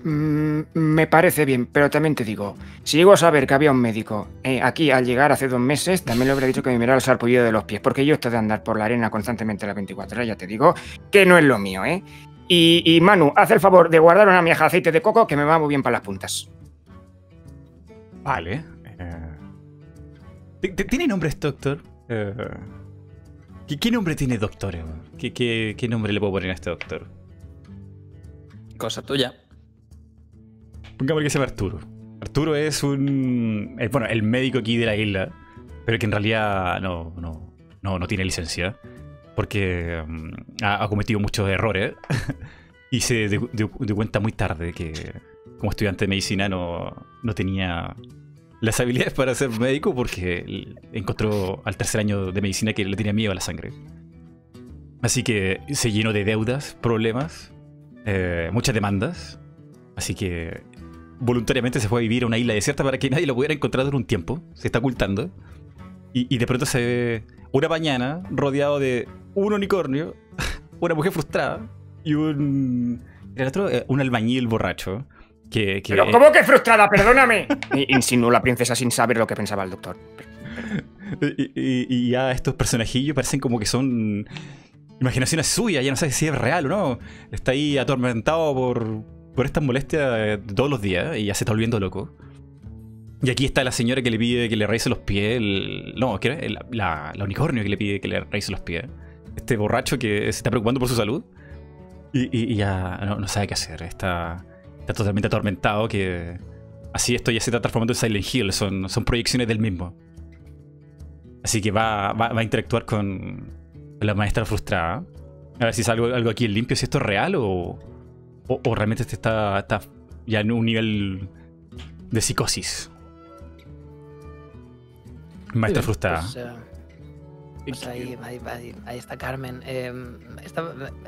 Mm, me parece bien, pero también te digo, si llego a saber que había un médico eh, aquí al llegar hace dos meses, también le habría dicho que me mirara el sarpullido de los pies, porque yo estoy de andar por la arena constantemente a las 24 horas, ya te digo, que no es lo mío, ¿eh? Y, Manu, haz el favor de guardar una mieja de aceite de coco que me va muy bien para las puntas. Vale. Eh, ¿Tiene nombre este doctor? Eh, ¿qué, nombre tiene doctor? ¿Qué, qué nombre le puedo poner a este doctor? Cosa tuya. Pongamos que se llama Arturo. Arturo es un. Eh, bueno, el médico aquí de la isla, pero que en realidad no, no, no, tiene licencia. Porque mm, ha, cometido muchos errores. y se dio, cuenta muy tarde que, como estudiante de medicina, no, no tenía las habilidades para ser médico porque encontró al tercer año de medicina que le tenía miedo a la sangre. Así que se llenó de deudas, problemas, eh, muchas demandas. Así que voluntariamente se fue a vivir a una isla desierta para que nadie lo pudiera encontrar en un tiempo. Se está ocultando. Y, de pronto se ve una mañana rodeado de un unicornio, una mujer frustrada y un. El otro, eh, un albañil borracho. Que, ¿Pero cómo que frustrada? Perdóname. Insinuó la princesa sin saber lo que pensaba el doctor. Y, y, ya estos personajillos parecen como que son imaginaciones suyas, ya no sabes si es real o no. Está ahí atormentado por, por estas molestias eh, todos los días y ya se está volviendo loco. Y aquí está la señora que le pide que le raíce los pies. no, ¿qué La, unicornio que le pide que le raíce los pies. Este borracho que se está preocupando por su salud. Y, ya no, sabe qué hacer. Está, está totalmente atormentado. Que así esto ya se está transformando en Silent Hill. Son, son proyecciones del mismo. Así que va, va, a interactuar con la maestra frustrada. A ver si sale algo, algo aquí limpio, si esto es real o, o, realmente este está, está ya en un nivel de psicosis. Maestra frustrada. Pues, eh, pues ahí, ahí, está Carmen. Eh,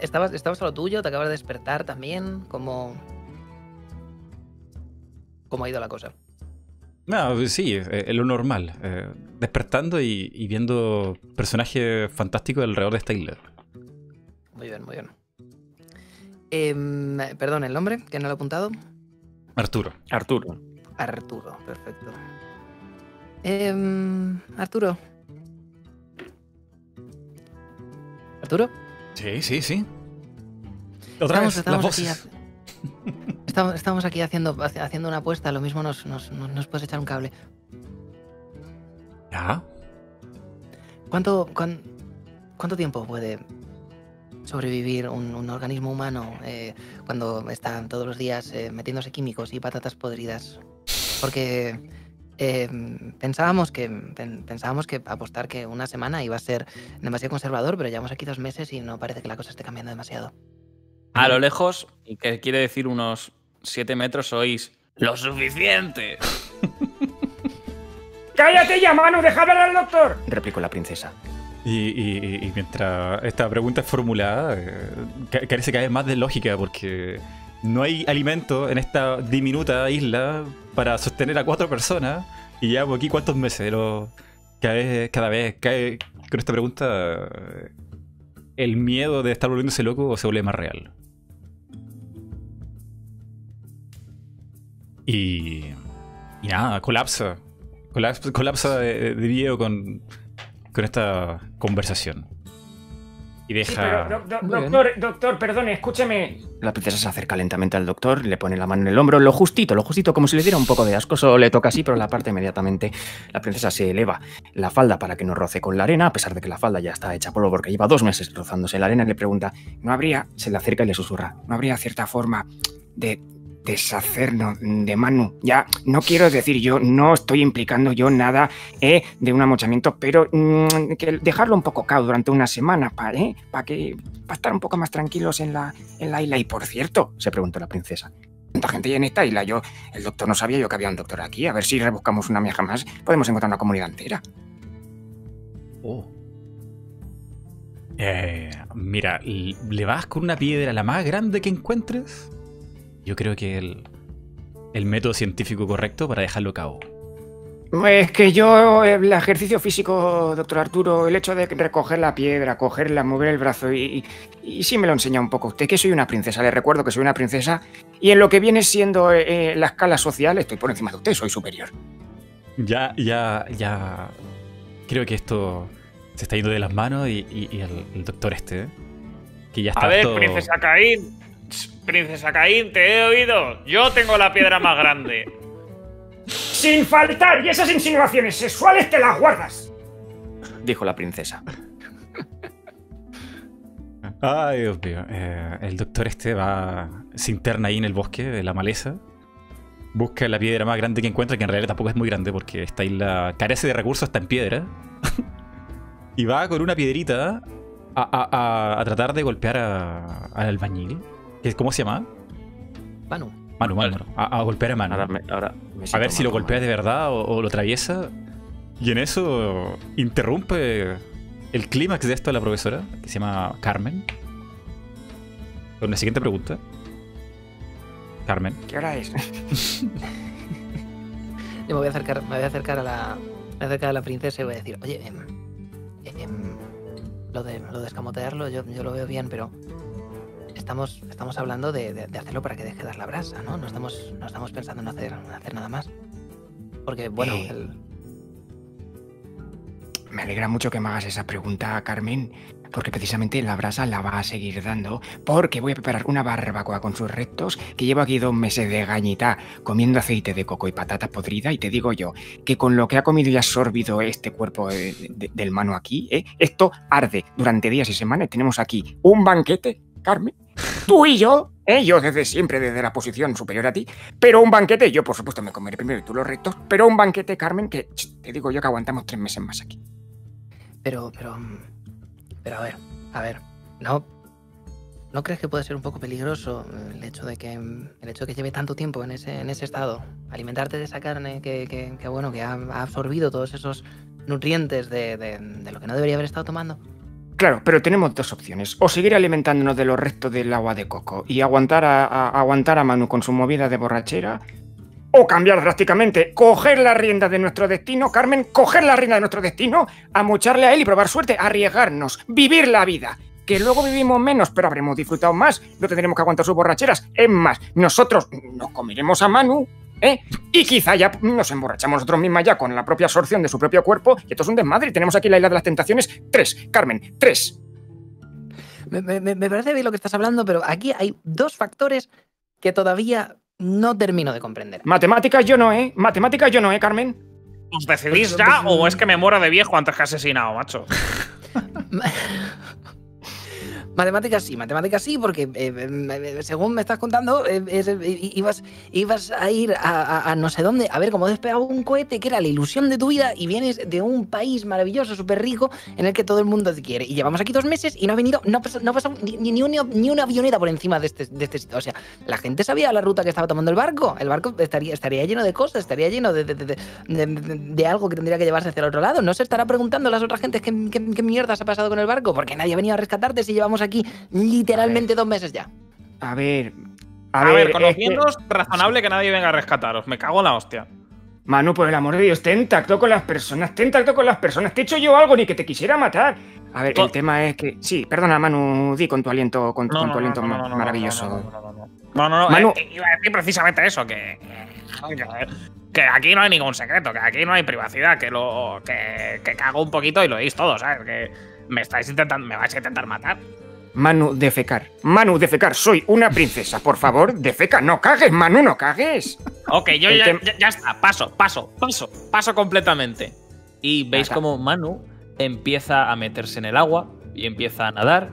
¿estabas, ¿Estabas a lo tuyo? ¿Te acabas de despertar también? ¿Cómo, cómo ha ido la cosa. No, sí, es lo normal. despertando y, viendo personajes fantásticos alrededor de esta isla. Muy bien, muy bien. Em, perdón, ¿el nombre? ¿Que no lo he apuntado? Arturo. Arturo. Arturo, perfecto. Em, Arturo. ¿Arturo? Sí, sí, sí. Otra vez, estamos Aquí, estamos, aquí haciendo, haciendo una apuesta, lo mismo nos, nos, puedes echar un cable. ¿Ya? ¿Cuánto, cuánto tiempo puede sobrevivir un, organismo humano eh, cuando está todos los días eh, metiéndose químicos y patatas podridas. Porque eh, pensábamos, que, pensábamos que apostar que una semana iba a ser demasiado conservador, pero llevamos aquí dos meses y no parece que la cosa esté cambiando demasiado. A lo lejos, y que quiere decir unos siete metros, oís lo suficiente. ¡Cállate ya, mano! ¡Deja hablar al doctor! replicó la princesa. Y, mientras esta pregunta es formulada, eh, carece cada vez más de lógica porque no hay alimento en esta diminuta isla para sostener a cuatro personas y llevamos aquí cuántos meses. Pero cada vez, cada vez cae con esta pregunta el miedo de estar volviéndose loco se vuelve más real. Y, y nada, colapsa. Colapsa, colapsa de, de video con con esta conversación. Y deja. doctor, doctor, perdone, escúcheme. La princesa se acerca lentamente al doctor, le pone la mano en el hombro, lo justito, lo justito, como si le diera un poco de asco. Solo le toca así, pero la parte inmediatamente. La princesa se eleva la falda para que no roce con la arena, a pesar de que la falda ya está hecha polvo porque lleva dos meses rozándose la arena. Le pregunta: ¿No habría? Se le acerca y le susurra: ¿No habría cierta forma de deshacernos de Manu. Ya no quiero decir yo, no estoy implicando yo nada eh, de un amochamiento, pero mm, que dejarlo un poco cao durante una semana para eh, que para estar un poco más tranquilos en la, en la isla. Y por cierto, se preguntó la princesa. ¿Cuánta gente hay en esta isla? Yo, el doctor no sabía yo que había un doctor aquí. A ver si rebuscamos una mía más, podemos encontrar una comunidad entera. Oh. Eh, mira, le vas con una piedra la más grande que encuentres yo creo que el, el método científico correcto para dejarlo a cabo. Es que yo, el ejercicio físico, doctor Arturo, el hecho de recoger la piedra, cogerla, mover el brazo, y, y, sí me lo enseña un poco usted, que soy una princesa, le recuerdo que soy una princesa, y en lo que viene siendo eh, la escala social estoy por encima de usted, soy superior. Ya, ya, ya. Creo que esto se está yendo de las manos y, el, doctor este, que ya está. A ver, princesa Caín, Princesa Caín, te he oído. Yo tengo la piedra más grande. Sin faltar, y esas insinuaciones sexuales te las guardas. Dijo la princesa. Ay, Dios mío. Eh, el doctor este va. Se interna ahí en el bosque de la maleza. Busca la piedra más grande que encuentra, que en realidad tampoco es muy grande porque esta isla carece de recursos, está en piedra. y va con una piedrita a, tratar de golpear al albañil. ¿Cómo se llama? Manu. Manu, Manu. A, golpear a Manu. a ver si lo golpea de verdad o, lo atraviesa. Y en eso interrumpe el clímax de esto de la profesora, que se llama Carmen. Con la siguiente pregunta. Carmen. ¿Qué hora es? Yo me voy a acercar, me voy a acercar a la. Me voy a a la princesa y voy a decir, oye, em, em, lo de lo de escamotearlo yo, yo lo veo bien, pero estamos, estamos hablando de, hacerlo para que deje de dar la brasa, ¿no? No estamos, no estamos pensando en hacer, hacer nada más. Porque, bueno, eh, Me alegra mucho que me hagas esa pregunta, Carmen, porque precisamente la brasa la va a seguir dando, porque voy a preparar una barbacoa con sus restos, que llevo aquí dos meses de gañita comiendo aceite de coco y patata podrida, y te digo yo, que con lo que ha comido y absorbido este cuerpo eh, del mano aquí, ¿eh? esto arde durante días y semanas. Tenemos aquí un banquete, Carmen, Tú y yo, ¿eh? yo desde siempre, desde la posición superior a ti, pero un banquete, yo por supuesto me comeré primero y tú los rectos, pero un banquete, Carmen, que te digo yo que aguantamos tres meses más aquí. Pero, pero, pero a ver, a ver, no, ¿no crees que puede ser un poco peligroso el hecho de que, el hecho de que lleve tanto tiempo en ese, en ese estado? Alimentarte de esa carne que, que, bueno, que ha, absorbido todos esos nutrientes de, de lo que no debería haber estado tomando. Claro, pero tenemos dos opciones. O seguir alimentándonos de los restos del agua de coco y aguantar a, aguantar a Manu con su movida de borrachera. o cambiar drásticamente, coger la rienda de nuestro destino, Carmen, coger la rienda de nuestro destino, amucharle a él y probar suerte, arriesgarnos, vivir la vida. Que luego vivimos menos, pero habremos disfrutado más, no tendremos que aguantar sus borracheras. Es más, nosotros nos comeremos a Manu, ¿eh? Y quizá ya nos emborrachamos nosotros mismas ya con la propia absorción de su propio cuerpo, y esto es un desmadre. Tenemos aquí la isla de las tentaciones. Tres, Carmen, tres. Me, me parece bien lo que estás hablando, pero aquí hay dos factores que todavía no termino de comprender. Matemáticas yo no, ¿eh? Matemáticas yo no, ¿eh, Carmen? ¿Os decidís ya o es que me muero de viejo antes que asesinado, macho? Matemáticas sí, matemáticas sí, porque eh, eh, según me estás contando, eh, ibas, ibas a ir a, no sé dónde, a ver cómo despegaba un cohete que era la ilusión de tu vida y vienes de un país maravilloso, súper rico, en el que todo el mundo te quiere. Y llevamos aquí dos meses y no ha venido, no ha pasado, ni, ni, una, avioneta por encima de este, de este sitio. O sea, la gente sabía la ruta que estaba tomando el barco. El barco estaría, estaría lleno de cosas, estaría lleno de, de, algo que tendría que llevarse hacia el otro lado. No se estará preguntando las otras gentes qué, qué, qué mierda se ha pasado con el barco, porque nadie ha venido a rescatarte si llevamos aquí literalmente dos meses ya. A ver. A, ver, conociéndoos, razonable que nadie venga a rescataros. Me cago en la hostia. Manu, por el amor de Dios, ten tacto con las personas, ten tacto con las personas. Te he hecho yo algo ni que te quisiera matar. A ver, el tema es que. Sí, perdona, Manu, di con tu aliento, con, tu aliento maravilloso. No, no, no. Manu, eh, iba a decir precisamente eso, que, que, aquí no hay ningún secreto, que aquí no hay privacidad, que lo. que, que cago un poquito y lo veis todos, ¿sabes? Que me estáis intentando. me vais a intentar matar. Manu, defecar. Manu, defecar. Soy una princesa, por favor, defeca. No cagues, Manu, no cagues. Ok, yo ya, ya, está. Paso, paso, paso. Paso completamente. Y veis como Manu empieza a meterse en el agua y empieza a nadar.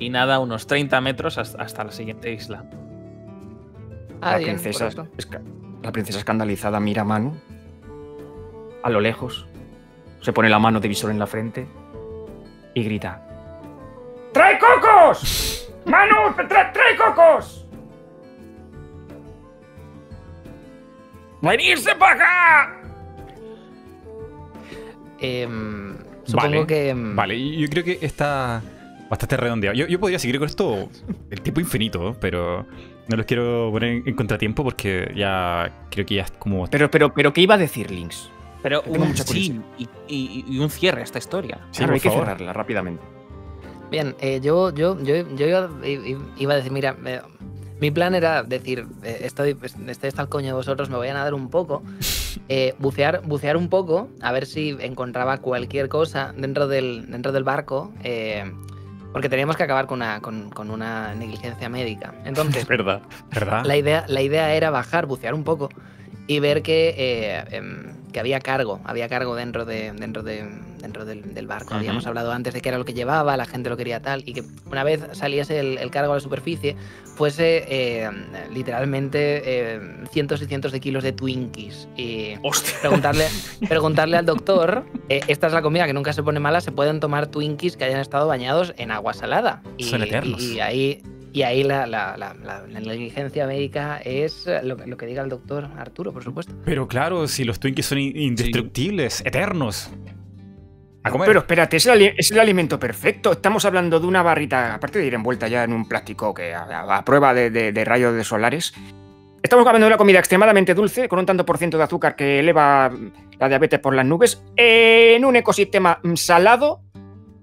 Y nada unos 30 metros hasta, la siguiente isla. la, princesa, la princesa escandalizada mira a Manu. A lo lejos. Se pone la mano de visor en la frente. Y grita. ¡Trae cocos! ¡Manu, trae cocos! ¡Venirse para acá! Em, supongo vale, que. Em, vale, yo creo que está bastante redondeado. Yo, podría seguir con esto el tiempo infinito, pero no los quiero poner en contratiempo porque ya creo que ya es como. Pero, pero, pero, ¿qué iba a decir Links? Pero un sí y, un cierre a esta historia. Sí, hay que cerrarla rápidamente. Bien, eh, yo, yo, yo, yo, iba a decir, mira, eh, mi plan era decir, eh, estoy, estoy hasta el coño de vosotros, me voy a nadar un poco, bucear, bucear un poco, a ver si encontraba cualquier cosa dentro del, dentro del barco, porque teníamos que acabar con una, con, con una negligencia médica. Entonces, verdad, verdad. La idea, la idea era bajar, bucear un poco y ver que, em, que había cargo, había cargo dentro de, dentro de, dentro del, barco. Habíamos hablado antes de que era lo que llevaba, la gente lo quería tal, y que una vez saliese el, cargo a la superficie, fuese eh, literalmente eh, cientos y cientos de kilos de Twinkies. Y preguntarle, preguntarle al doctor, eh, esta es la comida que nunca se pone mala, se pueden tomar Twinkies que hayan estado bañados en agua salada. Y, Son eternos. Y, ahí y ahí la, la, la, la, negligencia médica es lo, lo, que diga el doctor Arturo, por supuesto. Pero claro, si los Twinkies son indestructibles, eternos. Pero espérate, es el, alimento perfecto. Estamos hablando de una barrita, aparte de ir envuelta ya en un plástico que a, prueba de, rayos de solares. Estamos hablando de una comida extremadamente dulce, con un tanto por ciento de azúcar que eleva la diabetes por las nubes, en un ecosistema salado.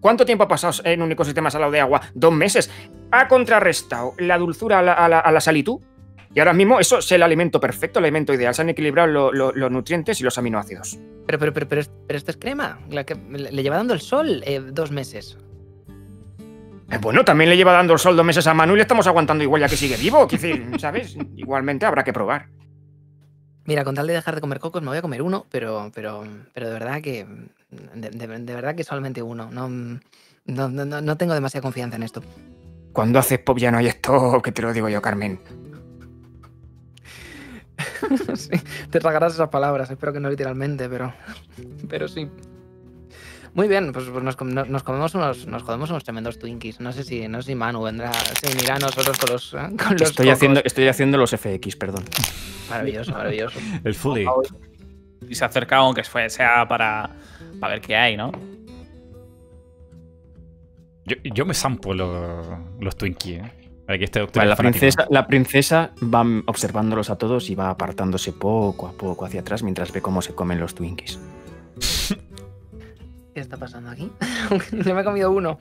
¿Cuánto tiempo ha pasado en un ecosistema salado de agua? Dos meses. Ha contrarrestado la dulzura a la, a la salitud y ahora mismo eso es el alimento perfecto, el alimento ideal. Se han equilibrado los nutrientes y los aminoácidos. Pero, pero, pero, pero, esto es crema. La que le lleva dando el sol eh, dos meses. Eh, bueno, también le lleva dando el sol dos meses a Manu y le estamos aguantando igual ya que sigue vivo. decir, ¿sabes? Igualmente habrá que probar. Mira, con tal de dejar de comer cocos me voy a comer uno, pero, pero, pero de verdad que. De, verdad que solamente uno. No, no, no, no tengo demasiada confianza en esto. Cuando haces pop ya no hay esto, que te lo digo yo, Carmen. te tragarás esas palabras, espero que no literalmente, pero, pero sí. Muy bien, pues, pues nos, comemos unos, nos comemos unos tremendos Twinkies. No sé si, no sé si Manu vendrá, se unirá a nosotros con los, con estoy haciendo Estoy haciendo los FX, perdón. Maravilloso, maravilloso. El fully. Y se acerca aunque sea para, para ver qué hay, ¿no? Yo, yo me zampo los, los Twinkies, ¿eh? Para que este la, princesa, la princesa va observándolos a todos y va apartándose poco a poco hacia atrás mientras ve cómo se comen los Twinkies. ¿Qué está pasando aquí? Se me ha comido uno.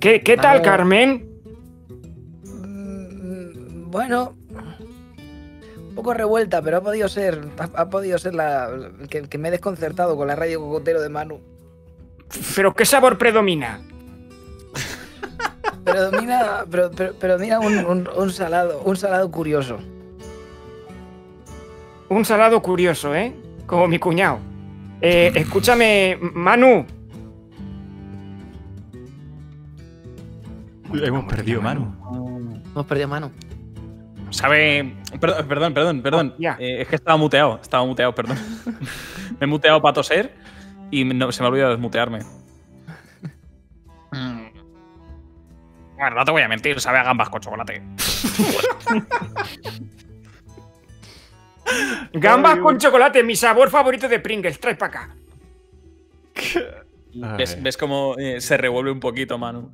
¿Qué, qué tal, Carmen? Mm, bueno, un poco revuelta, pero ha podido ser, ha, podido ser la que, me he desconcertado con la radio cocotero de Manu. ¿Pero qué sabor predomina? predomina, pero, predomina un, salado, un salado curioso. Un salado curioso, ¿eh? Como mi cuñado. Eh, escúchame, Manu. Hemos perdido Manu. Hemos perdido Manu. ¿Sabe? Perdón, perdón, perdón. perdón. Eh, es que estaba muteado. Estaba muteado, perdón. me he muteado para toser y no, se me ha olvidado desmutearme. Mm. Bueno, no te voy a mentir, sabe a gambas con chocolate. gambas con chocolate, mi sabor favorito de Pringles. Trae para acá. ¿Ves, cómo eh, se revuelve un poquito, Manu?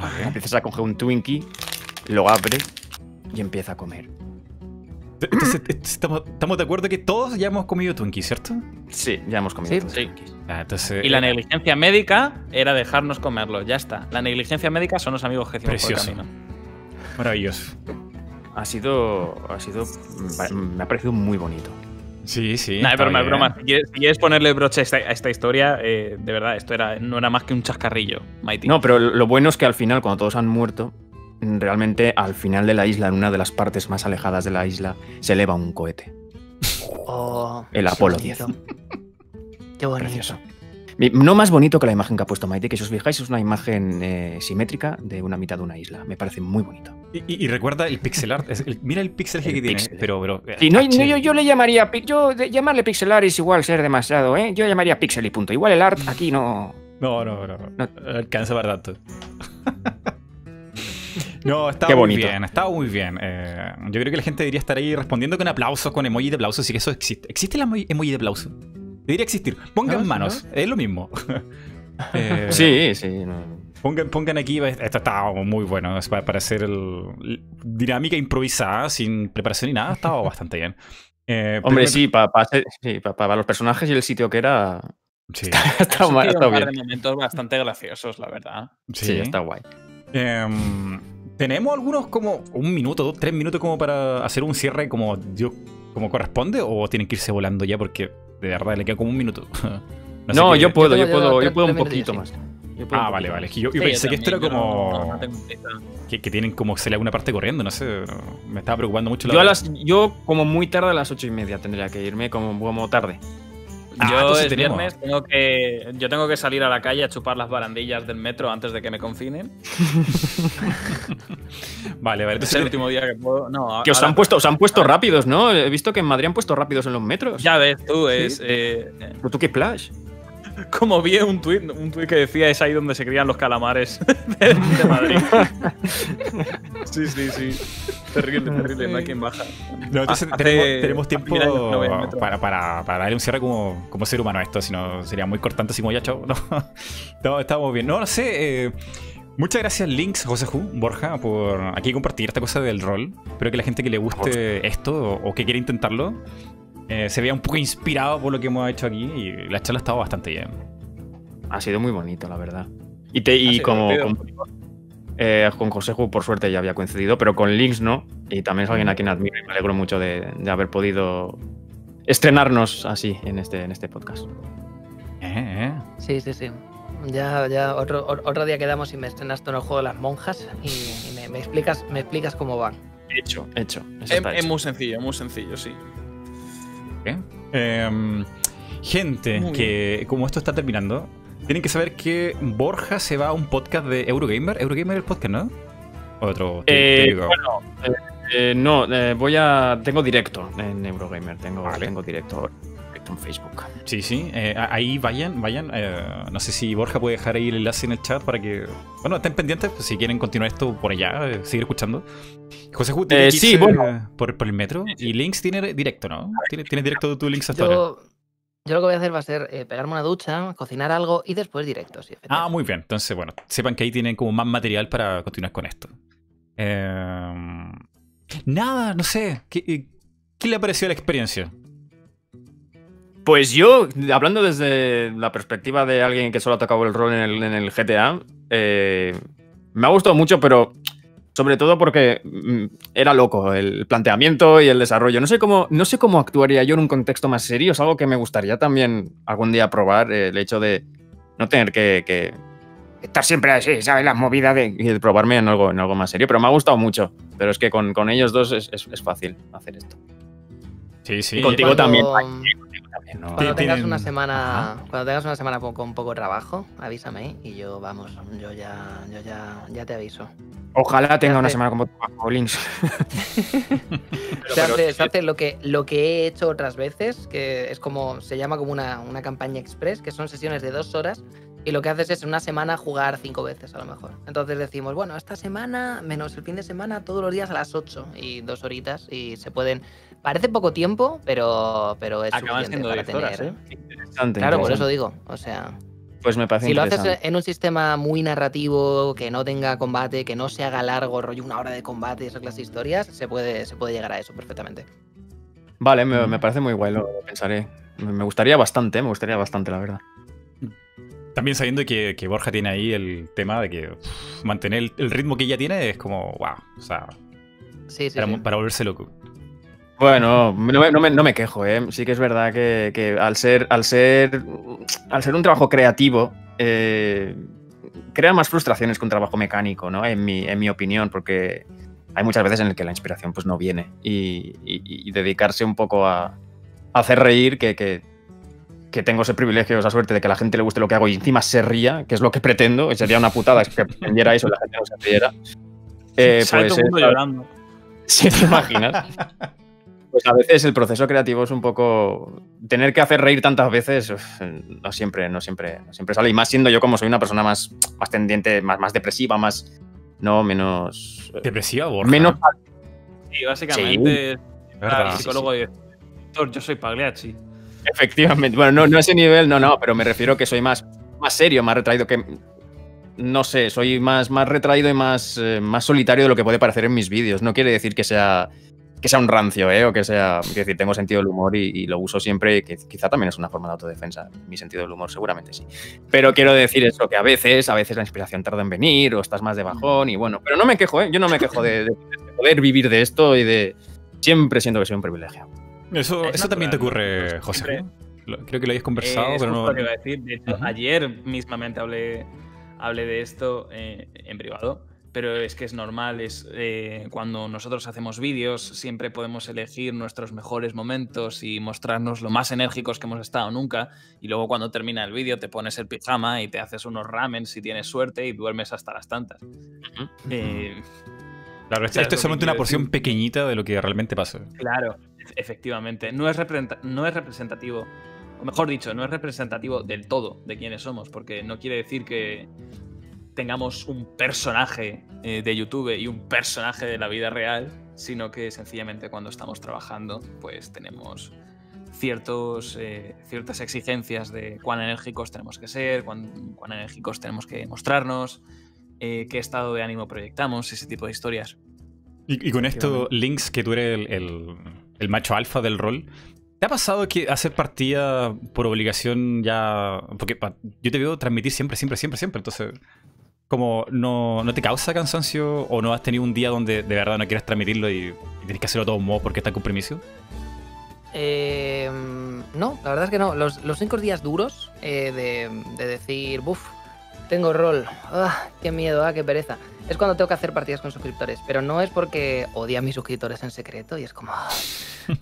Vale. Empiezas a coger un Twinkie, lo abre y empieza a comer. Entonces, estamos, de acuerdo que todos ya hemos comido Twinkies, ¿cierto? Sí, ya hemos comido Twinkies. Ah, y la eh, negligencia médica era dejarnos comerlo, ya está. La negligencia médica son los amigos que hicimos por el camino. Maravilloso. Ha sido, ha sido, me ha parecido muy bonito. Sí, sí. Nada, broma, broma. Si quieres, ponerle broche a esta, historia, eh, de verdad, esto era, no era más que un chascarrillo, Mighty. No, pero lo bueno es que al final, cuando todos han muerto, realmente al final de la isla, en una de las partes más alejadas de la isla, se eleva un cohete. Oh, el Apolo 10. Qué bonito. No más bonito que la imagen que ha puesto Maite, que si os fijáis es una imagen eh, simétrica de una mitad de una isla. Me parece muy bonito. Y, recuerda el pixel art. mira el pixel que tiene, pero... pero no, yo, le llamaría... Yo, llamarle pixel art es igual ser demasiado, ¿eh? Yo llamaría pixel y punto. Igual el art aquí no... No, no, no. no. alcanza para tanto. No, está muy bien, está muy bien. Eh, yo creo que la gente debería estar ahí respondiendo con aplausos, con emoji de aplausos, si que eso existe. ¿Existe el emoji de aplauso? Debería existir. Pongan manos, es lo mismo. Eh, sí, sí. Pongan, pongan, aquí, esto está muy bueno, para, para hacer el, dinámica improvisada, sin preparación ni nada, estaba bastante bien. Eh, Hombre, sí, para los personajes y el sitio que era, Sí. Está, bien. momentos bastante graciosos, la verdad. Sí, está guay. Em, ¿Tenemos algunos como un minuto, dos, tres minutos como para hacer un cierre como, como corresponde? ¿O tienen que irse volando ya? Porque de verdad le queda como un minuto. no, yo puedo, yo puedo, yo puedo un poquito más. Ah, vale, vale. yo, pensé que esto era como. que, tienen como se le una parte corriendo, no sé. Me estaba preocupando mucho la. Yo, las, yo como muy tarde a las ocho y media tendría que irme, como, como tarde. Ah, yo es viernes, tengo que, yo tengo que salir a la calle a chupar las barandillas del metro antes de que me confinen. vale, vale. es el último día que puedo. No, que os han, puesto, os han puesto rápidos, ¿no? He visto que en Madrid han puesto rápidos en los metros. Ya ves, tú, es. Eh, ¿Tú qué flash? Como vi un tuit, un tuit que decía es ahí donde se crían los calamares de, Madrid. sí, sí, sí. Terrible, terrible, no hay quien baja. No, entonces tenemos, tiempo para, para, para, darle un cierre como, como ser humano a esto, si no sería muy cortante así como ya, chao. No, estamos bien. No, no sé. Eh, muchas gracias, Links, José Ju, Borja, por aquí compartir esta cosa del rol. Espero que la gente que le guste esto o, o que quiera intentarlo eh, se vea un poco inspirado por lo que hemos hecho aquí y la charla ha estado bastante bien. Ha sido muy bonito, la verdad. Y, te, y como, eh, con José por suerte ya había coincidido, pero con Links no. Y también es alguien a quien admiro y me alegro mucho de, haber podido estrenarnos así en este, en este podcast. Eh, sí, sí, sí. Ya, ya otro, otro día quedamos y me estrenas en el juego de las monjas y, me, explicas, me explicas cómo van. Hecho, hecho. es muy sencillo, muy sencillo, sí. Em, gente, que como esto está terminando, tienen que saber que Borja se va a un podcast de Eurogamer. Eurogamer el podcast, ¿no? Otro. Eh, bueno, eh, eh, no, voy a. Tengo directo en Eurogamer. Tengo, tengo directo en Facebook. Sí, sí. ahí vayan, vayan. no sé si Borja puede dejar ahí el enlace en el chat para que. Bueno, estén pendientes pues, si quieren continuar esto por allá, seguir escuchando. José Ju tiene por, el metro y Links tiene directo, ¿no? ¿Tienes, directo tu Links hasta yo, yo lo que voy a hacer va a ser eh, pegarme una ducha, cocinar algo y después directo. Sí, ah, muy bien. Entonces, bueno, sepan que ahí tienen como más material para continuar con esto. Em, nada, no sé. ¿Qué, ¿Qué le ha parecido la experiencia? Pues yo, hablando desde la perspectiva de alguien que solo ha tocado el rol en el, GTA, eh, me ha gustado mucho, pero sobre todo porque mm, era loco el planteamiento y el desarrollo. No sé cómo, no sé cómo actuaría yo en un contexto más serio. Es algo que me gustaría también algún día probar, el hecho de no tener que, estar siempre así, ¿sabes? La movida de, y de probarme en algo, en algo más serio. Pero me ha gustado mucho. Pero es que con, ellos dos es fácil hacer esto. Sí, sí. Y contigo también. Cuando tengas una semana, cuando tengas una semana con, poco trabajo, avísame y yo, vamos, yo ya, yo ya, ya te aviso. Ojalá tenga una semana con poco trabajo, Links. se, hace, se hace, lo que, lo que he hecho otras veces, que es como, se llama como una, una campaña express, que son sesiones de dos horas y lo que haces es una semana jugar cinco veces a lo mejor. Entonces decimos, bueno, esta semana menos el fin de semana todos los días a las 8 y dos horitas y se pueden Parece poco tiempo, pero, pero es Acaban siendo para tener. ¿eh? Interesante. Claro, por eso digo. O sea. Pues me parece Si lo haces en un sistema muy narrativo, que no tenga combate, que no se haga largo, rollo una hora de combate y esas clases de historias, se puede, se puede llegar a eso perfectamente. Vale, me, parece muy guay, lo pensaré. Me gustaría bastante, me gustaría bastante, la verdad. También sabiendo que, Borja tiene ahí el tema de que mantener el, ritmo que ella tiene es como, wow, o sea, sí, sí, para, para volverse loco. Bueno, no me, quejo, ¿eh? Sí que es verdad que, al, ser, al, ser, al ser un trabajo creativo, eh, crea más frustraciones que un trabajo mecánico, ¿no? En mi, en mi opinión, porque hay muchas veces en las que la inspiración pues, no viene. Y, dedicarse un poco a, hacer reír, que, que, tengo ese privilegio, esa suerte de que a la gente le guste lo que hago y encima se ría, que es lo que pretendo, y sería una putada que pretendiera eso y la gente no se riera. Eh, pues, el mundo llorando. Si te imaginas. Pues a veces el proceso creativo es un poco. Tener que hacer reír tantas veces no siempre, no siempre, siempre sale. Y más siendo yo como soy una persona más, más tendiente, más, más depresiva, más. No, menos. Eh, ¿Depresiva, Borja? Menos. Sí, básicamente. Sí. psicólogo y yo soy Pagliacci. Efectivamente. Bueno, no, no a ese nivel, no, no, pero me refiero que soy más, más serio, más retraído que. No sé, soy más, más retraído y más, eh, más solitario de lo que puede parecer en mis vídeos. No quiere decir que sea que sea un rancio, ¿eh? O que sea, quiero decir, tengo sentido del humor y, lo uso siempre, y que quizá también es una forma de autodefensa. Mi sentido del humor seguramente sí. Pero quiero decir eso, que a veces, a veces la inspiración tarda en venir o estás más de bajón y bueno, pero no me quejo, ¿eh? Yo no me quejo de, poder vivir de esto y de siempre siento que soy un privilegio. Eso, eso también te ocurre, José. Creo que lo hayas conversado, pero no... Lo decir. De hecho, ayer mismamente hablé, hablé de esto eh, en privado pero es que es normal, es eh, cuando nosotros hacemos vídeos siempre podemos elegir nuestros mejores momentos y mostrarnos lo más enérgicos que hemos estado nunca y luego cuando termina el vídeo te pones el pijama y te haces unos ramen si tienes suerte y duermes hasta las tantas. Eh, claro, esto, es solamente una porción pequeñita de lo que realmente pasa. Claro, efectivamente, no es, no es representativo o mejor dicho, no es representativo del todo de quiénes somos, porque no quiere decir que, tengamos un personaje eh, de YouTube y un personaje de la vida real, sino que sencillamente cuando estamos trabajando, pues tenemos ciertos, eh, ciertas exigencias de cuán enérgicos tenemos que ser, cuán, enérgicos tenemos que mostrarnos, eh, qué estado de ánimo proyectamos, ese tipo de historias. Y, con esto, Links, que tú eres el, el macho alfa del rol, ¿Te ha pasado que hacer partida por obligación ya... Porque yo te veo transmitir siempre, siempre, siempre, siempre. Entonces, como no, no, te causa cansancio o no has tenido un día donde de verdad no quieres transmitirlo y, tienes que hacerlo de todos modos porque está con permiso? Eh, no, la verdad es que no. Los, los cinco días duros eh, de, de, decir, buf, tengo rol, ah, qué miedo, ah, qué pereza es cuando tengo que hacer partidas con suscriptores, pero no es porque odia a mis suscriptores en secreto y es como, ah,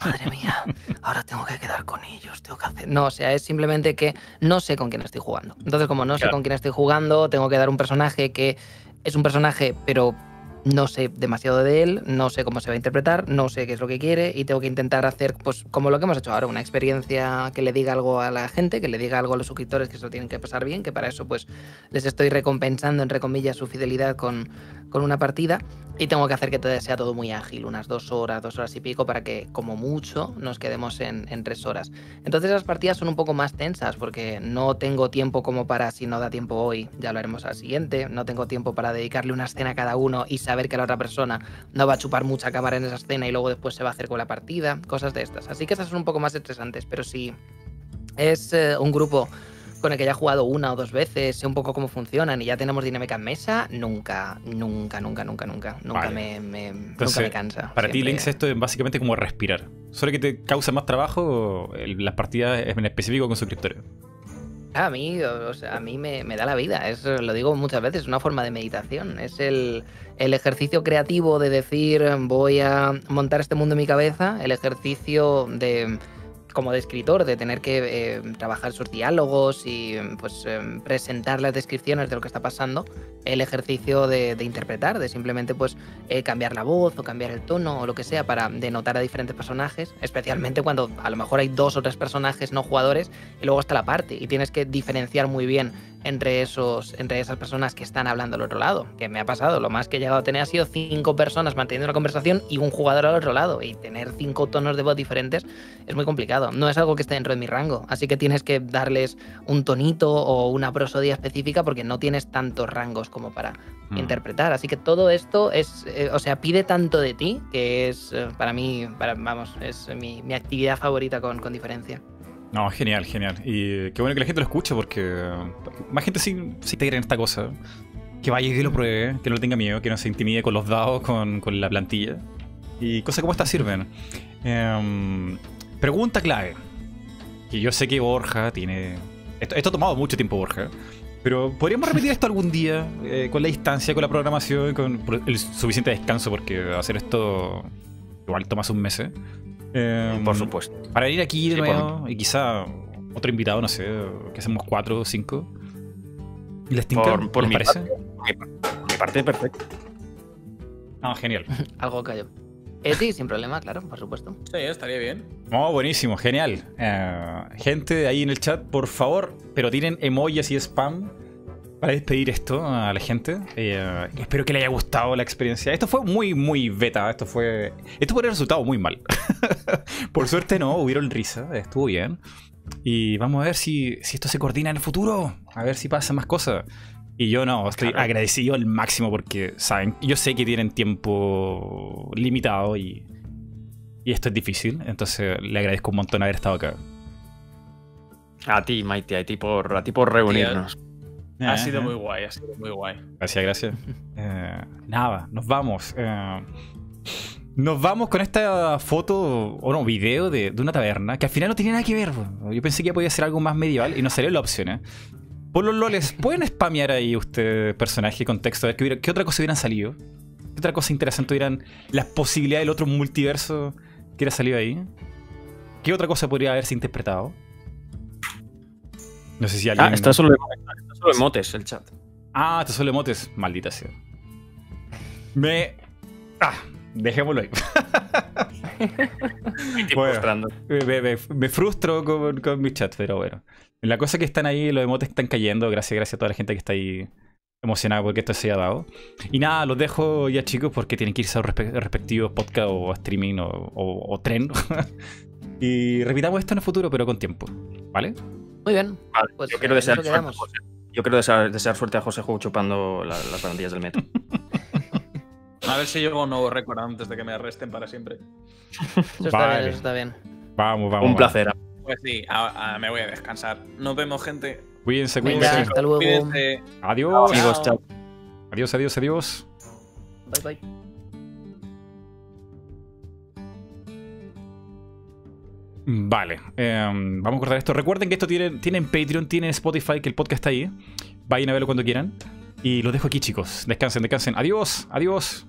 madre mía, ahora tengo que quedar con ellos, tengo que hacer... No, o sea, es simplemente que no sé con quién estoy jugando. Entonces, como no sé con quién estoy jugando, tengo que dar un personaje que es un personaje, pero no sé demasiado de él, no sé cómo se va a interpretar, no sé qué es lo que quiere y tengo que intentar hacer, pues como lo que hemos hecho ahora, una experiencia que le diga algo a la gente, que le diga algo a los suscriptores que se lo tienen que pasar bien, que para eso pues les estoy recompensando, entre comillas, su fidelidad con, con una partida y tengo que hacer que todo sea todo muy ágil, unas dos horas, dos horas y pico, para que como mucho nos quedemos en, en, tres horas. Entonces las partidas son un poco más tensas porque no tengo tiempo como para, si no da tiempo hoy, ya lo haremos al siguiente, no tengo tiempo para dedicarle una escena a cada uno y saber que la otra persona no va a chupar mucha cámara en esa escena y luego después se va a hacer con la partida, cosas de estas. Así que esas son un poco más estresantes, pero si es eh, un grupo con el que ya he jugado una o dos veces, sé un poco cómo funcionan y ya tenemos dinámica en mesa, nunca, nunca, nunca, nunca, nunca, nunca, me, nunca me cansa. Para ti, Links, esto es básicamente como respirar. ¿Solo que te causa más trabajo las partidas en específico con suscriptores? A mí, o sea, a mí me, da la vida, es, lo digo muchas veces, es una forma de meditación, es el, el ejercicio creativo de decir voy a montar este mundo en mi cabeza, el ejercicio de como de escritor, de tener que eh, trabajar sus diálogos y pues em, presentar las descripciones de lo que está pasando, el ejercicio de, interpretar, de simplemente pues eh, cambiar la voz o cambiar el tono o lo que sea para denotar a diferentes personajes, especialmente cuando a lo mejor hay dos o tres personajes no jugadores y luego está la parte y tienes que diferenciar muy bien entre, esos, entre esas personas que están hablando al otro lado. Que me ha pasado, lo más que he llegado a tener ha sido cinco personas manteniendo una conversación y un jugador al otro lado. Y tener cinco tonos de voz diferentes es muy complicado. No es algo que esté dentro de mi rango. Así que tienes que darles un tonito o una prosodia específica porque no tienes tantos rangos como para mm. interpretar. Así que todo esto es, eh, o sea, pide tanto de ti que es eh, para mí, para, vamos, es mi, mi actividad favorita con, con diferencia. No, genial, genial. Y qué bueno que la gente lo escuche porque más gente sí, sí te en esta cosa. Que vaya y que lo pruebe, que no le tenga miedo, que no se intimide con los dados, con, con la plantilla. Y cosas como estas sirven. Em, pregunta clave. Que yo sé que Borja tiene... Esto, esto, ha tomado mucho tiempo, Borja. Pero podríamos repetir esto algún día, eh, con la distancia, con la programación, con el suficiente descanso, porque hacer esto igual toma un mes. ¿eh? Em, por supuesto. Para ir aquí de nuevo y quizá otro invitado, no sé, que hacemos cuatro o cinco. ¿Y les por, por mi parece? Parte, mi parte, perfecto. Ah, genial. Algo cayó. Eti, sin problema, claro, por supuesto. Sí, estaría bien. Oh, buenísimo, genial. Eh, gente ahí en el chat, por favor, pero tienen emojis y spam para despedir esto a la gente. Eh, espero que le haya gustado la experiencia. Esto fue muy, muy beta. Esto fue. Esto fue el resultado muy mal. Por suerte no, hubieron risa. Estuvo bien. Y vamos a ver si, si esto se coordina en el futuro. A ver si pasan más cosas. Y yo no, estoy agradecido al máximo porque, saben, yo sé que tienen tiempo limitado y, y esto es difícil. Entonces le agradezco un montón haber estado acá. A ti, Maite, a ti por, a ti por reunirnos. Ha sido muy guay, ha sido muy guay. Gracias, gracias. Eh, nada, nos vamos. Eh, nos vamos con esta foto, o no, video de, una taberna que al final no tenía nada que ver. Yo pensé que podía ser algo más medieval y no salió la opción. ¿eh? Por los loles, ¿pueden spamear ahí usted personaje, contexto? A ver qué, otra cosa hubieran salido. ¿Qué otra cosa interesante hubieran las posibilidades del otro multiverso que hubiera salido ahí? ¿Qué otra cosa podría haberse interpretado? No sé si ah, alguien. Ah, está solo solo emotes el chat. Ah, te solo emotes. Maldita sea. Me. Ah, dejémoslo ahí. me, frustro con, mi chat, pero bueno. La cosa es que están ahí, los emotes están cayendo. Gracias, gracias a toda la gente que está ahí emocionada porque esto se haya dado. Y nada, los dejo ya chicos porque tienen que irse a los respectivos podcast o streaming o, tren. y repitamos esto en el futuro, pero con tiempo. ¿Vale? Muy bien. pues yo quiero desear yo quiero desear, suerte a José Ju chupando las barandillas del metro. a ver si llego un nuevo récord antes de que me arresten para siempre. Eso está bien, eso está bien. Vamos, vamos. Un placer. Pues sí, me voy a descansar. Nos vemos, gente. Cuídense, cuídense. hasta luego. Adiós. Amigos, chao. Adiós, adiós, adiós. Bye, bye. Vale, em, vamos a cortar esto. Recuerden que esto tiene, tiene Patreon, tiene Spotify, que el podcast está ahí. Vayan a verlo cuando quieran. Y los dejo aquí, chicos. Descansen, descansen. Adiós, adiós.